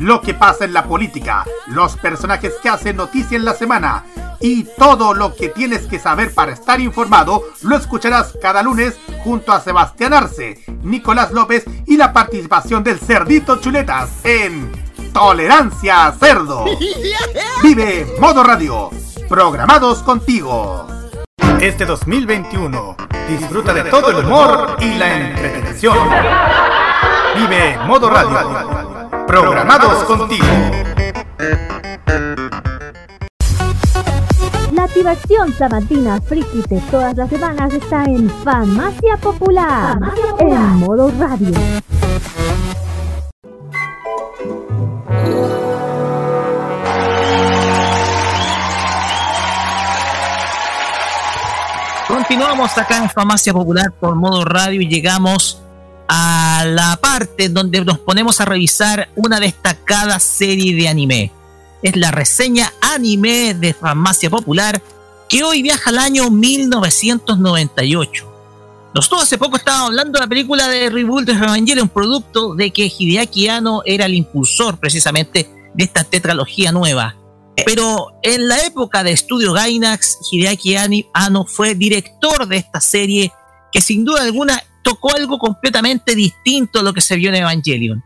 A: Lo que pasa en la política, los personajes que hacen noticia en la semana y todo lo que tienes que saber para estar informado, lo escucharás cada lunes junto a Sebastián Arce, Nicolás López y la participación del Cerdito Chuletas en Tolerancia Cerdo. Vive Modo Radio. Programados contigo. Este 2021, disfruta de todo el humor y la entretención. Vive Modo Radio. Programados contigo.
B: La diversión sabatina friki de todas las semanas está en Farmacia Popular, en modo radio.
C: Continuamos acá en Farmacia Popular por modo radio y llegamos a la parte donde nos ponemos a revisar una destacada serie de anime. Es la reseña anime de Farmacia Popular que hoy viaja al año 1998. Nosotros hace poco estábamos hablando de la película de Reboot de Evangelion, producto de que Hideaki Anno era el impulsor precisamente de esta tetralogía nueva. Pero en la época de Estudio Gainax, Hideaki Anno fue director de esta serie que sin duda alguna tocó algo completamente distinto a lo que se vio en Evangelion.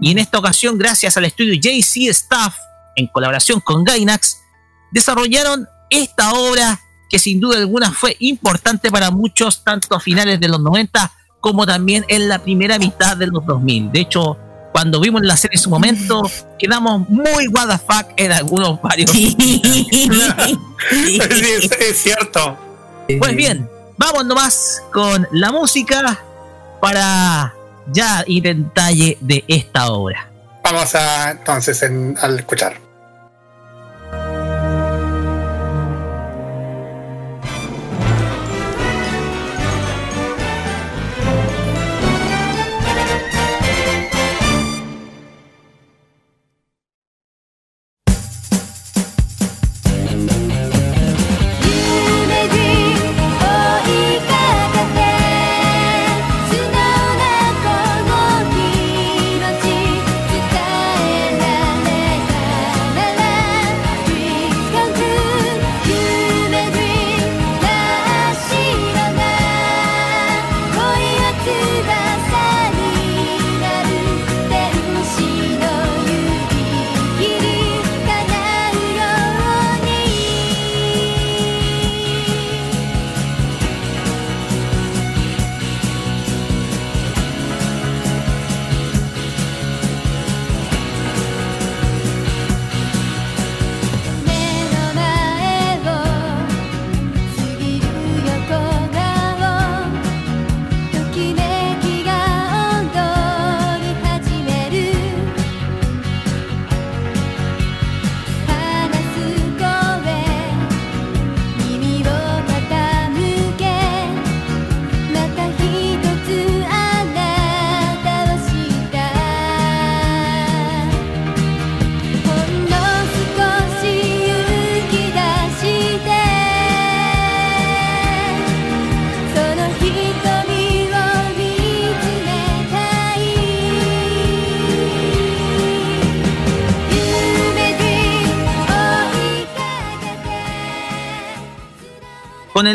C: Y en esta ocasión, gracias al estudio JC Staff, en colaboración con Gainax, desarrollaron esta obra que sin duda alguna fue importante para muchos, tanto a finales de los 90 como también en la primera mitad de los 2000. De hecho, cuando vimos la serie en su momento, quedamos muy what the fuck en algunos varios.
H: es, es cierto.
C: Pues bien, vamos nomás con la música para ya ir en detalle de esta obra.
H: Vamos a entonces en- al escuchar.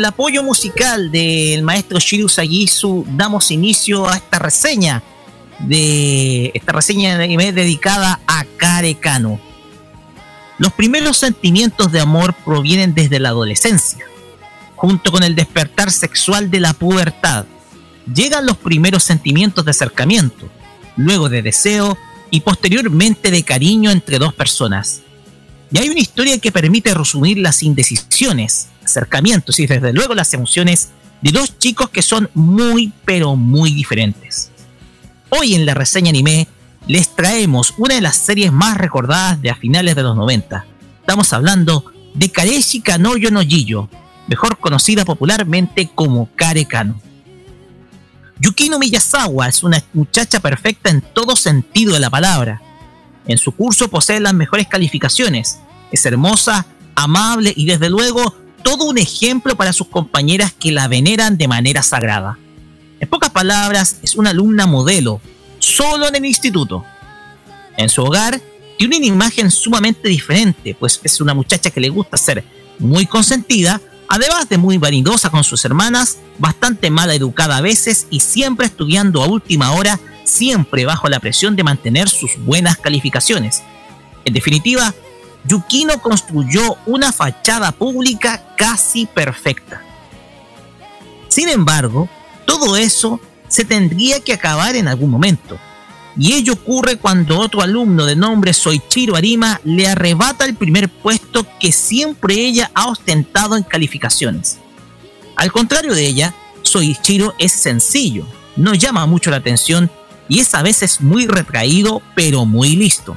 C: El apoyo musical del maestro Shiru Sagisu, damos inicio a esta reseña de esta reseña de dedicada a Kare Kano. Los primeros sentimientos de amor provienen desde la adolescencia, junto con el despertar sexual de la pubertad. Llegan los primeros sentimientos de acercamiento, luego de deseo y posteriormente de cariño entre dos personas. Y hay una historia que permite resumir las indecisiones, acercamientos y desde luego las emociones de dos chicos que son muy pero muy diferentes. Hoy en la reseña anime les traemos una de las series más recordadas de a finales de los 90. Estamos hablando de Kareshi Kanoyo no mejor conocida popularmente como Kare Kano. Yukino Miyazawa es una muchacha perfecta en todo sentido de la palabra. En su curso posee las mejores calificaciones. Es hermosa, amable y desde luego todo un ejemplo para sus compañeras que la veneran de manera sagrada. En pocas palabras, es una alumna modelo, solo en el instituto. En su hogar, tiene una imagen sumamente diferente, pues es una muchacha que le gusta ser muy consentida, además de muy vanidosa con sus hermanas, bastante mala educada a veces y siempre estudiando a última hora, siempre bajo la presión de mantener sus buenas calificaciones. En definitiva, Yukino construyó una fachada pública casi perfecta. Sin embargo, todo eso se tendría que acabar en algún momento. Y ello ocurre cuando otro alumno de nombre Soichiro Arima le arrebata el primer puesto que siempre ella ha ostentado en calificaciones. Al contrario de ella, Soichiro es sencillo, no llama mucho la atención y es a veces muy retraído pero muy listo.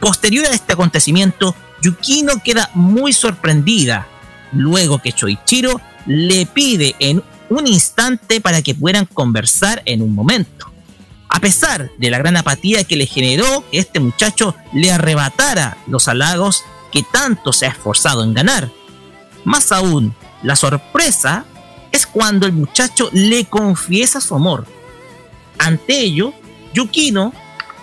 C: Posterior a este acontecimiento, Yukino queda muy sorprendida, luego que Choichiro le pide en un instante para que puedan conversar en un momento. A pesar de la gran apatía que le generó que este muchacho le arrebatara los halagos que tanto se ha esforzado en ganar. Más aún, la sorpresa es cuando el muchacho le confiesa su amor. Ante ello, Yukino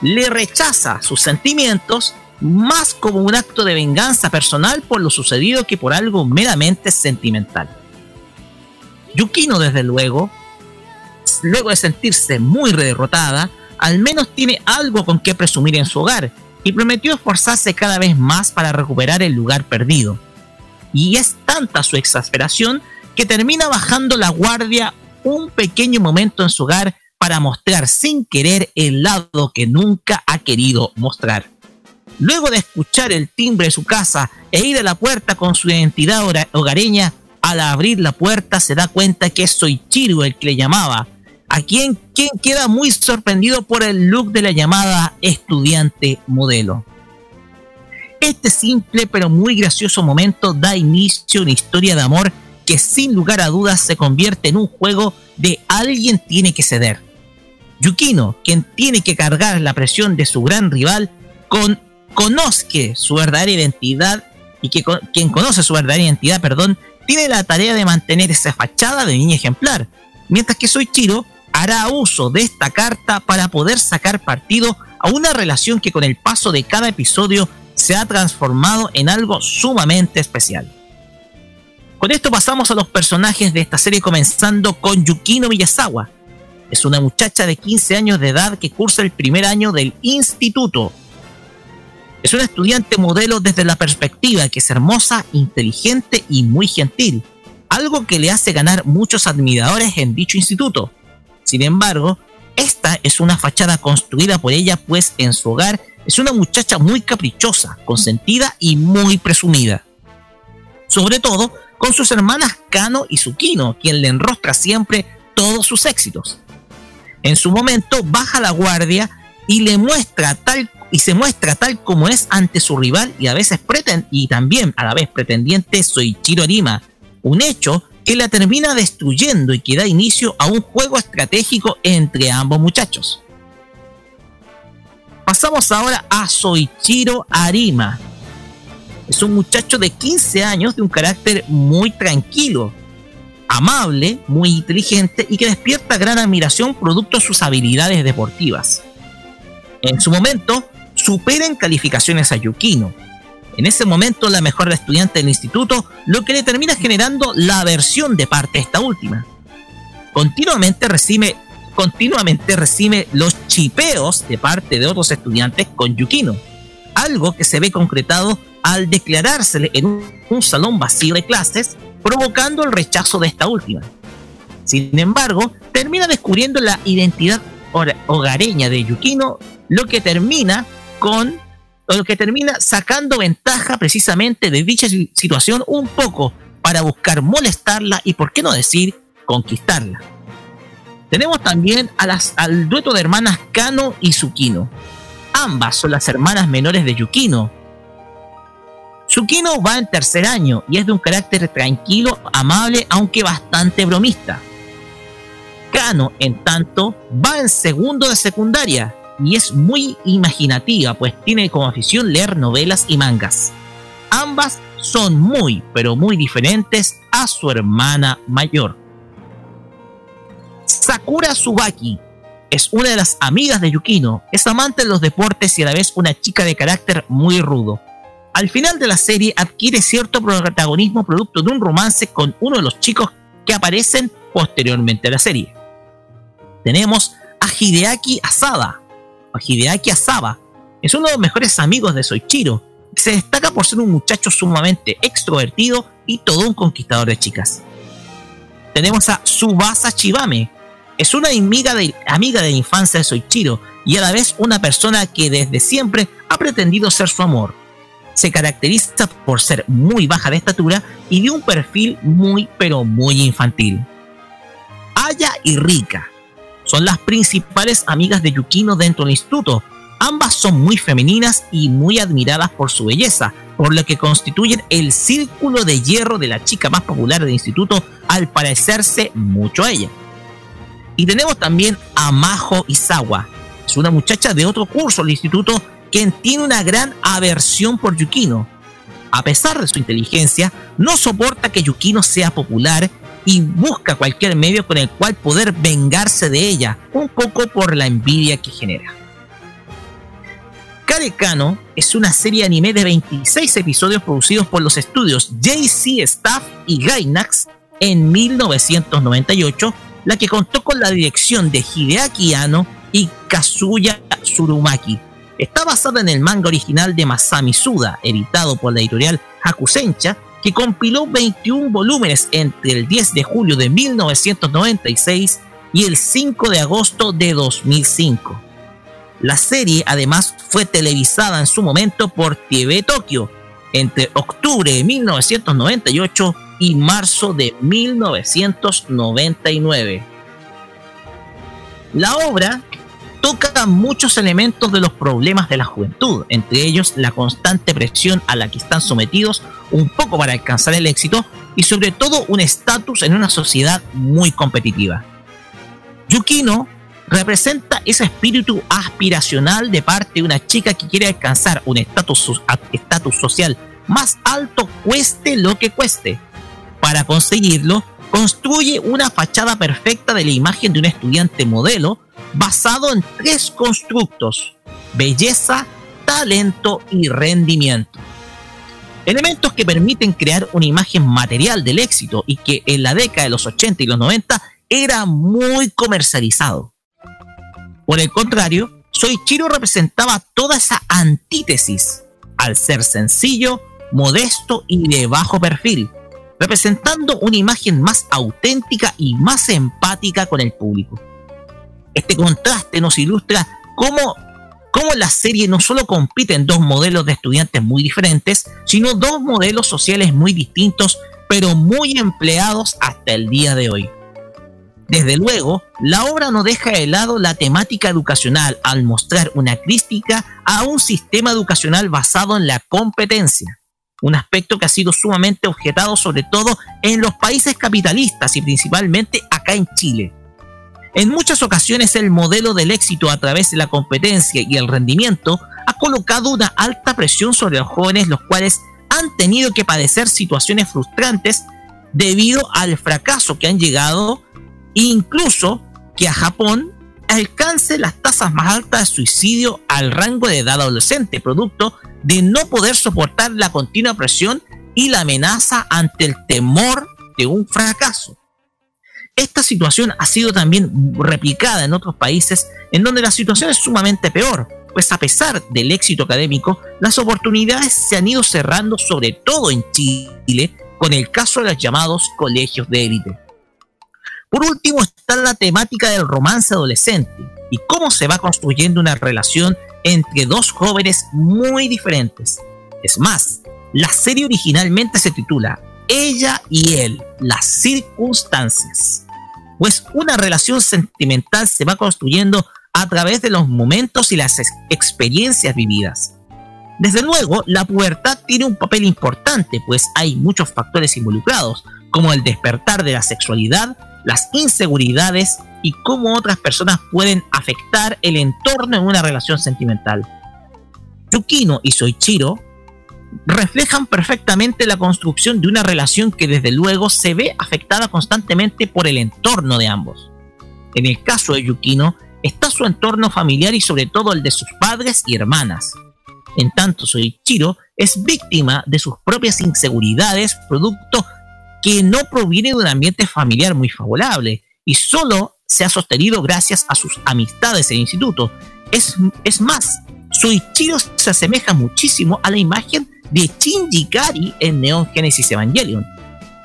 C: le rechaza sus sentimientos más como un acto de venganza personal por lo sucedido que por algo meramente sentimental. Yukino, desde luego, luego de sentirse muy derrotada, al menos tiene algo con que presumir en su hogar y prometió esforzarse cada vez más para recuperar el lugar perdido. Y es tanta su exasperación que termina bajando la guardia un pequeño momento en su hogar para mostrar sin querer el lado que nunca ha querido mostrar. Luego de escuchar el timbre de su casa e ir a la puerta con su identidad hogareña, al abrir la puerta se da cuenta que es Soichiro el que le llamaba, a quien, quien queda muy sorprendido por el look de la llamada estudiante modelo. Este simple pero muy gracioso momento da inicio a una historia de amor que sin lugar a dudas se convierte en un juego de alguien tiene que ceder. Yukino, quien tiene que cargar la presión de su gran rival, con, conoce su verdadera identidad y que quien conoce su verdadera identidad, perdón, tiene la tarea de mantener esa fachada de niña ejemplar, mientras que Soichiro hará uso de esta carta para poder sacar partido a una relación que con el paso de cada episodio se ha transformado en algo sumamente especial. Con esto pasamos a los personajes de esta serie comenzando con Yukino Miyazawa, es una muchacha de 15 años de edad que cursa el primer año del instituto. Es una estudiante modelo desde la perspectiva que es hermosa, inteligente y muy gentil, algo que le hace ganar muchos admiradores en dicho instituto. Sin embargo, esta es una fachada construida por ella, pues en su hogar es una muchacha muy caprichosa, consentida y muy presumida. Sobre todo con sus hermanas Kano y Tsukino, quien le enrostra siempre todos sus éxitos en su momento baja la guardia y le muestra tal y se muestra tal como es ante su rival y a veces y también a la vez pretendiente Soichiro Arima, un hecho que la termina destruyendo y que da inicio a un juego estratégico entre ambos muchachos. Pasamos ahora a Soichiro Arima. Es un muchacho de 15 años de un carácter muy tranquilo, amable, muy inteligente y que despierta gran admiración producto de sus habilidades deportivas. En su momento, supera en calificaciones a Yukino. En ese momento, la mejor estudiante del instituto, lo que le termina generando la aversión de parte de esta última. Continuamente recibe, continuamente recibe los chipeos de parte de otros estudiantes con Yukino, algo que se ve concretado al declarársele en un, un salón vacío de clases, provocando el rechazo de esta última. Sin embargo, termina descubriendo la identidad hogareña de Yukino, lo que termina con lo que termina sacando ventaja precisamente de dicha si- situación un poco para buscar molestarla y por qué no decir conquistarla. Tenemos también a las, al dueto de hermanas Kano y Tsukino. Ambas son las hermanas menores de Yukino. Tsukino va en tercer año y es de un carácter tranquilo, amable, aunque bastante bromista. Kano, en tanto, va en segundo de secundaria y es muy imaginativa, pues tiene como afición leer novelas y mangas. Ambas son muy, pero muy diferentes a su hermana mayor. Sakura Tsubaki es una de las amigas de Yukino, es amante de los deportes y a la vez una chica de carácter muy rudo. Al final de la serie adquiere cierto protagonismo producto de un romance con uno de los chicos que aparecen posteriormente a la serie. Tenemos a Hideaki Asada, Hideaki Asaba, es uno de los mejores amigos de Soichiro. Se destaca por ser un muchacho sumamente extrovertido y todo un conquistador de chicas. Tenemos a Subasa Chibame. Es una amiga de, amiga de la infancia de Soichiro y a la vez una persona que desde siempre ha pretendido ser su amor. Se caracteriza por ser muy baja de estatura y de un perfil muy pero muy infantil. Aya y Rika son las principales amigas de Yukino dentro del instituto. Ambas son muy femeninas y muy admiradas por su belleza, por lo que constituyen el círculo de hierro de la chica más popular del instituto al parecerse mucho a ella. Y tenemos también a Majo Izawa. Es una muchacha de otro curso del instituto quien tiene una gran aversión por Yukino. A pesar de su inteligencia, no soporta que Yukino sea popular y busca cualquier medio con el cual poder vengarse de ella, un poco por la envidia que genera. Karekano es una serie anime de 26 episodios producidos por los estudios JC Staff y Gainax en 1998, la que contó con la dirección de Hideaki Anno y Kazuya Tsurumaki. Está basada en el manga original de Masami Suda, editado por la editorial Hakusencha, que compiló 21 volúmenes entre el 10 de julio de 1996 y el 5 de agosto de 2005. La serie además fue televisada en su momento por TV Tokio entre octubre de 1998 y marzo de 1999. La obra toca muchos elementos de los problemas de la juventud, entre ellos la constante presión a la que están sometidos un poco para alcanzar el éxito y sobre todo un estatus en una sociedad muy competitiva. Yukino representa ese espíritu aspiracional de parte de una chica que quiere alcanzar un estatus social más alto cueste lo que cueste. Para conseguirlo, construye una fachada perfecta de la imagen de un estudiante modelo basado en tres constructos, belleza, talento y rendimiento. Elementos que permiten crear una imagen material del éxito y que en la década de los 80 y los 90 era muy comercializado. Por el contrario, Soichiro representaba toda esa antítesis al ser sencillo, modesto y de bajo perfil, representando una imagen más auténtica y más empática con el público. Este contraste nos ilustra cómo, cómo la serie no solo compite en dos modelos de estudiantes muy diferentes, sino dos modelos sociales muy distintos, pero muy empleados hasta el día de hoy. Desde luego, la obra no deja de lado la temática educacional al mostrar una crítica a un sistema educacional basado en la competencia, un aspecto que ha sido sumamente objetado sobre todo en los países capitalistas y principalmente acá en Chile. En muchas ocasiones el modelo del éxito a través de la competencia y el rendimiento ha colocado una alta presión sobre los jóvenes los cuales han tenido que padecer situaciones frustrantes debido al fracaso que han llegado incluso que a Japón alcance las tasas más altas de suicidio al rango de edad adolescente, producto de no poder soportar la continua presión y la amenaza ante el temor de un fracaso. Esta situación ha sido también replicada en otros países en donde la situación es sumamente peor, pues a pesar del éxito académico, las oportunidades se han ido cerrando sobre todo en Chile con el caso de los llamados colegios de élite. Por último está la temática del romance adolescente y cómo se va construyendo una relación entre dos jóvenes muy diferentes. Es más, la serie originalmente se titula Ella y él, las circunstancias. Pues una relación sentimental se va construyendo a través de los momentos y las ex- experiencias vividas. Desde luego, la pubertad tiene un papel importante, pues hay muchos factores involucrados, como el despertar de la sexualidad, las inseguridades y cómo otras personas pueden afectar el entorno en una relación sentimental. Yukino y Soichiro reflejan perfectamente la construcción de una relación que desde luego se ve afectada constantemente por el entorno de ambos. En el caso de Yukino, está su entorno familiar y sobre todo el de sus padres y hermanas. En tanto, Soichiro es víctima de sus propias inseguridades, producto que no proviene de un ambiente familiar muy favorable y solo se ha sostenido gracias a sus amistades en el instituto. Es, es más, Soichiro se asemeja muchísimo a la imagen de Shinji Kari en Neon Genesis Evangelion.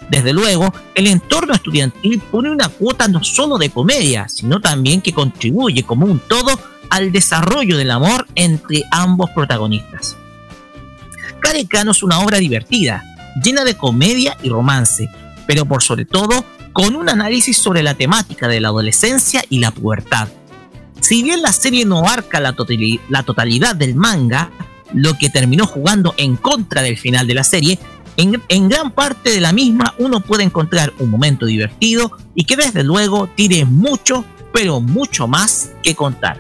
C: Desde luego, el entorno estudiantil pone una cuota no solo de comedia, sino también que contribuye como un todo al desarrollo del amor entre ambos protagonistas. Carecano es una obra divertida, llena de comedia y romance, pero por sobre todo con un análisis sobre la temática de la adolescencia y la pubertad. Si bien la serie no abarca la, totali- la totalidad del manga, lo que terminó jugando en contra del final de la serie, en, en gran parte de la misma uno puede encontrar un momento divertido y que desde luego tiene mucho, pero mucho más que contar.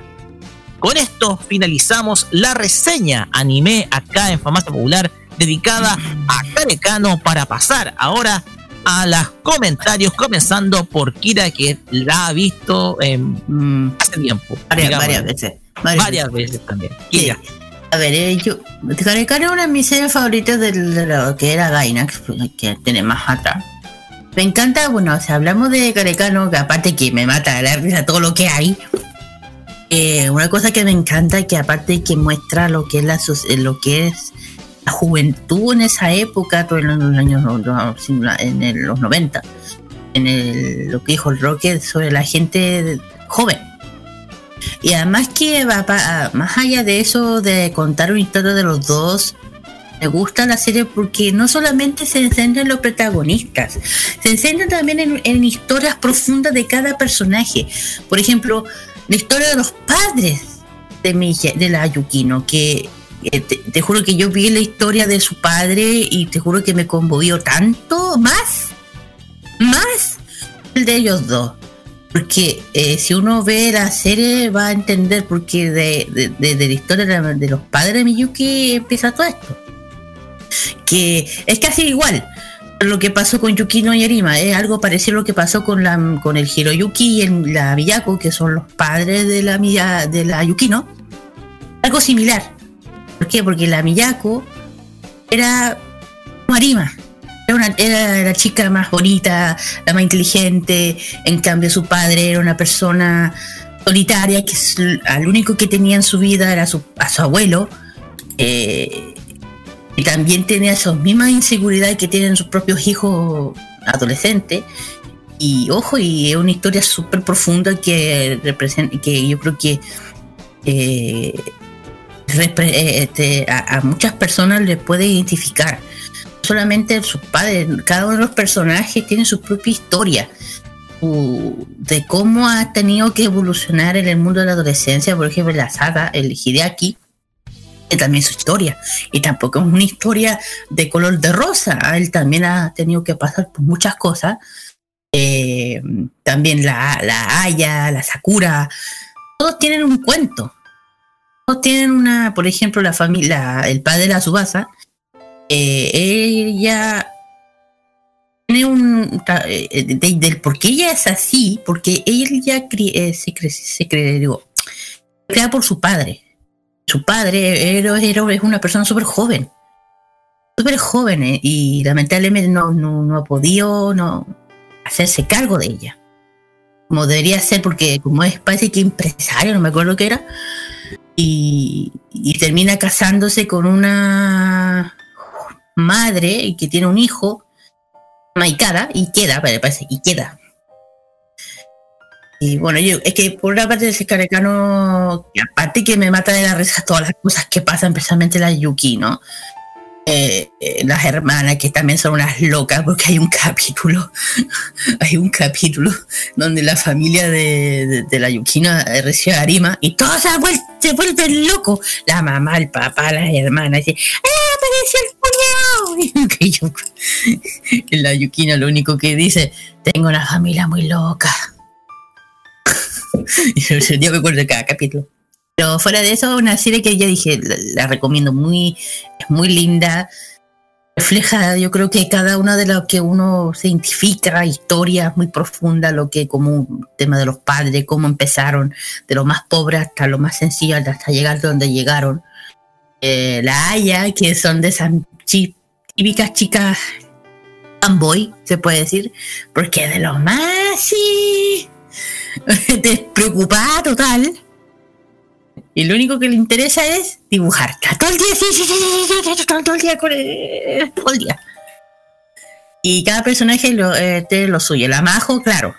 C: Con esto finalizamos la reseña anime acá en Farmacia Popular dedicada a Carecano para pasar ahora a los comentarios, comenzando por Kira que la ha visto eh, hace tiempo.
D: Varias- varias veces.
C: Varias, veces también. Kira.
D: A ver, eh, yo. Carecano es una de mis series favoritas de, lo que era Gainax, que tiene más atrás. Me encanta, bueno, si hablamos de Carecano, que aparte que me mata la risa todo lo que hay. eh, una cosa que me encanta que aparte que muestra lo que es la eh, lo que es la juventud en esa época, en los años en los 90, en el- lo que dijo el Rocket sobre la gente joven. Y además que va pa- más allá de eso de contar una historia de los dos, me gusta la serie porque no solamente se centra en los protagonistas, se centra también en, en historias profundas de cada personaje. Por ejemplo, la historia de los padres de, mi, de la Yukino, que eh, te, te juro que yo vi la historia de su padre y te juro que me conmovió tanto, más, más el de ellos dos. Porque eh, si uno ve la serie va a entender porque de, de, de- de la historia de, los padres de Miyuki empieza todo esto. Que es casi igual lo que pasó con Yukino y Arima. Es algo parecido a lo que pasó con, con el Hiroyuki y el- la Miyako, que son los padres de la, de la Yukino. Algo similar. ¿Por qué? Porque la Miyako era como Arima. Era, la chica más bonita, la más inteligente. En cambio, su padre era una persona solitaria que al único que tenía en su vida era su, a su abuelo. eh, y también tenía esas mismas inseguridades que tienen sus propios hijos adolescentes. Y ojo, y es una historia súper profunda que que yo creo que eh, eh, este, a, a muchas personas les puede identificar. Solamente sus padres, cada uno de los personajes tiene su propia historia de cómo ha tenido que evolucionar en el mundo de la adolescencia, por ejemplo, la saga, el Hideaki, que también su historia, y tampoco es una historia de color de rosa, él también ha tenido que pasar por muchas cosas, Eh, también la, la Aya, la Sakura, todos tienen un cuento, todos tienen una, por ejemplo, la familia, el padre de la Subasa, eh, ella tiene un eh, de- del por qué ella es así, porque ella eh, se, cre- se cre- digo, crea por su padre. Su padre era, era- es una persona súper joven, súper joven, eh, y lamentablemente no, no, ha podido no, hacerse cargo de ella. Como debería ser, porque como es, parece que empresario, no me acuerdo qué era, y termina casándose con una madre que tiene un hijo, Maikara, y queda, parece, y queda. Y bueno, yo, es que por una parte ese carecano, aparte que me mata de la risa todas las cosas que pasan, especialmente la Yuki, ¿no? Eh, eh, las hermanas que también son unas locas porque hay un capítulo hay un capítulo donde la familia de, de- la Yukina eh, recibe a Arima y todos se, vuel- se vuelven locos la mamá, el papá, las hermanas y, ¡Ah, apareció el cuñado! Que la Yukina lo único que dice tengo una familia muy loca yo me acuerdo de cada capítulo pero fuera de eso, una serie que ya dije, la, recomiendo muy, muy linda. Refleja, yo creo que cada una de lo que uno se identifica, historias muy profundas, lo que como un tema de los padres, cómo empezaron, de lo más pobre hasta lo más sencillo, hasta llegar donde llegaron. Eh, la Haya, que son de esas chi- típicas chicas fanboy, se puede decir, porque de lo más sí, despreocupada total. Y lo único que le interesa es dibujar. Todo el día, sí, sí, sí, todo, el día, con, eh, todo el día. Y cada personaje eh, tiene lo suyo. La Majo, claro.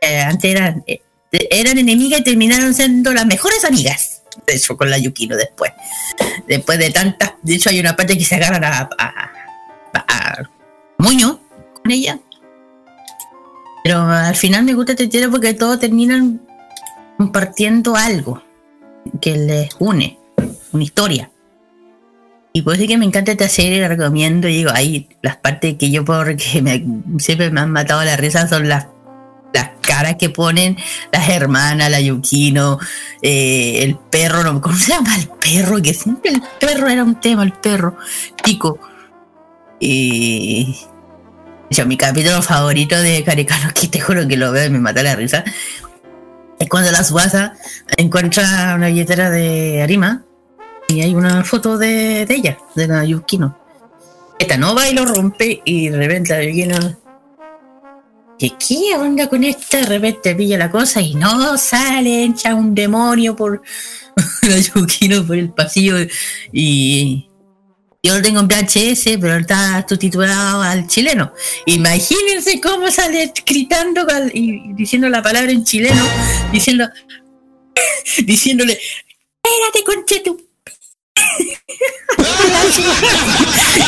D: eh, antes eran, eh, eran enemigas y terminaron siendo las mejores amigas. De hecho, con la Yukino después. Después de tantas. De hecho, hay una parte que se agarran a, a- a Moño con ella. Pero al final me gusta este tiro porque todos terminan compartiendo algo que les une, una historia. Y por eso es que me encanta esta serie, la recomiendo. Y digo, ahí las partes que yo porque me, siempre me han matado la risa son las, las caras que ponen las hermanas, la Yukino, eh, el perro, no, ¿cómo se llama el perro? Que siempre el perro era un tema, el perro, chico. Y yo, mi capítulo favorito de Caricano, que te juro que lo veo y me mata la risa, es cuando la Suasa encuentra una billetera de Arima y hay una foto de, ella, de la Yukino. Esta no va y lo rompe y de repente la Yukino. ¿Qué, ¿Qué onda con esta? De repente pilla la cosa y no sale, echa un demonio por la Yukino por el pasillo y. Yo lo tengo en VHS, pero está subtitulado al chileno. Imagínense cómo sale gritando y diciendo la palabra en chileno, diciendo, diciéndole, espérate, conchetu.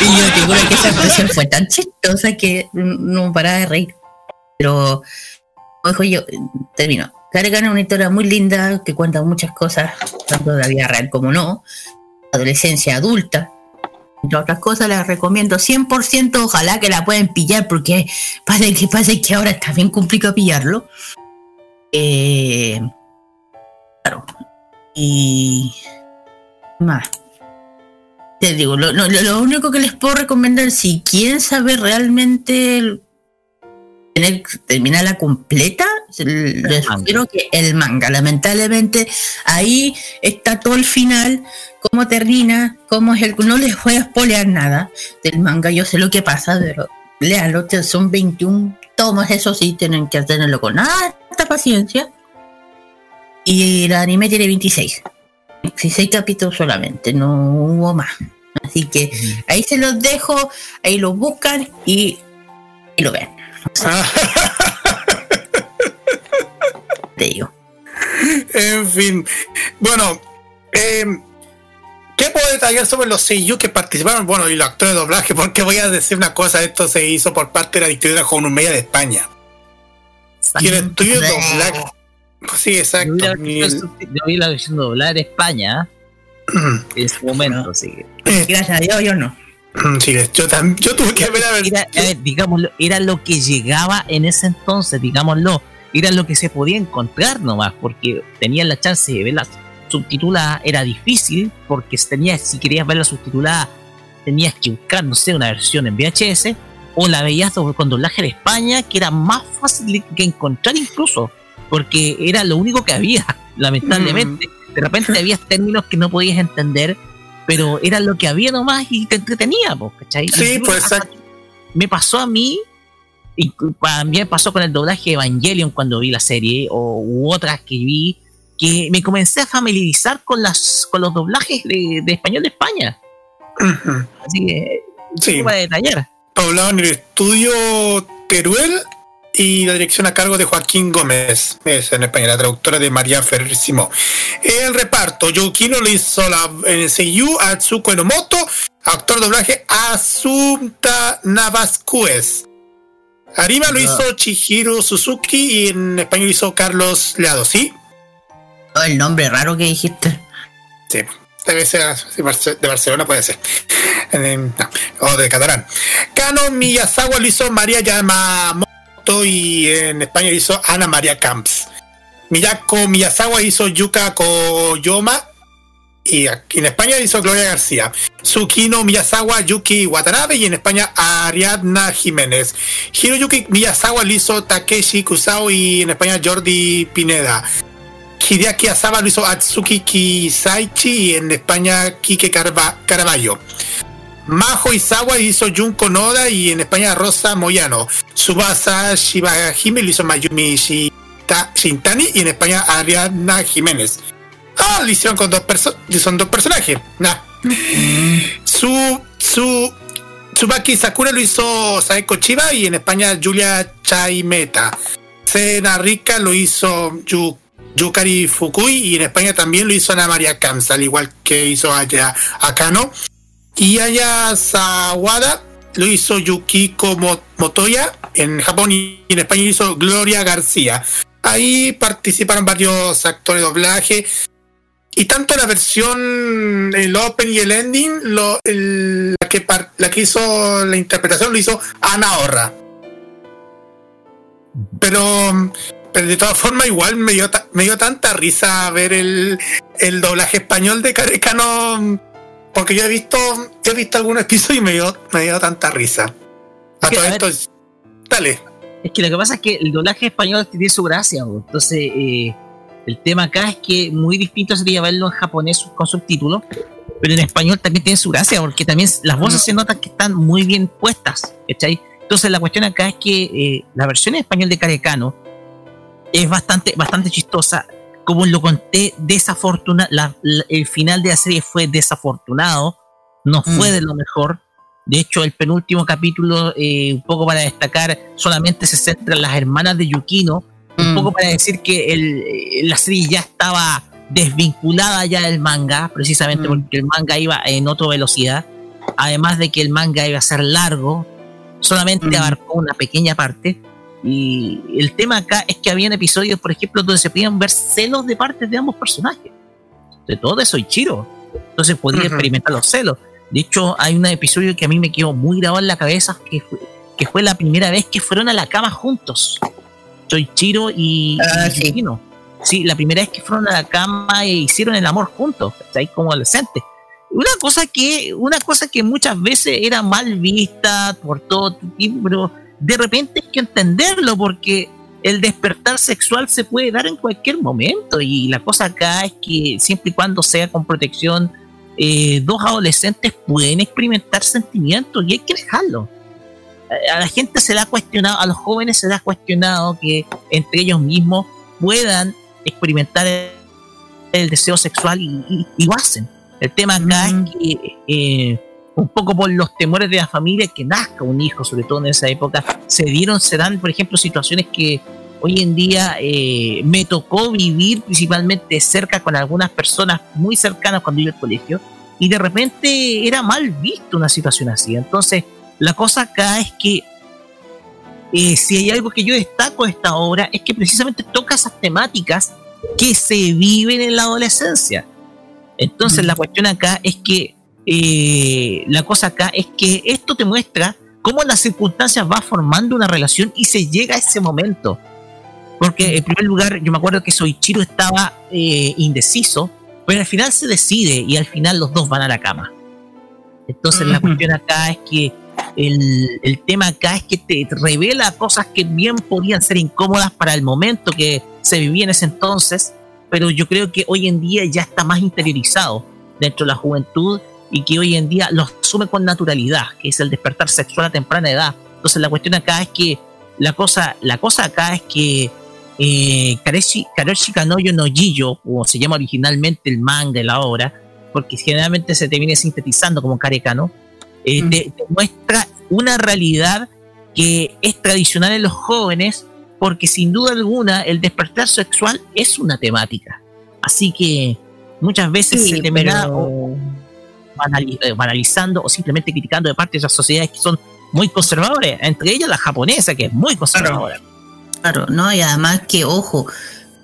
D: y yo te juro que esa expresión fue tan chistosa que no paraba de reír. Pero, ojo, yo termino. Cargan una historia muy linda que cuenta muchas cosas, tanto de la vida real como no. Adolescencia adulta. Entre otras cosas, les recomiendo 100%. Ojalá que la puedan pillar porque pasa que, pasa que ahora está bien complicado pillarlo. Eh, claro. Y. Más. Te digo, lo, lo- lo único que les puedo recomendar, si quieren saber realmente tener, terminarla completa, les que el manga. Lamentablemente, ahí está todo el final, cómo termina, cómo es el. No les voy a spoilear nada del manga, yo sé lo que pasa, pero léanlo, son 21 tomos, eso sí, tienen que tenerlo con harta paciencia. Y el anime tiene 26. 16 capítulos solamente, no hubo más. Así que ahí se los dejo, ahí lo buscan y, y lo ven. Te digo.
E: En fin. Bueno, eh, ¿qué puedo detallar sobre los seiyuu que participaron? Bueno, y los actores de doblaje, porque voy a decir una cosa, esto se hizo por parte de la distribuidora Media de España. Y el estudio de doblaje. Sí, exacto.
C: Yo vi la versión doblada de España en su momento, así que.
D: Gracias a Dios, yo no.
E: Sí, yo, tam- yo tuve que ver a ver.
C: Era, a ver, digámoslo, era lo que llegaba en ese entonces, digámoslo. Era lo que se podía encontrar nomás, porque tenías la chance de verla subtitulada, era difícil, porque tenías, si querías verla subtitulada, tenías que buscar, no sé, una versión en VHS, o la veías con doblaje de España, que era más fácil que encontrar incluso, porque era lo único que había, lamentablemente. De repente había términos que no podías entender, pero era lo que había nomás y te entretenía, ¿cachai?
E: Sí, pues exacto.
C: me pasó a mí y también pasó con el doblaje de Evangelion cuando vi la serie o u otras que vi que me comencé a familiarizar con las con los doblajes de, de español de España. Así que
E: Sí.
C: para detallar.
E: Poblado en el estudio Teruel y la dirección a cargo de Joaquín Gómez, es en España, la traductora de María Ferrer Simó. El reparto, Yukino lo hizo la, en el Seiyu Atsuko Enomoto, actor de doblaje Asunta Navascuez. Arriba lo hizo Chihiro Suzuki y en español hizo Carlos Leado, ¿sí?
D: Oh, el nombre raro que dijiste.
E: Sí, debe ser de Barce- de Barcelona, puede ser. Eh, no, o de Catalán. Kano Miyazawa lo hizo María Yamamoto y en España lo hizo Ana María Camps. Miyako Miyazawa hizo Yuka Koyoma y en España hizo Gloria García. Tsukino Miyazawa, Yuki Watanabe y en España Ariadna Jiménez. Hiroyuki Miyazawa lo hizo Takeshi Kusao y en España Jordi Pineda. Hideaki Asaba lo hizo Atsuki Kisaichi y en España Kike Caraballo. Majo Izawa hizo Junko Noda y en España Rosa Moyano. Subasa Shibahime lo hizo Mayumi Shintani y en España Ariadna Jiménez. Ah, lo hicieron con dos personas. Son dos personajes. Nah. Su, su, Tsubaki Sakura lo hizo Saeko Chiba y en España Julia Chaimeta. Sena Rika lo hizo Yu- Yukari Fukui y en España también lo hizo Ana María Camps, al igual que hizo allá Akano. Y Aya Sawada lo hizo Yukiko Mo- Motoya en Japón y en España lo hizo Gloria García. Ahí participaron varios actores de doblaje. Y tanto la versión, el open y el ending, lo, el- la, que par- la que hizo la interpretación lo hizo Ana Horra. Pero, pero de todas formas, igual me dio, ta- me dio tanta risa ver el, el doblaje español de Carecano. Porque yo he visto, yo he visto algunos episodios y me dio, me dio tanta risa. A todo esto, dale.
C: Es que lo que pasa es que el doblaje español tiene su gracia, bro. entonces eh, el tema acá es que muy distinto sería verlo en japonés con subtítulos, pero en español también tiene su gracia, porque también las voces se notan que están muy bien puestas, ¿cachai? Entonces la cuestión acá es que eh, la versión en español de Carecano es bastante, bastante chistosa. Como lo conté, desafortunado, el final de la serie fue desafortunado, no fue
D: Mm.
C: de lo mejor. De hecho, el penúltimo capítulo, eh, un poco para destacar, solamente se centra en las hermanas de Yukino, un
D: Mm.
C: poco para decir que el- eh, la serie ya estaba desvinculada ya del manga, precisamente porque el manga iba en otra velocidad. Además de que el manga iba a ser largo, solamente abarcó una pequeña parte. Y el tema acá es que habían episodios, por ejemplo, donde se podían ver celos de parte de ambos personajes. De todo eso Ichiro. Entonces podía
E: Ujú.
C: experimentar los celos. De hecho, hay un episodio que a mí me quedó muy grabado en la cabeza, que fue, que fue la primera vez que fueron a la cama juntos. Soichiro y,
D: Ah,
C: y
D: sí.
C: Sí, la primera vez que fueron a la cama e hicieron el amor juntos, ¿cachai? como adolescentes. Una cosa que, una cosa que muchas veces era mal vista por todo tipo, pero de repente hay que entenderlo porque el despertar sexual se puede dar en cualquier momento y la cosa acá es que siempre y cuando sea con protección, eh, dos adolescentes pueden experimentar sentimientos y hay que dejarlo. A- A la gente se le ha cuestionado, a los jóvenes se les ha cuestionado que entre ellos mismos puedan experimentar el, el deseo sexual y, y- y lo hacen. El tema acá es que eh, un poco por los temores de la familia que nazca un hijo, sobre todo en esa época, se dieron, se dan, por ejemplo, situaciones que hoy en día eh, me tocó vivir principalmente cerca con algunas personas muy cercanas cuando iba al colegio y de repente era mal visto una situación así. Entonces, la cosa acá es que eh, si hay algo que yo destaco de esta obra es que precisamente toca esas temáticas que se viven en la adolescencia. Entonces la cuestión acá es que eh, la cosa acá es que esto te muestra cómo las circunstancias va formando una relación y se llega a ese momento. Porque en primer lugar, yo me acuerdo que Soichiro estaba eh, indeciso, pero al final se decide y al final los dos van a la cama. Entonces la cuestión acá es que el, tema acá es que te revela cosas que bien podían ser incómodas para el momento que se vivía en ese entonces, pero yo creo que hoy en día ya está más interiorizado dentro de la juventud y que hoy en día lo asume con naturalidad, que es el despertar sexual a temprana edad. Entonces la cuestión acá es que la cosa, la cosa acá es que eh, Kanoyo no Jiyo, como se llama originalmente el manga de la obra, porque generalmente se te viene sintetizando como Karekano, eh, te, te muestra una realidad que es tradicional en los jóvenes, porque sin duda alguna el despertar sexual es una temática. Así que muchas veces
D: Sí,
C: se termina
D: pero-
C: o eh, banalizando o simplemente criticando de parte de esas sociedades que son muy conservadoras, entre ellas la japonesa, que es muy conservadora.
D: Claro, no, y además que, ojo,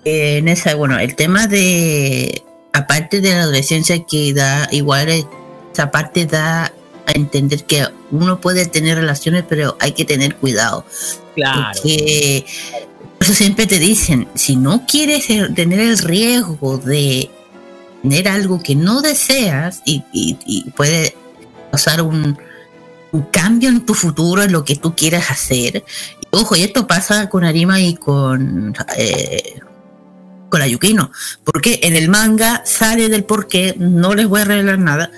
D: eh, en esa, bueno, el tema de, aparte de la adolescencia que da, igual eh, esa parte da a entender que uno puede tener relaciones, pero hay que tener cuidado.
C: Claro.
D: Porque por eso siempre te dicen, si no quieres tener el riesgo de tener algo que no deseas y, y- y puede causar un, un cambio en tu futuro, en lo que tú quieras hacer. Y, ojo, y esto pasa con Arima y con, eh, con Ayukino, porque en el manga sale del por qué, no les voy a revelar nada.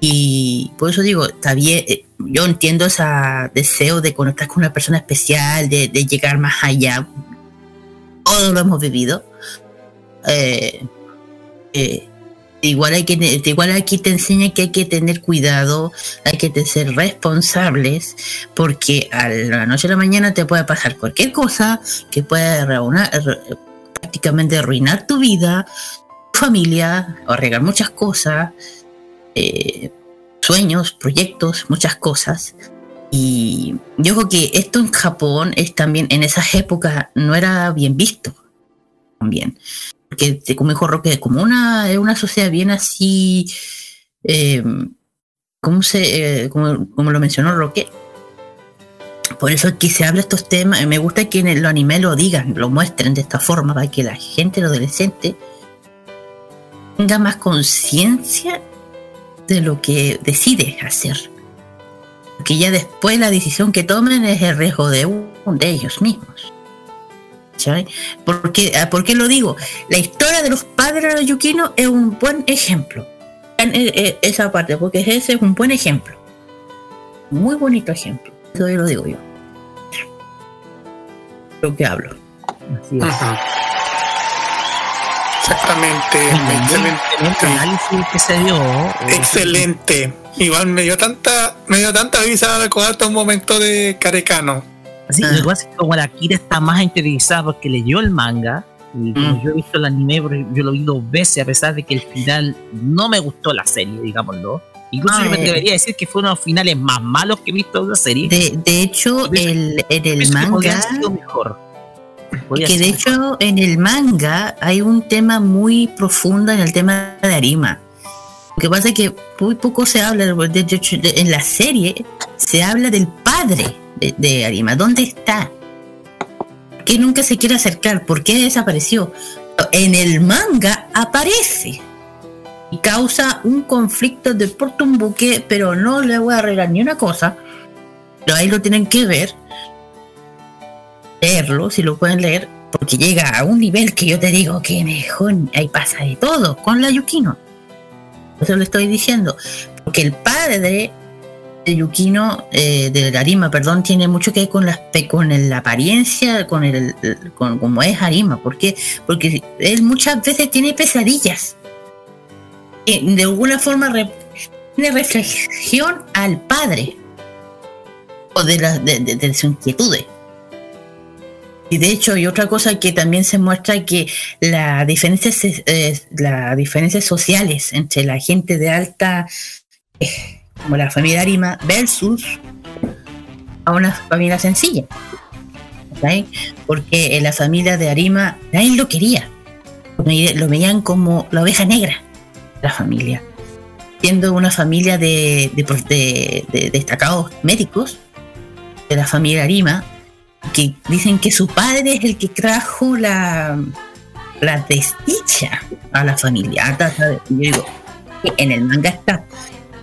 D: Y por eso digo, está bien, eh, yo entiendo ese deseo de conectar con una persona especial, de, de llegar más allá. Todos lo hemos vivido. Eh, eh, igual hay que igual aquí te enseña que hay que tener cuidado, hay que ser responsables, porque a la noche a la mañana te puede pasar cualquier cosa que reuna- re- prácticamente arruinar tu vida, tu familia, o arreglar muchas cosas, eh, sueños, proyectos, muchas cosas. Y yo creo que esto en Japón es también, en esas épocas, no era bien visto. También. Porque, como dijo Roque, como una, una sociedad bien así, eh, ¿cómo, se, eh, como, lo mencionó Roque, por eso aquí se habla estos temas. Me gusta que en el anime lo digan, lo muestren de esta forma, para que la gente, los adolescentes, tenga más conciencia de lo que decide hacer. Porque ya después la decisión que tomen es el riesgo de, un- de ellos mismos. ¿Sabes? ¿Por qué, ah, ¿Por qué lo digo? La historia de los padres Yukino es un buen ejemplo. En, eh, eh, esa parte, porque ese es un buen ejemplo. Muy bonito ejemplo. Eso yo lo digo yo. Lo que hablo.
E: Exactamente.
C: Excelente análisis que se dio. eh,
E: Excelente. Igual me dio tanta, me dio tanta visa de recordar un momento de Carecano.
C: Así que lo que pasa es que como la Kira está más interesada porque leyó el manga, y como yo he visto el anime, porque yo lo vi dos veces, a pesar de que el final no me gustó la serie, digámoslo. Incluso
D: Ah,
C: yo me
D: eh.
C: atrevería a decir que fue uno de los finales más malos que he visto de la serie.
D: De, de hecho, el, en el manga.
C: mejor. Podría
D: que de hecho en el manga hay un tema muy profundo en el tema de Arima. Lo que pasa es que muy poco se habla, de hecho en la serie se habla del padre de, de Arima. ¿Dónde está? ¿Por qué nunca se quiere acercar? ¿Por qué desapareció? En el manga aparece y causa un conflicto de porta un buque, pero no le voy a arreglar ni una cosa. Pero ahí lo tienen que ver leerlo, si lo pueden leer, porque llega a un nivel que yo te digo que mejor ahí pasa de todo con la Yukino. Eso lo estoy diciendo. Porque el padre de Yukino, eh, de Arima, perdón, tiene mucho que ver con la, con la apariencia, con el, con cómo es Arima. ¿Por qué? Porque él muchas veces tiene pesadillas. Que de alguna forma re- tiene reflexión al padre. O de, la, de, de- de sus inquietudes. Y de hecho, hay otra cosa que también se muestra que las diferencias, eh, las diferencias sociales entre la gente de alta, eh, como la familia Arima, versus a una familia sencilla. Porque en la familia de Arima nadie lo quería. Lo ve- Lo veían como la oveja negra la familia. Siendo una familia de- de destacados médicos de la familia Arima, que dicen que su padre es el que trajo la, la desdicha a la familia. Hasta- Yo digo, en el manga está,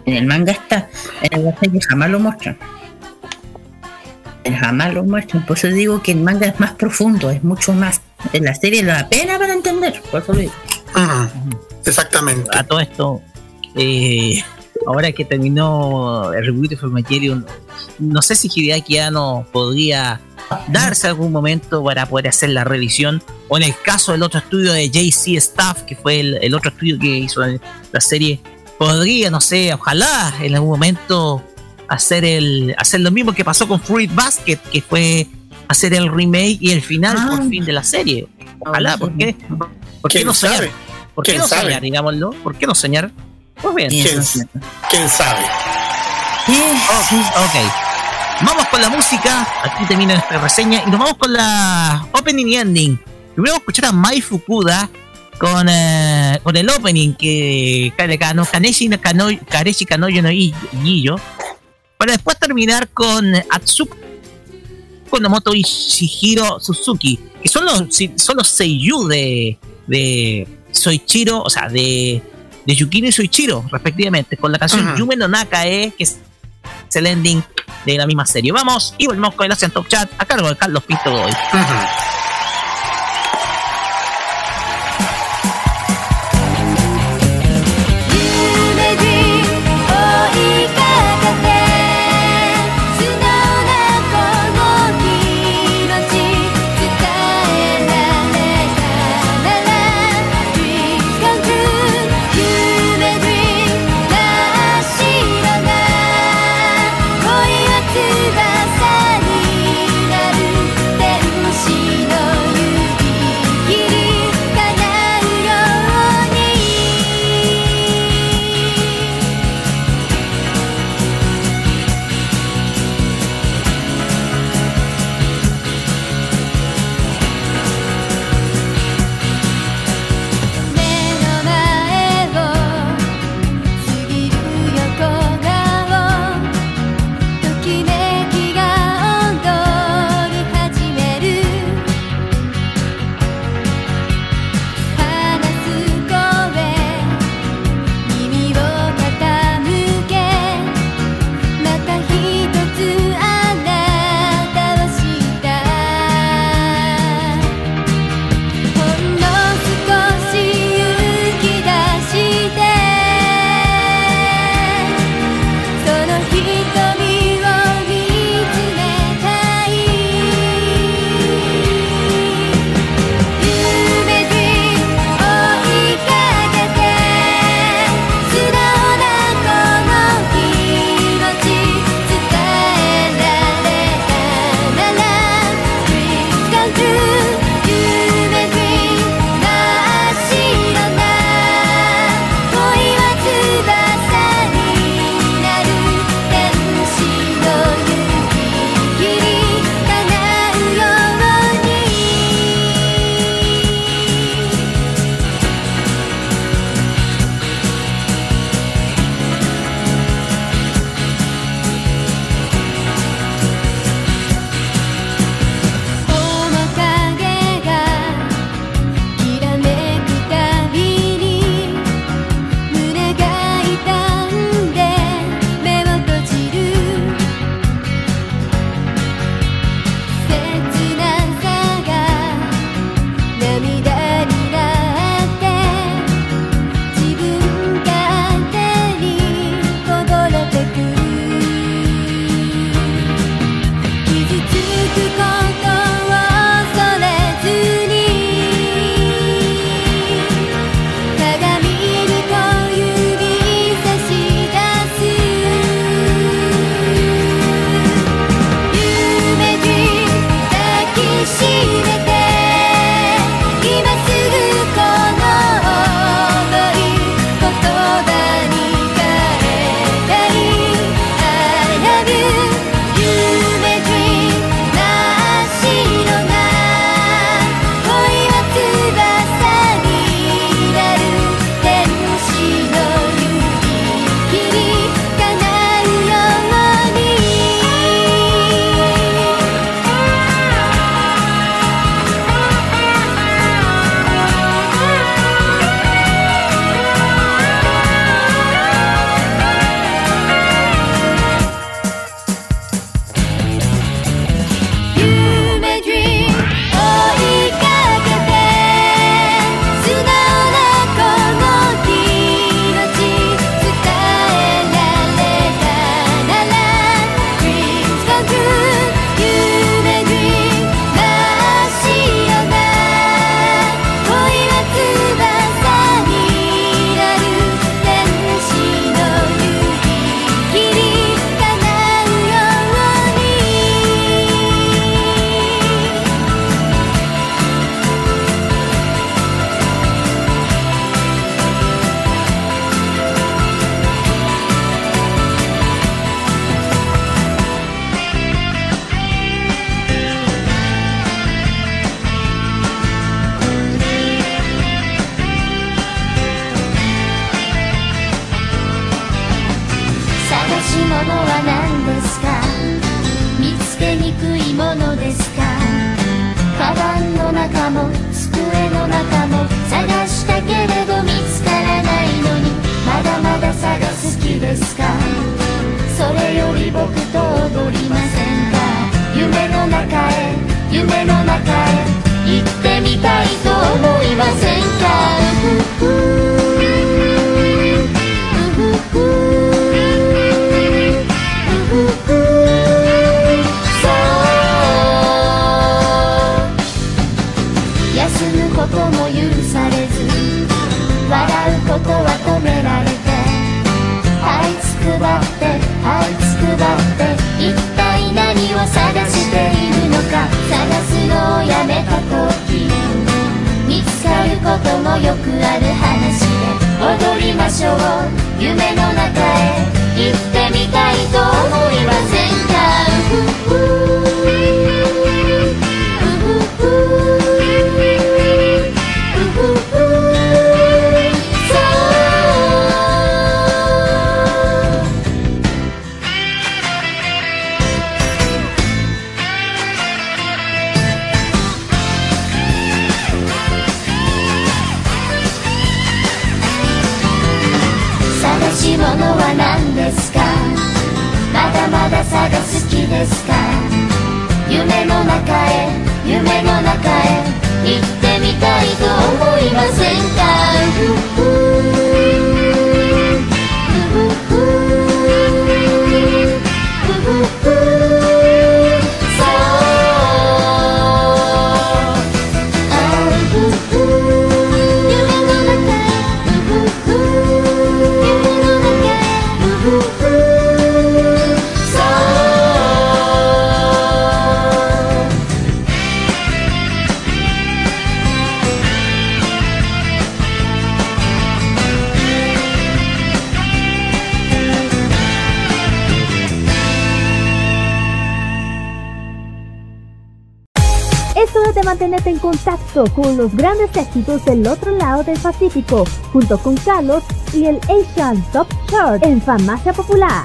D: en el manga está, en el anime jamás lo muestran. Jamás lo muestran, por eso digo que el manga es más profundo, es mucho más. En la serie la pena para entender, por eso lo digo.
E: Exactamente.
C: A todo esto, eh, ahora que terminó el reboot de Evangelion, no sé si Hideaki no podría darse algún momento para poder hacer la revisión. O en el caso del otro estudio de JC Staff, que fue el, el otro estudio que hizo la serie, podría, no sé, ojalá en algún momento hacer el hacer lo mismo que pasó con Fruit Basket, que fue hacer el remake y el final
E: Ah.
C: por fin de la serie. Ojalá, ¿por qué? ¿Por qué
E: ¿Quién
C: no soñar?
E: sabe?
C: ¿Por qué
E: ¿Quién
C: no
E: sabe?
C: soñar, digámoslo? ¿Por qué no soñar? Pues bien.
E: ¿Quién, quién sabe?
C: Oh, ok. Vamos con la música. Aquí termina nuestra reseña. Y nos vamos con la opening y ending. Primero vamos a escuchar a Mai Fukuda con, eh, con el opening que Kano, Kaneshi no Kano, Kareshi Kanoyo no. Para después terminar con Atsuko Konomoto y Shihiro Suzuki. Que son los, son los seiyuu de, de Soichiro, o sea, de, de Yukino y Soichiro, respectivamente. Con la canción
E: Ujú.
C: Yume no Nakae, que es el ending de la misma serie. Vamos y volvemos con el Asian Top Chat a cargo de Carlos Pinto Godoy.
H: 夢
B: contacto con los grandes éxitos del otro lado del Pacífico, junto con Carlos y el Asian Top Chart en Farmacia Popular.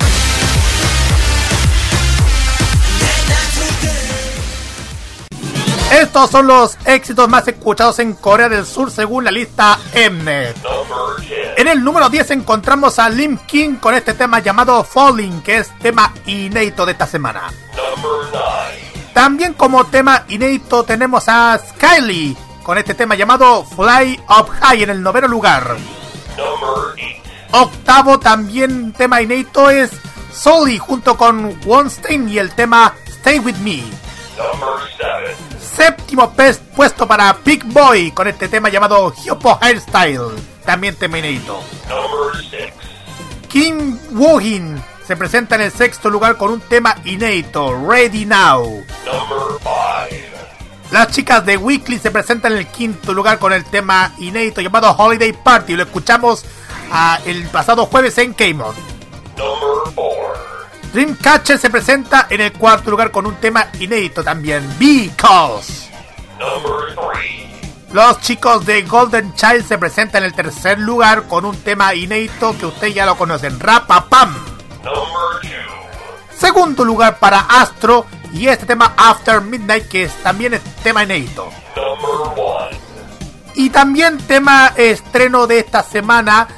A: Estos son los éxitos más escuchados en Corea del Sur según la lista Mnet. En el número 10 encontramos a Lim Kim con este tema llamado Falling, que es tema inédito de esta semana. También como tema inédito tenemos a Skyly con este tema llamado Fly Up High en el noveno lugar. Octavo también tema inédito es Sully junto con Wonstein y el tema Stay With Me. Séptimo puesto para Big Boy con este tema llamado Hyopo Hairstyle, también tema inédito. Kim Woo-hin se presenta en el sexto lugar con un tema inédito, Ready Now. Las chicas de Weekly se presentan en el quinto lugar con el tema inédito llamado Holiday Party. Lo escuchamos ah, el pasado jueves en K-Mod. Dreamcatcher se presenta en el cuarto lugar con un tema inédito también, Because. Los chicos de Golden Child se presentan en el tercer lugar con un tema inédito que ustedes ya lo conocen, Rapapam. Segundo lugar para Astro y este tema After Midnight que es, también es tema inédito. Y también tema estreno de esta semana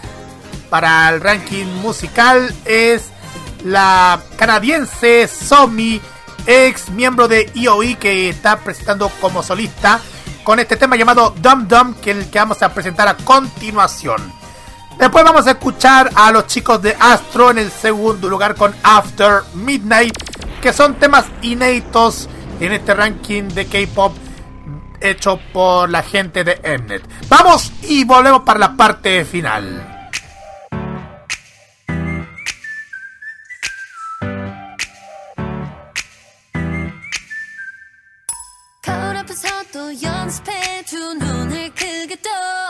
A: para el ranking musical es la canadiense Somi, ex miembro de EOE que está presentando como solista con este tema llamado Dum Dum que es el que vamos a presentar a continuación. Después vamos a escuchar a los chicos de Astro en el segundo lugar con After Midnight, que son temas inéditos en este ranking de K-pop hecho por la gente de Mnet. Vamos y volvemos para la parte final.
H: 거울 앞에서도 연습해 두 눈을 크게 떠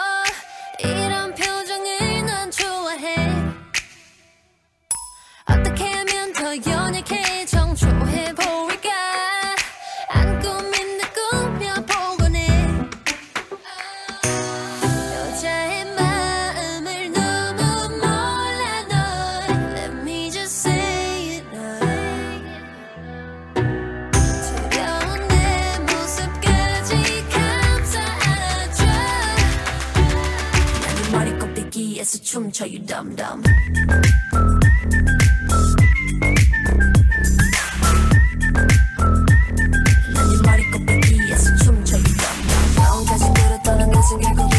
H: 춤춰 you dumb dumb 난네 머리끝 위에서 춤춰 you dumb dumb
K: 너까지 들었던 내 생각은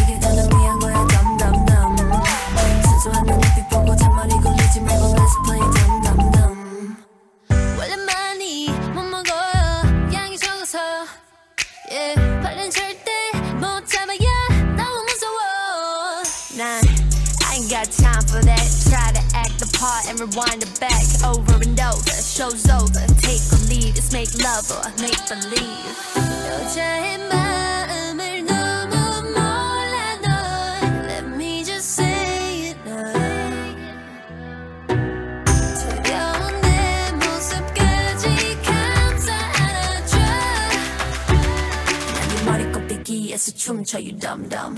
K: and rewind it back over and over. Show's over, take a lead, it's make love or make believe. Let me just say it now. 머리 꼽히기에서 춤춰 you dumb dumb.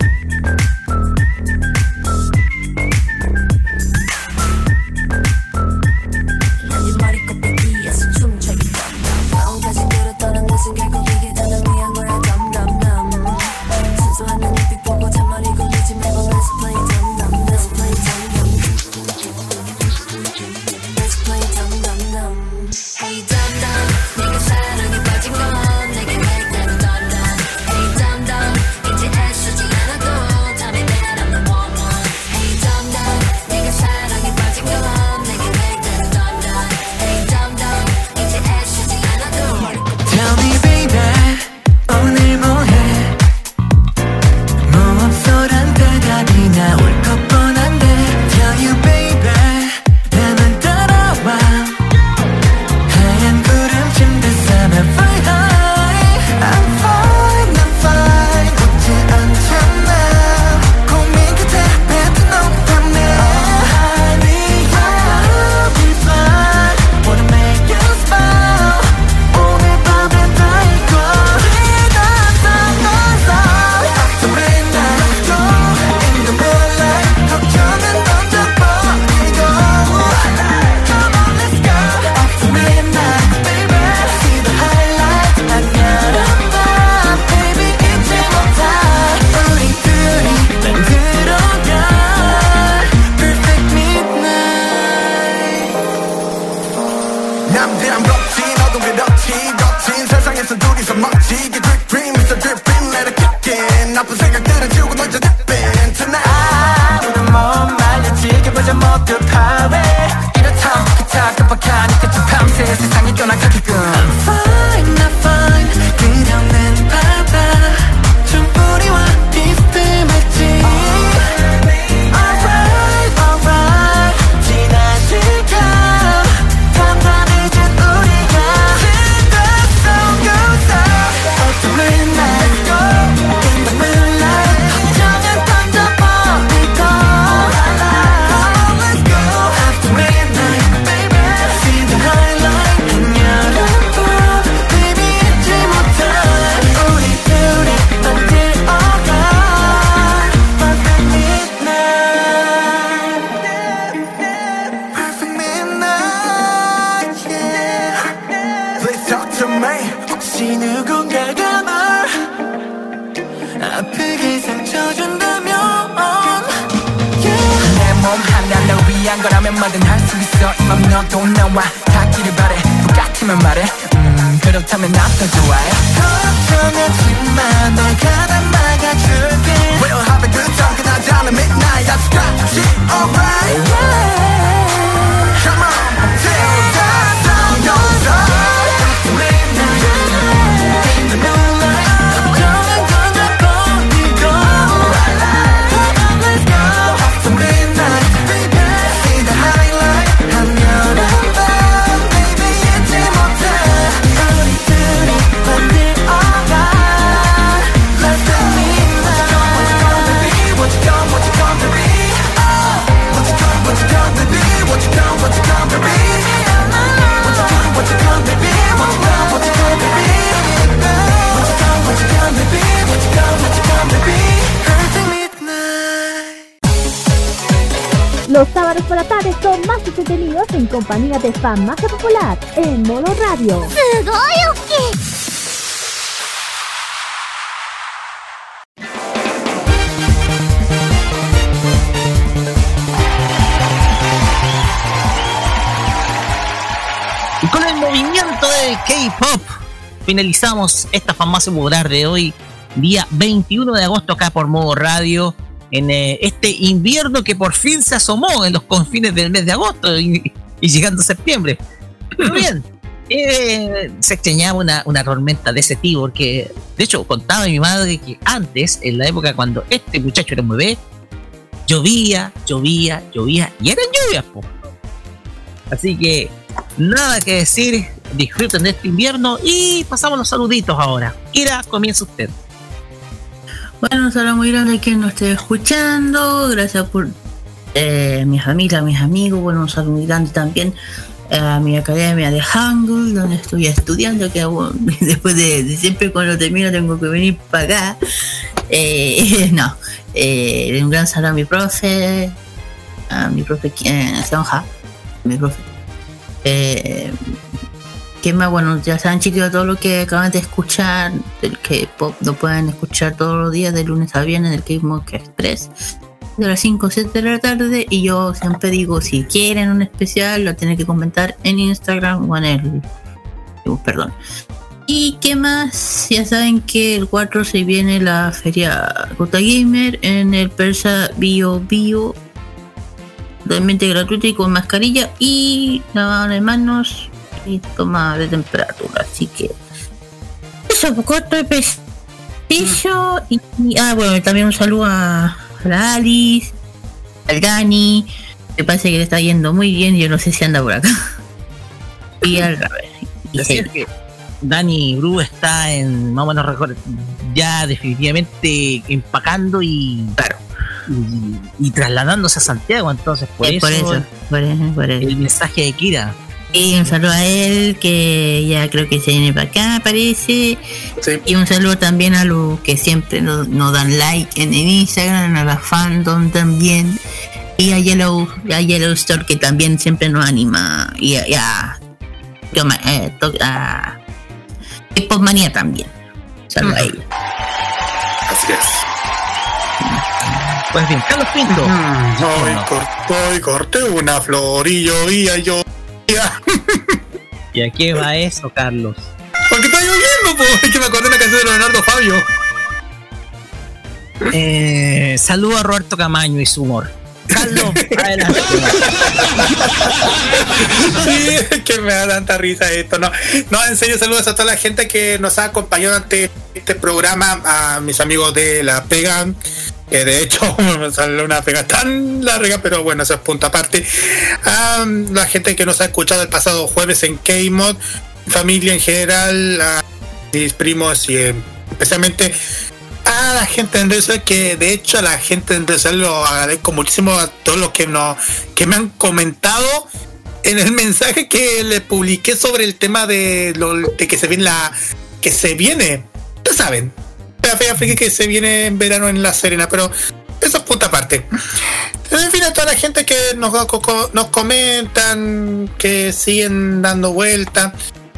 B: la magia popular en modo radio.
C: Y con el movimiento del K-pop finalizamos esta famosa popular de hoy, día 21 de agosto acá por modo radio en eh, este invierno que por fin se asomó en los confines del mes de agosto. Y, y llegando a septiembre. Pero bien, eh, se extrañaba una, una, tormenta de ese tipo, porque de hecho contaba mi madre que antes, en la época cuando este muchacho era un bebé, llovía, llovía, llovía, y eran lluvias, po. Así que nada que decir, disfruten de este invierno y pasamos los saluditos ahora. Kira, comienza usted.
D: Bueno, un saludo muy grande a quien nos esté escuchando. Gracias por eh, mi familia, mis amigos. Bueno, un saludo muy grande también a mi academia de Hangul, donde estoy estudiando, que después de, siempre cuando termino tengo que venir para acá. Eh, no, eh, un gran saludo a mi profe, a mi profe eh, Sonja, mi profe. Eh, ¿Qué más? Bueno, ya saben chicos todo lo que acaban de escuchar, del K-pop lo pueden escuchar todos los días de lunes a viernes en el K-Pop Express de las 5 o 7 de la tarde y yo siempre digo si quieren un especial lo tienen que comentar en Instagram o en el perdón. Y qué más ya saben que el 4 se viene la feria Gota Gamer en el Persa Bio Bio. Totalmente gratuito y con mascarilla y lavado de manos y toma de temperatura así que eso corto de pestillo y, y- ah bueno también un saludo a la Alice al Dani me parece que le está yendo muy bien yo no sé si anda por acá y al y
C: Decir
D: Cel.
C: que Dani Bru está en, más o menos ya definitivamente empacando y, claro, y, y trasladándose a Santiago, entonces por eso,
D: por eso, por eso, por eso.
C: el mensaje de Kira.
D: Y un saludo a él que ya creo que se viene para acá, parece. Y un saludo también a los que siempre nos, nos dan like en el Instagram, a la fandom también. Y a Yellow, a Yellow Store que también siempre nos anima. Y a, y a, eh, to- a K-Pop Manía también. Saludo a ella.
E: Así es.
C: Pues bien, Carlos Pinto.
E: Hoy corté, corté una flor y llovía, llovía.
C: ¿Y a qué va eso, Carlos?
E: Porque está lloviendo, po. Es que me acordé de una canción de Leonardo Fabio.
C: Eh, saludo a Roberto Camaño y su humor. Carlos, adelante.
E: Sí, es que me da tanta risa esto, ¿no? No, en serio, saludos a toda la gente que nos ha acompañado ante este programa, a mis amigos de La Pega, que de hecho me salió una pega tan larga, pero bueno, eso es punto aparte. A la gente que nos ha escuchado el pasado jueves en K-Mod, familia en general, a mis primos y eh, especialmente a la gente en sociales, que de hecho a la gente en sociales lo agradezco muchísimo a todos los que nos que me han comentado en el mensaje que le publiqué sobre el tema de lo de que se viene la que se viene ya saben la Feria Friki que se viene en verano en La Serena pero eso es punta aparte en fin a toda la gente que nos, nos comentan que siguen dando vuelta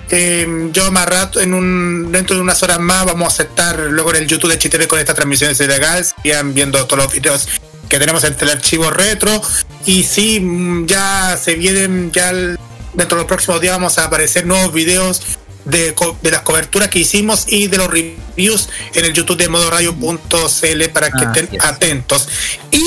E: eh, yo más rato, en un, dentro de unas horas más, vamos a estar luego en el YouTube de Chitv con estas transmisiones ilegales. Sigan viendo todos los videos que tenemos entre el archivo retro. Y sí, mm, ya se vienen, ya dentro de los próximos días vamos a aparecer nuevos videos de, de las coberturas que hicimos y de los reviews en el YouTube de modoradio.cl para que
C: Así
E: estén atentos. Y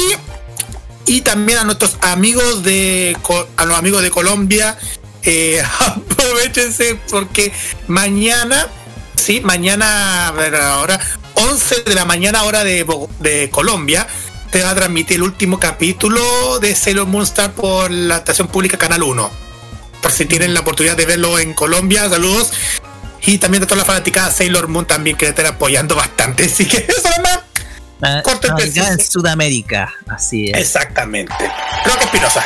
E: y también a nuestros amigos de a los amigos de Colombia eh, aprovechense porque mañana sí mañana a ver ahora 11 de la mañana hora de, de Colombia te va a transmitir el último capítulo de Sailor Moon Star por la estación pública Canal 1 por si tienen la oportunidad de verlo en Colombia saludos y también de toda la fanaticada Sailor Moon también que están apoyando bastante así que eso nomás
C: Ah,
E: Corto
C: acá
E: preciso.
C: en Sudamérica, así es.
E: Exactamente. Roque Espinosa.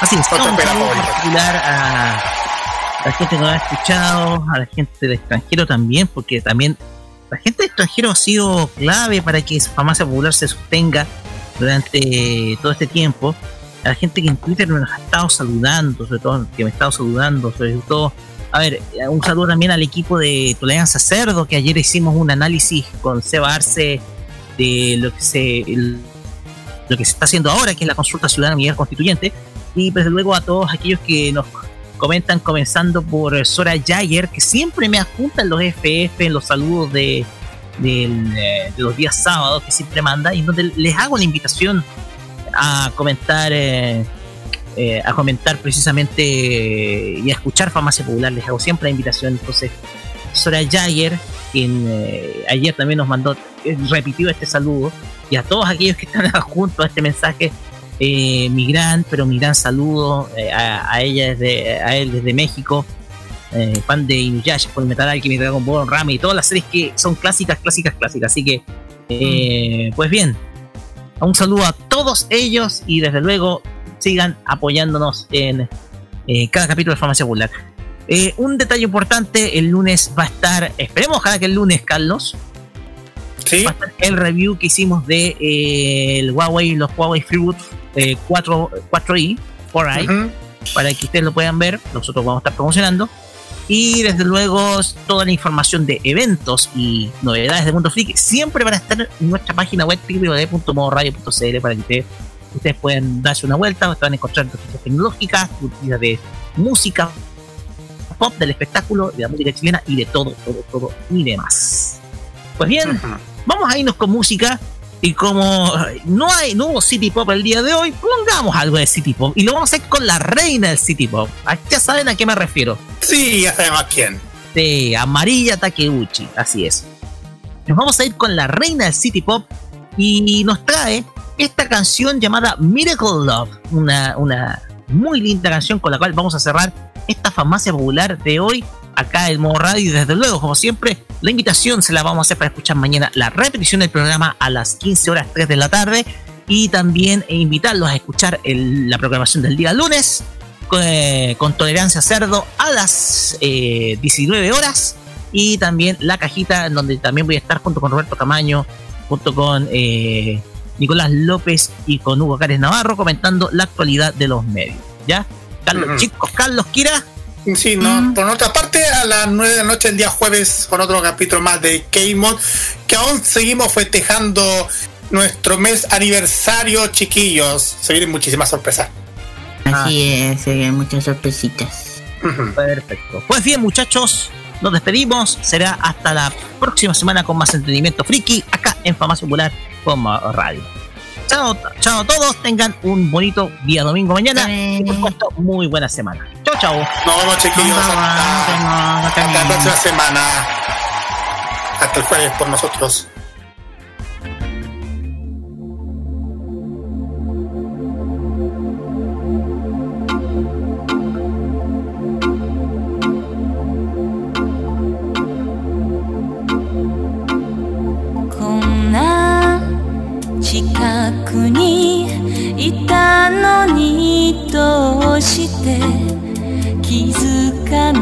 C: Así es,
E: Otro
C: particular a, a la gente que nos ha escuchado, a la gente del extranjero también, porque también la gente del extranjero ha sido clave para que su farmacia popular se sostenga durante todo este tiempo. A la gente que en Twitter nos ha estado saludando, sobre todo que me ha estado saludando, sobre todo. A ver, un saludo también al equipo de Tolerancia Cerdo, que ayer hicimos un análisis con Seba Arce de lo que se el- lo que se está haciendo ahora, que es la consulta ciudadana nivel constituyente, y desde luego a todos aquellos que nos comentan, comenzando por Sora Jayer, que siempre me adjunta en los FF, en los saludos de, del, eh, de los días sábados, que siempre manda, y donde les hago la invitación a comentar. eh, eh, a comentar precisamente eh, y a escuchar Farmacia Popular, les hago siempre la invitación, entonces Sora Jager, quien eh, ayer también nos mandó, eh, repitió este saludo, y a todos aquellos que están junto a este mensaje, eh, mi gran, pero mi gran saludo a, a ella desde, a él desde México, fan de Inuyasha, por Metal Alchemy, Dragon Ball, Rami y todas las series que son clásicas, clásicas, clásicas. Así que, eh, pues bien, un saludo a todos ellos y desde luego sigan apoyándonos en eh, cada capítulo de Farmacia Popular. Eh, un detalle importante, el lunes va a estar, esperemos ojalá que el lunes, Carlos, va a estar el review que hicimos de eh, el Huawei, los Huawei Freeboot eh, 4, 4i, 4i, para que ustedes lo puedan ver, nosotros vamos a estar promocionando. Y desde luego toda la información de eventos y novedades de Mundo Freak siempre van a estar en nuestra página web www.modoradio.cl para que ustedes, ustedes puedan darse una vuelta, van a encontrar noticias tecnológicas, noticias de música, pop, del espectáculo, de la música chilena y de todo, todo, todo y demás. Pues bien, vamos a irnos con música y como no hay no hubo City Pop el día de hoy, pongamos algo de City Pop y lo vamos a hacer con la reina del City Pop. Ah, Ya saben a qué me refiero.
E: Sí, ya sabemos quién.
C: Sí, Amarilla Takeuchi, así es. Nos vamos a ir con la reina del City Pop y nos trae esta canción llamada Miracle Love, una, una muy linda canción con la cual vamos a cerrar esta farmacia popular de hoy acá en modo radio. Y desde luego como siempre la invitación se la vamos a hacer para escuchar mañana la repetición del programa a las 15 horas 3 de la tarde. Y también invitarlos a escuchar la programación del día lunes eh, con tolerancia cerdo a las eh, 19 horas. Y también la cajita en donde también voy a estar junto con Roberto Camaño junto con eh, Nicolás López y con Hugo Cárez Navarro comentando la actualidad de los medios ¿ya? Carlos, chicos, Carlos Kira
E: Sí, no. Por otra parte, a las 9 de la noche el día jueves con otro capítulo más de K-Mod, que aún seguimos festejando nuestro mes aniversario, chiquillos. Se vienen muchísimas sorpresas.
D: Así es, se vienen muchas sorpresitas.
C: Perfecto. Pues bien, muchachos, nos despedimos. Será hasta la próxima semana con más entretenimiento friki acá en Farmacia Popular como Radio. Chao, chao a todos. Tengan un bonito día domingo mañana. Y por supuesto, muy buena semana. Chao, chao.
E: Nos vemos, chiquillos. Hasta, hasta la próxima semana. Hasta el jueves por nosotros.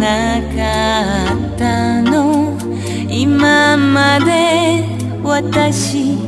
H: なかったの。今まで私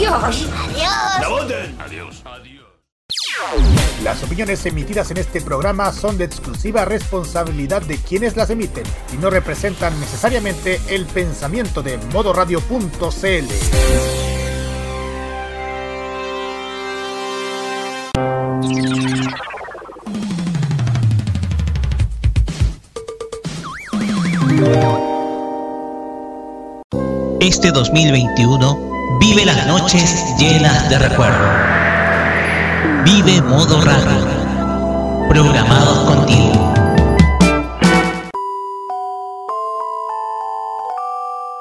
H: Adiós.
O: Adiós.
A: Las opiniones emitidas en este programa son de exclusiva responsabilidad de quienes las emiten y no representan necesariamente el pensamiento de modoradio.cl.
C: Este 2021 vive las noches llenas de recuerdo. Vive modo radio. Programados contigo.